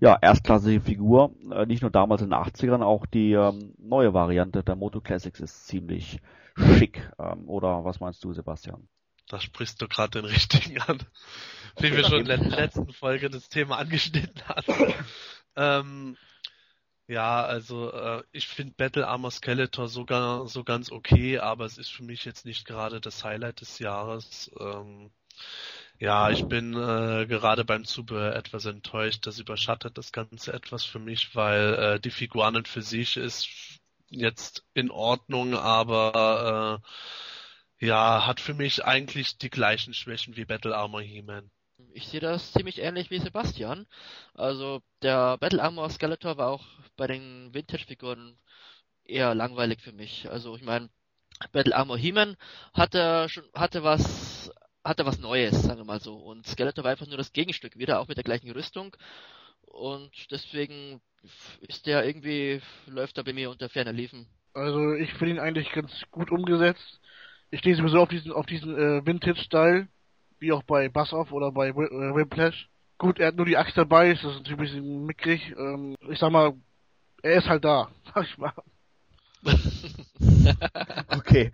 ja, erstklassige Figur. Äh, nicht nur damals in den 80ern, auch die ähm, neue Variante der Moto Classics ist ziemlich schick. Ähm, oder was meinst du, Sebastian? Da sprichst du gerade den richtigen an. Wie wir schon in der letzten Folge das Thema angeschnitten hatten. ähm, ja, also äh, ich finde Battle Armor Skeletor sogar so ganz okay, aber es ist für mich jetzt nicht gerade das Highlight des Jahres. Ähm, ja, ich bin äh, gerade beim Zubehör etwas enttäuscht. Das überschattet das Ganze etwas für mich, weil äh, die Figur an und für sich ist jetzt in Ordnung, aber äh, ja, hat für mich eigentlich die gleichen Schwächen wie Battle Armor He-Man. Ich sehe das ziemlich ähnlich wie Sebastian. Also der Battle Armor Skeletor war auch bei den Vintage-Figuren eher langweilig für mich. Also ich meine, Battle Armor He-Man hatte schon hatte was hatte was Neues, sagen wir mal so. Und Skeletor war einfach nur das Gegenstück, wieder auch mit der gleichen Rüstung. Und deswegen ist der irgendwie, läuft er bei mir unter ferner Liefen. Also ich finde ihn eigentlich ganz gut umgesetzt. Ich stehe sowieso auf diesen auf diesen äh, Vintage-Style, wie auch bei Bassoff oder bei äh, Whiplash. Gut, er hat nur die Axt dabei, das ist natürlich ein bisschen mickrig. Ähm, ich sag mal, er ist halt da, sag ich mal. Okay,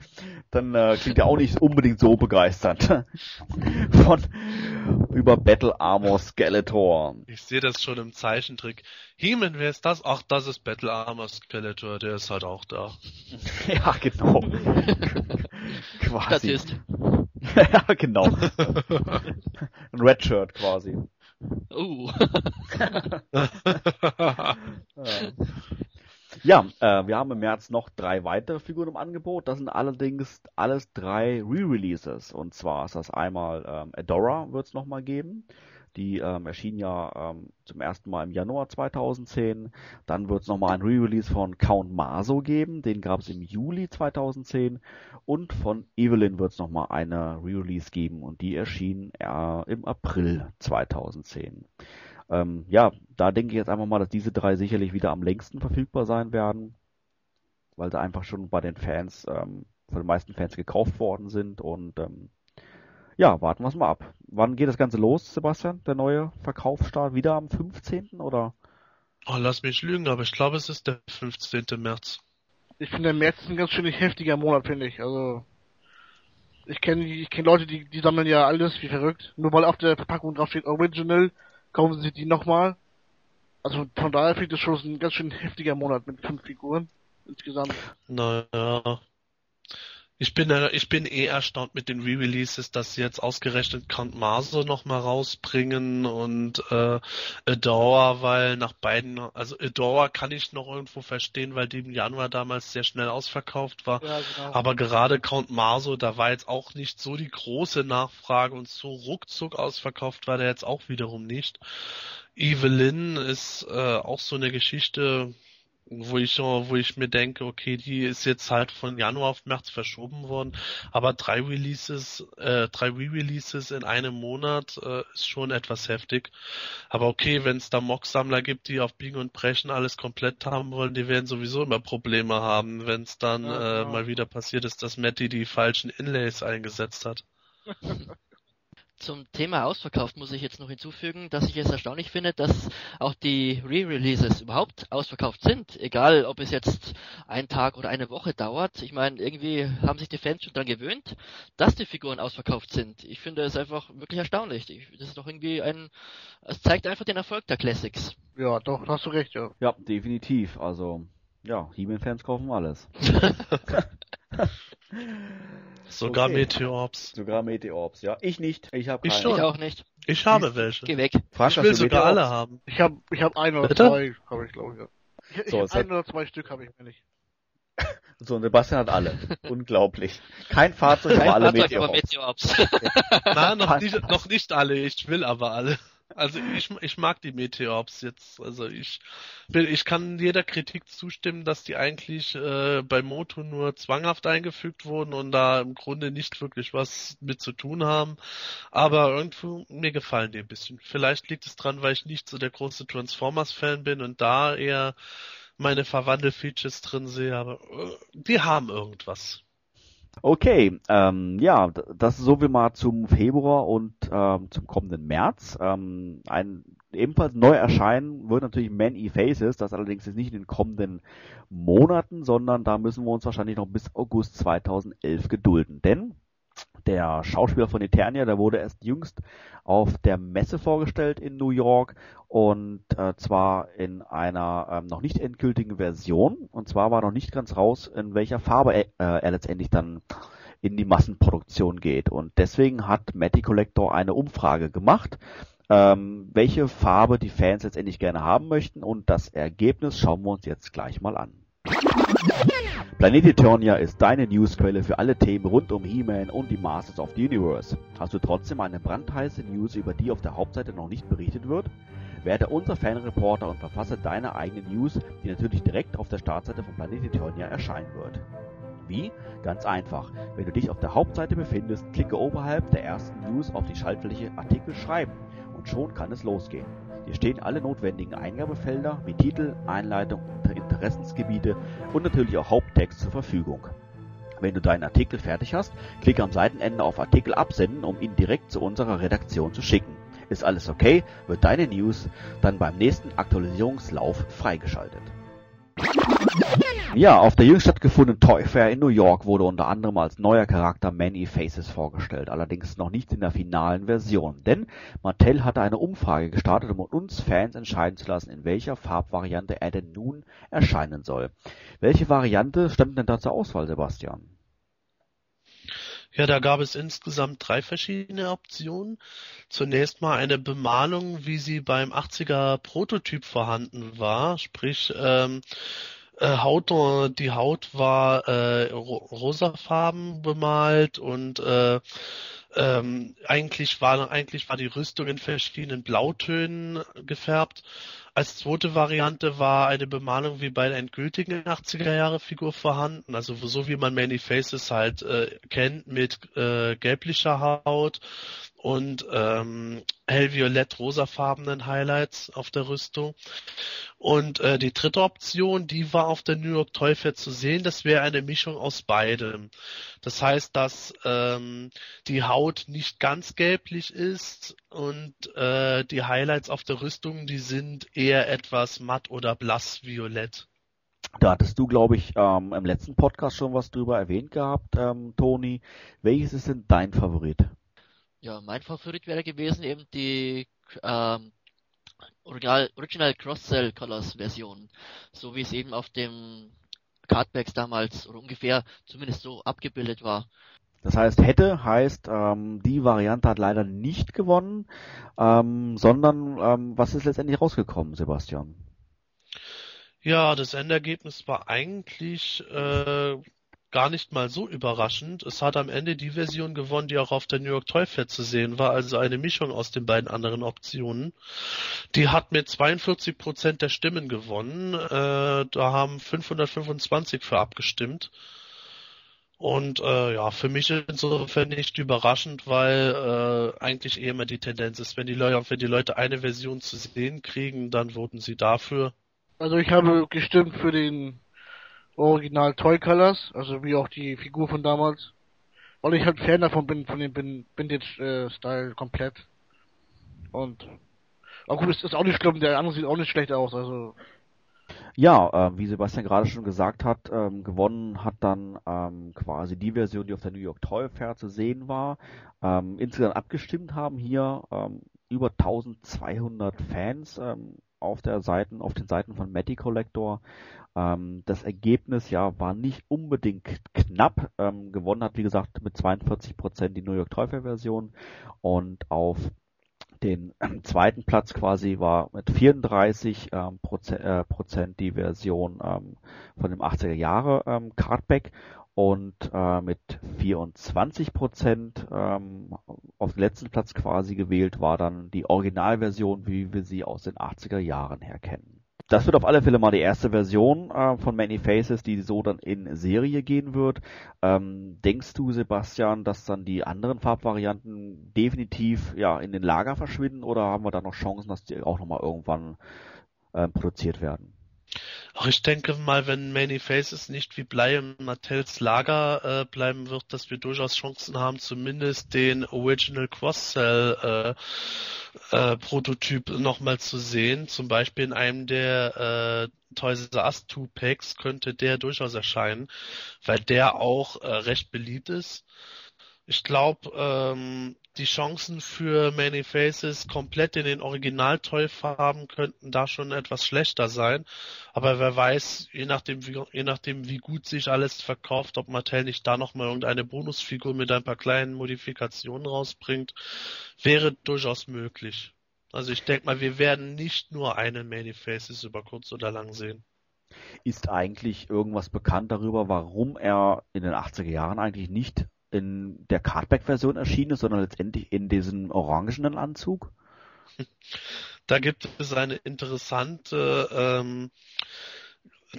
dann äh, klingt ja auch nicht unbedingt so begeisternd von über Battle Armor Skeletor. Ich sehe das schon im Zeichentrick. He-Man, wer ist das? Ach, das ist Battle Armor Skeletor, der ist halt auch da. Ja, genau. quasi. Statist. ja, genau. Ein Redshirt quasi. Uh. Ja, äh, wir haben im März noch drei weitere Figuren im Angebot. Das sind allerdings alles drei Re-Releases. Und zwar ist das einmal ähm, Adora wird es nochmal geben. Die ähm, erschien ja ähm, zum ersten Mal im Januar 2010. Dann wird es nochmal ein Re-Release von Count Maso geben. Den gab es im Juli 2010. Und von Evelyn wird es nochmal eine Re-Release geben. Und die erschien äh, im April 2010. Ähm, ja, da denke ich jetzt einfach mal, dass diese drei sicherlich wieder am längsten verfügbar sein werden, weil sie einfach schon bei den Fans, ähm, von den meisten Fans gekauft worden sind und ähm, ja, warten wir es mal ab. Wann geht das Ganze los, Sebastian? Der neue Verkaufsstart wieder am 15. oder? oh, lass mich lügen, aber ich glaube, es ist der 15. März. Ich finde, der März ist ein ganz schön heftiger Monat, finde ich. Also, ich kenne ich kenn Leute, die, die sammeln ja alles wie verrückt. Nur weil auf der Verpackung drauf steht Original, kaufen sie die nochmal. Also von daher ich das schon ein ganz schön heftiger Monat mit fünf Figuren insgesamt. Naja. Ich bin, äh, ich bin eh erstaunt mit den Re-Releases, dass sie jetzt ausgerechnet Count Maso nochmal rausbringen und äh, Adora, weil nach beiden, also Adora kann ich noch irgendwo verstehen, weil die im Januar damals sehr schnell ausverkauft war. Ja, genau. Aber gerade Count Maso, da war jetzt auch nicht so die große Nachfrage und so ruckzuck ausverkauft war der jetzt auch wiederum nicht. Evelyn ist äh, auch so eine Geschichte, wo ich wo ich mir denke, okay, die ist jetzt halt von Januar auf März verschoben worden, aber drei Releases, äh, drei Re-Releases in einem Monat äh, ist schon etwas heftig. Aber okay, wenn es da Mock-Sammler gibt, die auf Biegen und Brechen alles komplett haben wollen, die werden sowieso immer Probleme haben, wenn es dann Ja, äh, genau. mal wieder passiert ist, dass Matty die falschen Inlays eingesetzt hat. zum Thema ausverkauft muss ich jetzt noch hinzufügen, dass ich es erstaunlich finde, dass auch die Re-Releases überhaupt ausverkauft sind. Egal, ob es jetzt ein Tag oder eine Woche dauert. Ich meine, irgendwie haben sich die Fans schon daran gewöhnt, dass die Figuren ausverkauft sind. Ich finde es einfach wirklich erstaunlich. Ich, das ist doch irgendwie ein, es zeigt einfach den Erfolg der Classics. Ja, doch, hast du recht, ja. Ja, definitiv. Also, ja, He-Man-Fans kaufen alles. Sogar Okay. Meteorops. Sogar Meteorops, ja. Ich nicht. Ich habe Ich. Ich auch nicht. Ich habe welche. Geh weg. Frank, Ich will sogar Meteorops? alle haben. Ich hab, ich hab ein oder Bitte? zwei, habe ich glaube ich, ja. Ich, ich So, hab es hat- ein oder zwei Stück habe ich mir nicht. So, und Sebastian hat alle. Unglaublich. Kein Fahrzeug, aber Kein alle Fahrzeug, aber Meteorops. Meteorops. Nein, noch nicht, noch nicht alle. Ich will aber alle. Also ich, ich mag die Meteorops jetzt. Also ich bin, ich kann jeder Kritik zustimmen, dass die eigentlich äh, bei Moto nur zwanghaft eingefügt wurden und da im Grunde nicht wirklich was mit zu tun haben. Aber irgendwo mir gefallen die ein bisschen. Vielleicht liegt es dran, weil ich nicht so der große Transformers-Fan bin und da eher meine Verwandel-Features drin sehe. Aber äh, die haben irgendwas. Okay, ähm, ja, das ist so viel mal zum Februar und ähm, zum kommenden März. Ähm, ein ebenfalls neu erscheinen wird natürlich Man-E Faces, das allerdings jetzt nicht in den kommenden Monaten, sondern da müssen wir uns wahrscheinlich noch bis August 2011 gedulden. Denn der Schauspieler von Eternia, der wurde erst jüngst auf der Messe vorgestellt in New York und äh, zwar in einer ähm, noch nicht endgültigen Version. Und zwar war noch nicht ganz raus, in welcher Farbe er, äh, er letztendlich dann in die Massenproduktion geht. Und deswegen hat Matty Collector eine Umfrage gemacht, ähm, welche Farbe die Fans letztendlich gerne haben möchten. Und das Ergebnis schauen wir uns jetzt gleich mal an. Planet Eternia ist deine Newsquelle für alle Themen rund um He-Man und die Masters of the Universe. Hast du trotzdem eine brandheiße News, über die auf der Hauptseite noch nicht berichtet wird? Werde unser Fanreporter und verfasse deine eigene News, die natürlich direkt auf der Startseite von Planet Eternia erscheinen wird. Wie? Ganz einfach. Wenn du dich auf der Hauptseite befindest, klicke oberhalb der ersten News auf die Schaltfläche Artikel schreiben und schon kann es losgehen. Hier stehen alle notwendigen Eingabefelder wie Titel, Einleitung, Interessensgebiete und natürlich auch Haupttext zur Verfügung. Wenn du deinen Artikel fertig hast, klicke am Seitenende auf Artikel absenden, um ihn direkt zu unserer Redaktion zu schicken. Ist alles okay, wird deine News dann beim nächsten Aktualisierungslauf freigeschaltet. Ja, auf der jüngst stattgefundenen Toy Fair in New York wurde unter anderem als neuer Charakter Many Faces vorgestellt, allerdings noch nicht in der finalen Version. Denn Mattel hatte eine Umfrage gestartet, um uns Fans entscheiden zu lassen, in welcher Farbvariante er denn nun erscheinen soll. Welche Variante stand denn da zur Auswahl, Sebastian? Ja, da gab es insgesamt drei verschiedene Optionen. Zunächst mal eine Bemalung, wie sie beim 80er Prototyp vorhanden war, sprich ähm, äh, Haut, die Haut war äh, ro rosafarben bemalt und äh, ähm, eigentlich war eigentlich war die Rüstung in verschiedenen Blautönen gefärbt. Als zweite Variante war eine Bemalung wie bei der endgültigen 80er Jahre Figur vorhanden, also so wie man Many Faces halt äh, kennt mit äh, gelblicher Haut und ähm, hellviolett-rosafarbenen Highlights auf der Rüstung. Und äh, die dritte Option, die war auf der New York Toy Fair zu sehen, das wäre eine Mischung aus beidem. Das heißt, dass ähm, die Haut nicht ganz gelblich ist und äh, die Highlights auf der Rüstung, die sind eher etwas matt oder blassviolett. Da hattest du, glaube ich, ähm, im letzten Podcast schon was drüber erwähnt gehabt, ähm, Toni. Welches ist denn dein Favorit? Ja, mein Favorit wäre gewesen eben die ähm, Original, Original Cross-Cell Colors Version. So wie es eben auf dem Cardbacks damals oder ungefähr zumindest so abgebildet war. Das heißt, hätte heißt, ähm, die Variante hat leider nicht gewonnen, ähm, sondern ähm, was ist letztendlich rausgekommen, Sebastian? Ja, das Endergebnis war eigentlich äh, gar nicht mal so überraschend. Es hat am Ende die Version gewonnen, die auch auf der New York Toy Fair zu sehen war, also eine Mischung aus den beiden anderen Optionen. Die hat mit 42 Prozent der Stimmen gewonnen. Äh, da haben 525 für abgestimmt. Und äh, ja, für mich insofern nicht überraschend, weil äh, eigentlich eher immer die Tendenz ist, wenn die Leute, wenn die Leute eine Version zu sehen kriegen, dann voten sie dafür. Also ich habe gestimmt für den Original Toy Colors, also wie auch die Figur von damals. weil ich halt Fan davon bin, von dem Vin- Vintage-Style komplett. Und, aber gut, es ist auch nicht schlimm, der andere sieht auch nicht schlecht aus, also, Ja, äh, wie Sebastian gerade schon gesagt hat, ähm, gewonnen hat dann ähm, quasi die Version, die auf der New York Toy Fair zu sehen war. Ähm, insgesamt abgestimmt haben hier ähm, über 1200 Fans ähm, auf der Seiten, auf den Seiten von Matty Collector. Ähm, das Ergebnis ja war nicht unbedingt knapp. Gewonnen hat, wie gesagt, mit 42 Prozent die New York Toy Fair Version und auf den ähm, zweiten Platz quasi war mit 34 ähm, Proze äh, Prozent die Version ähm, von dem 80er Jahre ähm, Cardback und äh, mit 24 Prozent ähm, auf den letzten Platz quasi gewählt war dann die Originalversion, wie wir sie aus den 80er Jahren her kennen. Das wird auf alle Fälle mal die erste Version äh, von Many Faces, die so dann in Serie gehen wird. Ähm, denkst du, Sebastian, dass dann die anderen Farbvarianten definitiv ja in den Lager verschwinden oder haben wir da noch Chancen, dass die auch nochmal irgendwann äh, produziert werden? Auch ich denke mal, wenn Many Faces nicht wie Blei im Mattels Lager äh, bleiben wird, dass wir durchaus Chancen haben, zumindest den Original Cross-Cell äh, äh, Prototyp nochmal zu sehen. Zum Beispiel in einem der äh, Toys R Us Two Packs könnte der durchaus erscheinen, weil der auch äh, recht beliebt ist. Ich glaube, ähm, die Chancen für Many Faces komplett in den Original-Toy-Farben könnten da schon etwas schlechter sein. Aber wer weiß, je nachdem, wie, je nachdem, wie gut sich alles verkauft, ob Mattel nicht da nochmal irgendeine Bonusfigur mit ein paar kleinen Modifikationen rausbringt, wäre durchaus möglich. Also ich denke mal, wir werden nicht nur einen Many Faces über kurz oder lang sehen. Ist eigentlich irgendwas bekannt darüber, warum er in den 80er Jahren eigentlich nicht in der Cardback-Version erschienen ist, sondern letztendlich in diesem orangenen Anzug? Da gibt es eine interessante ähm,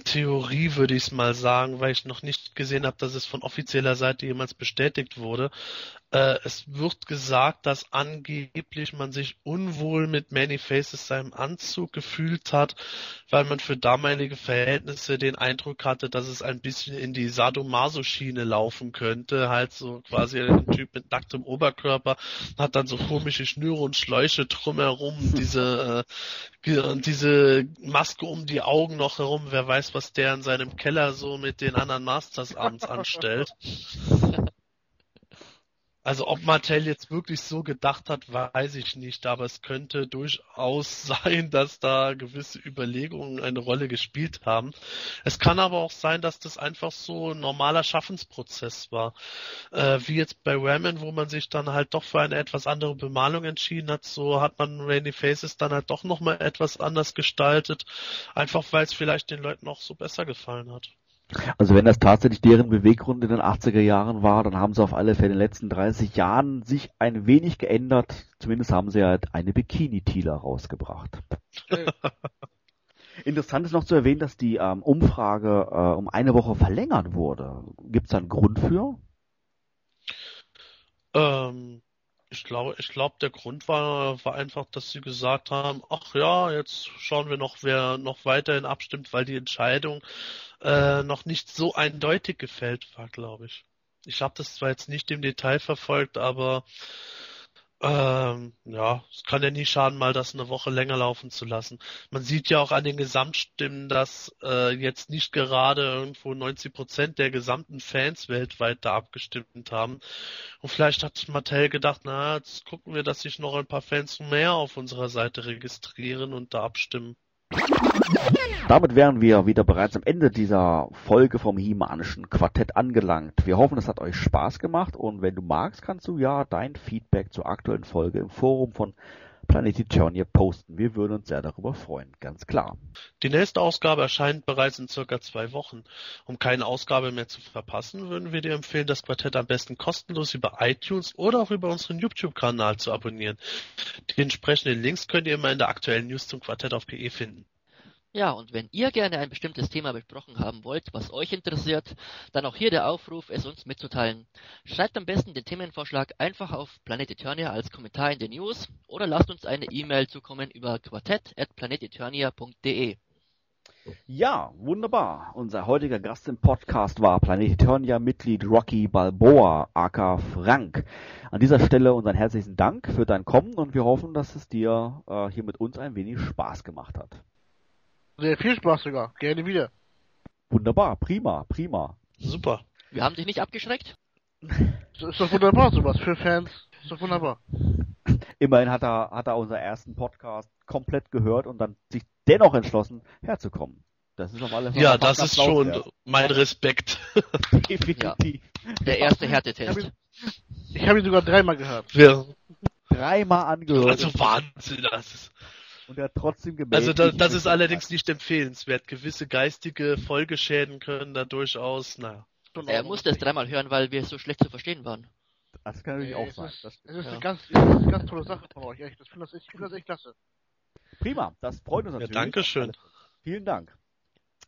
Theorie, würde ich es mal sagen, weil ich noch nicht gesehen habe, dass es von offizieller Seite jemals bestätigt wurde. Äh, es wird gesagt, dass angeblich man sich unwohl mit Many Faces seinem Anzug gefühlt hat, weil man für damalige Verhältnisse den Eindruck hatte, dass es ein bisschen in die Sadomaso-Schiene laufen könnte. Halt so quasi ein Typ mit nacktem Oberkörper, hat dann so komische Schnüre und Schläuche drumherum, diese, äh, diese Maske um die Augen noch herum. Wer weiß, was der in seinem Keller so mit den anderen Masters abends anstellt. Also ob Mattel jetzt wirklich so gedacht hat, weiß ich nicht, aber es könnte durchaus sein, dass da gewisse Überlegungen eine Rolle gespielt haben. Es kann aber auch sein, dass das einfach so ein normaler Schaffensprozess war. Äh, wie jetzt bei Ramen, wo man sich dann halt doch für eine etwas andere Bemalung entschieden hat, so hat man Rainy Faces dann halt doch nochmal etwas anders gestaltet, einfach weil es vielleicht den Leuten auch so besser gefallen hat. Also wenn das tatsächlich deren Beweggrund in den 80er Jahren war, dann haben sie auf alle Fälle in den letzten 30 Jahren sich ein wenig geändert. Zumindest haben sie halt eine Bikini-Tila rausgebracht. Interessant ist noch zu erwähnen, dass die ähm, Umfrage äh, um eine Woche verlängert wurde. Gibt es da einen Grund für? Ähm, ich glaube, ich glaube, der Grund war, war einfach, dass sie gesagt haben, ach ja, jetzt schauen wir noch, wer noch weiterhin abstimmt, weil die Entscheidung äh, noch nicht so eindeutig gefällt war, glaube ich. Ich habe das zwar jetzt nicht im Detail verfolgt, aber ähm, ja, es kann ja nie schaden, mal das eine Woche länger laufen zu lassen. Man sieht ja auch an den Gesamtstimmen, dass äh, jetzt nicht gerade irgendwo 90 Prozent der gesamten Fans weltweit da abgestimmt haben. Und vielleicht hat Mattel gedacht, na, jetzt gucken wir, dass sich noch ein paar Fans mehr auf unserer Seite registrieren und da abstimmen. Damit wären wir wieder bereits am Ende dieser Folge vom Himanischen Quartett angelangt. Wir hoffen, es hat euch Spaß gemacht und wenn du magst, kannst du ja dein Feedback zur aktuellen Folge im Forum von Planet Eternia posten. Wir würden uns sehr darüber freuen, ganz klar. Die nächste Ausgabe erscheint bereits in circa zwei Wochen. Um keine Ausgabe mehr zu verpassen, würden wir dir empfehlen, das Quartett am besten kostenlos über iTunes oder auch über unseren YouTube-Kanal zu abonnieren. Die entsprechenden Links könnt ihr immer in der aktuellen News zum Quartett auf PE finden. Ja, und wenn ihr gerne ein bestimmtes Thema besprochen haben wollt, was euch interessiert, dann auch hier der Aufruf, es uns mitzuteilen. Schreibt am besten den Themenvorschlag einfach auf Planet Eternia als Kommentar in den News oder lasst uns eine E-Mail zukommen über quartett.planeteternia.de. Ja, wunderbar. Unser heutiger Gast im Podcast war Planet Eternia-Mitglied Rocky Balboa, aka Frank. An dieser Stelle unseren herzlichen Dank für dein Kommen und wir hoffen, dass es dir äh, hier mit uns ein wenig Spaß gemacht hat. Sehr viel Spaß sogar. Gerne wieder. Wunderbar, prima, prima. Super. Wir haben dich nicht abgeschreckt? So ist doch wunderbar sowas. Für Fans ist doch wunderbar. Immerhin hat er, hat er unseren ersten Podcast komplett gehört und dann sich dennoch entschlossen, herzukommen. Das ist auf alle Fälle Ja, das ist schon lauswert. mein Respekt. Definitiv. Der erste Ich Härtetest. ihn, ich hab ihn sogar dreimal gehört. Ja, Dreimal angehört also Wahnsinn. Das ist, und er hat trotzdem gemeldet. also da, das ist allerdings nicht empfehlenswert. Gewisse geistige Folgeschäden können da durchaus, naja. Schon Er es richtig. dreimal hören, weil wir so schlecht zu verstehen waren. Das kann natürlich Äh, auch sein. Ist, Das, es ist ja. eine ganz, ist eine ganz tolle Sache von euch. Ich finde das, echt- ich finde das echt klasse. prima, das freut uns Ja, natürlich. danke schön. Vielen Dank.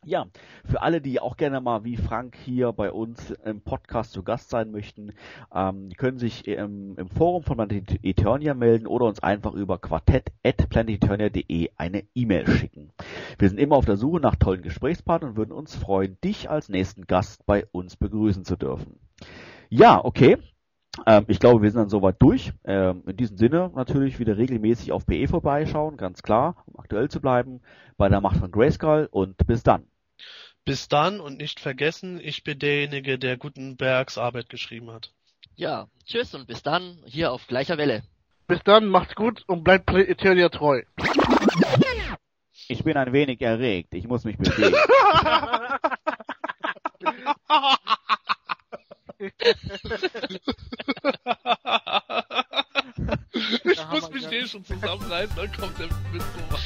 Ja, für alle, die auch gerne mal wie Frank hier bei uns im Podcast zu Gast sein möchten, ähm, können sich im, im Forum von Planet Eternia melden oder uns einfach über quartett.planeteternia.de eine E-Mail schicken. Wir sind immer auf der Suche nach tollen Gesprächspartnern und würden uns freuen, dich als nächsten Gast bei uns begrüßen zu dürfen. Ja, okay. Ähm, ich glaube, wir sind dann soweit durch. Ähm, in diesem Sinne natürlich wieder regelmäßig auf PE vorbeischauen, ganz klar, um aktuell zu bleiben, bei der Macht von Grayskull und bis dann. Bis dann und nicht vergessen, ich bin derjenige, der Gutenbergs Arbeit geschrieben hat. Ja, tschüss und bis dann, hier auf gleicher Welle. Bis dann, macht's gut und bleibt Eternia treu. Ich bin ein wenig erregt, ich muss mich bewegen. ich muss mich ja- eh schon zusammenreißen, dann kommt er mit sowas.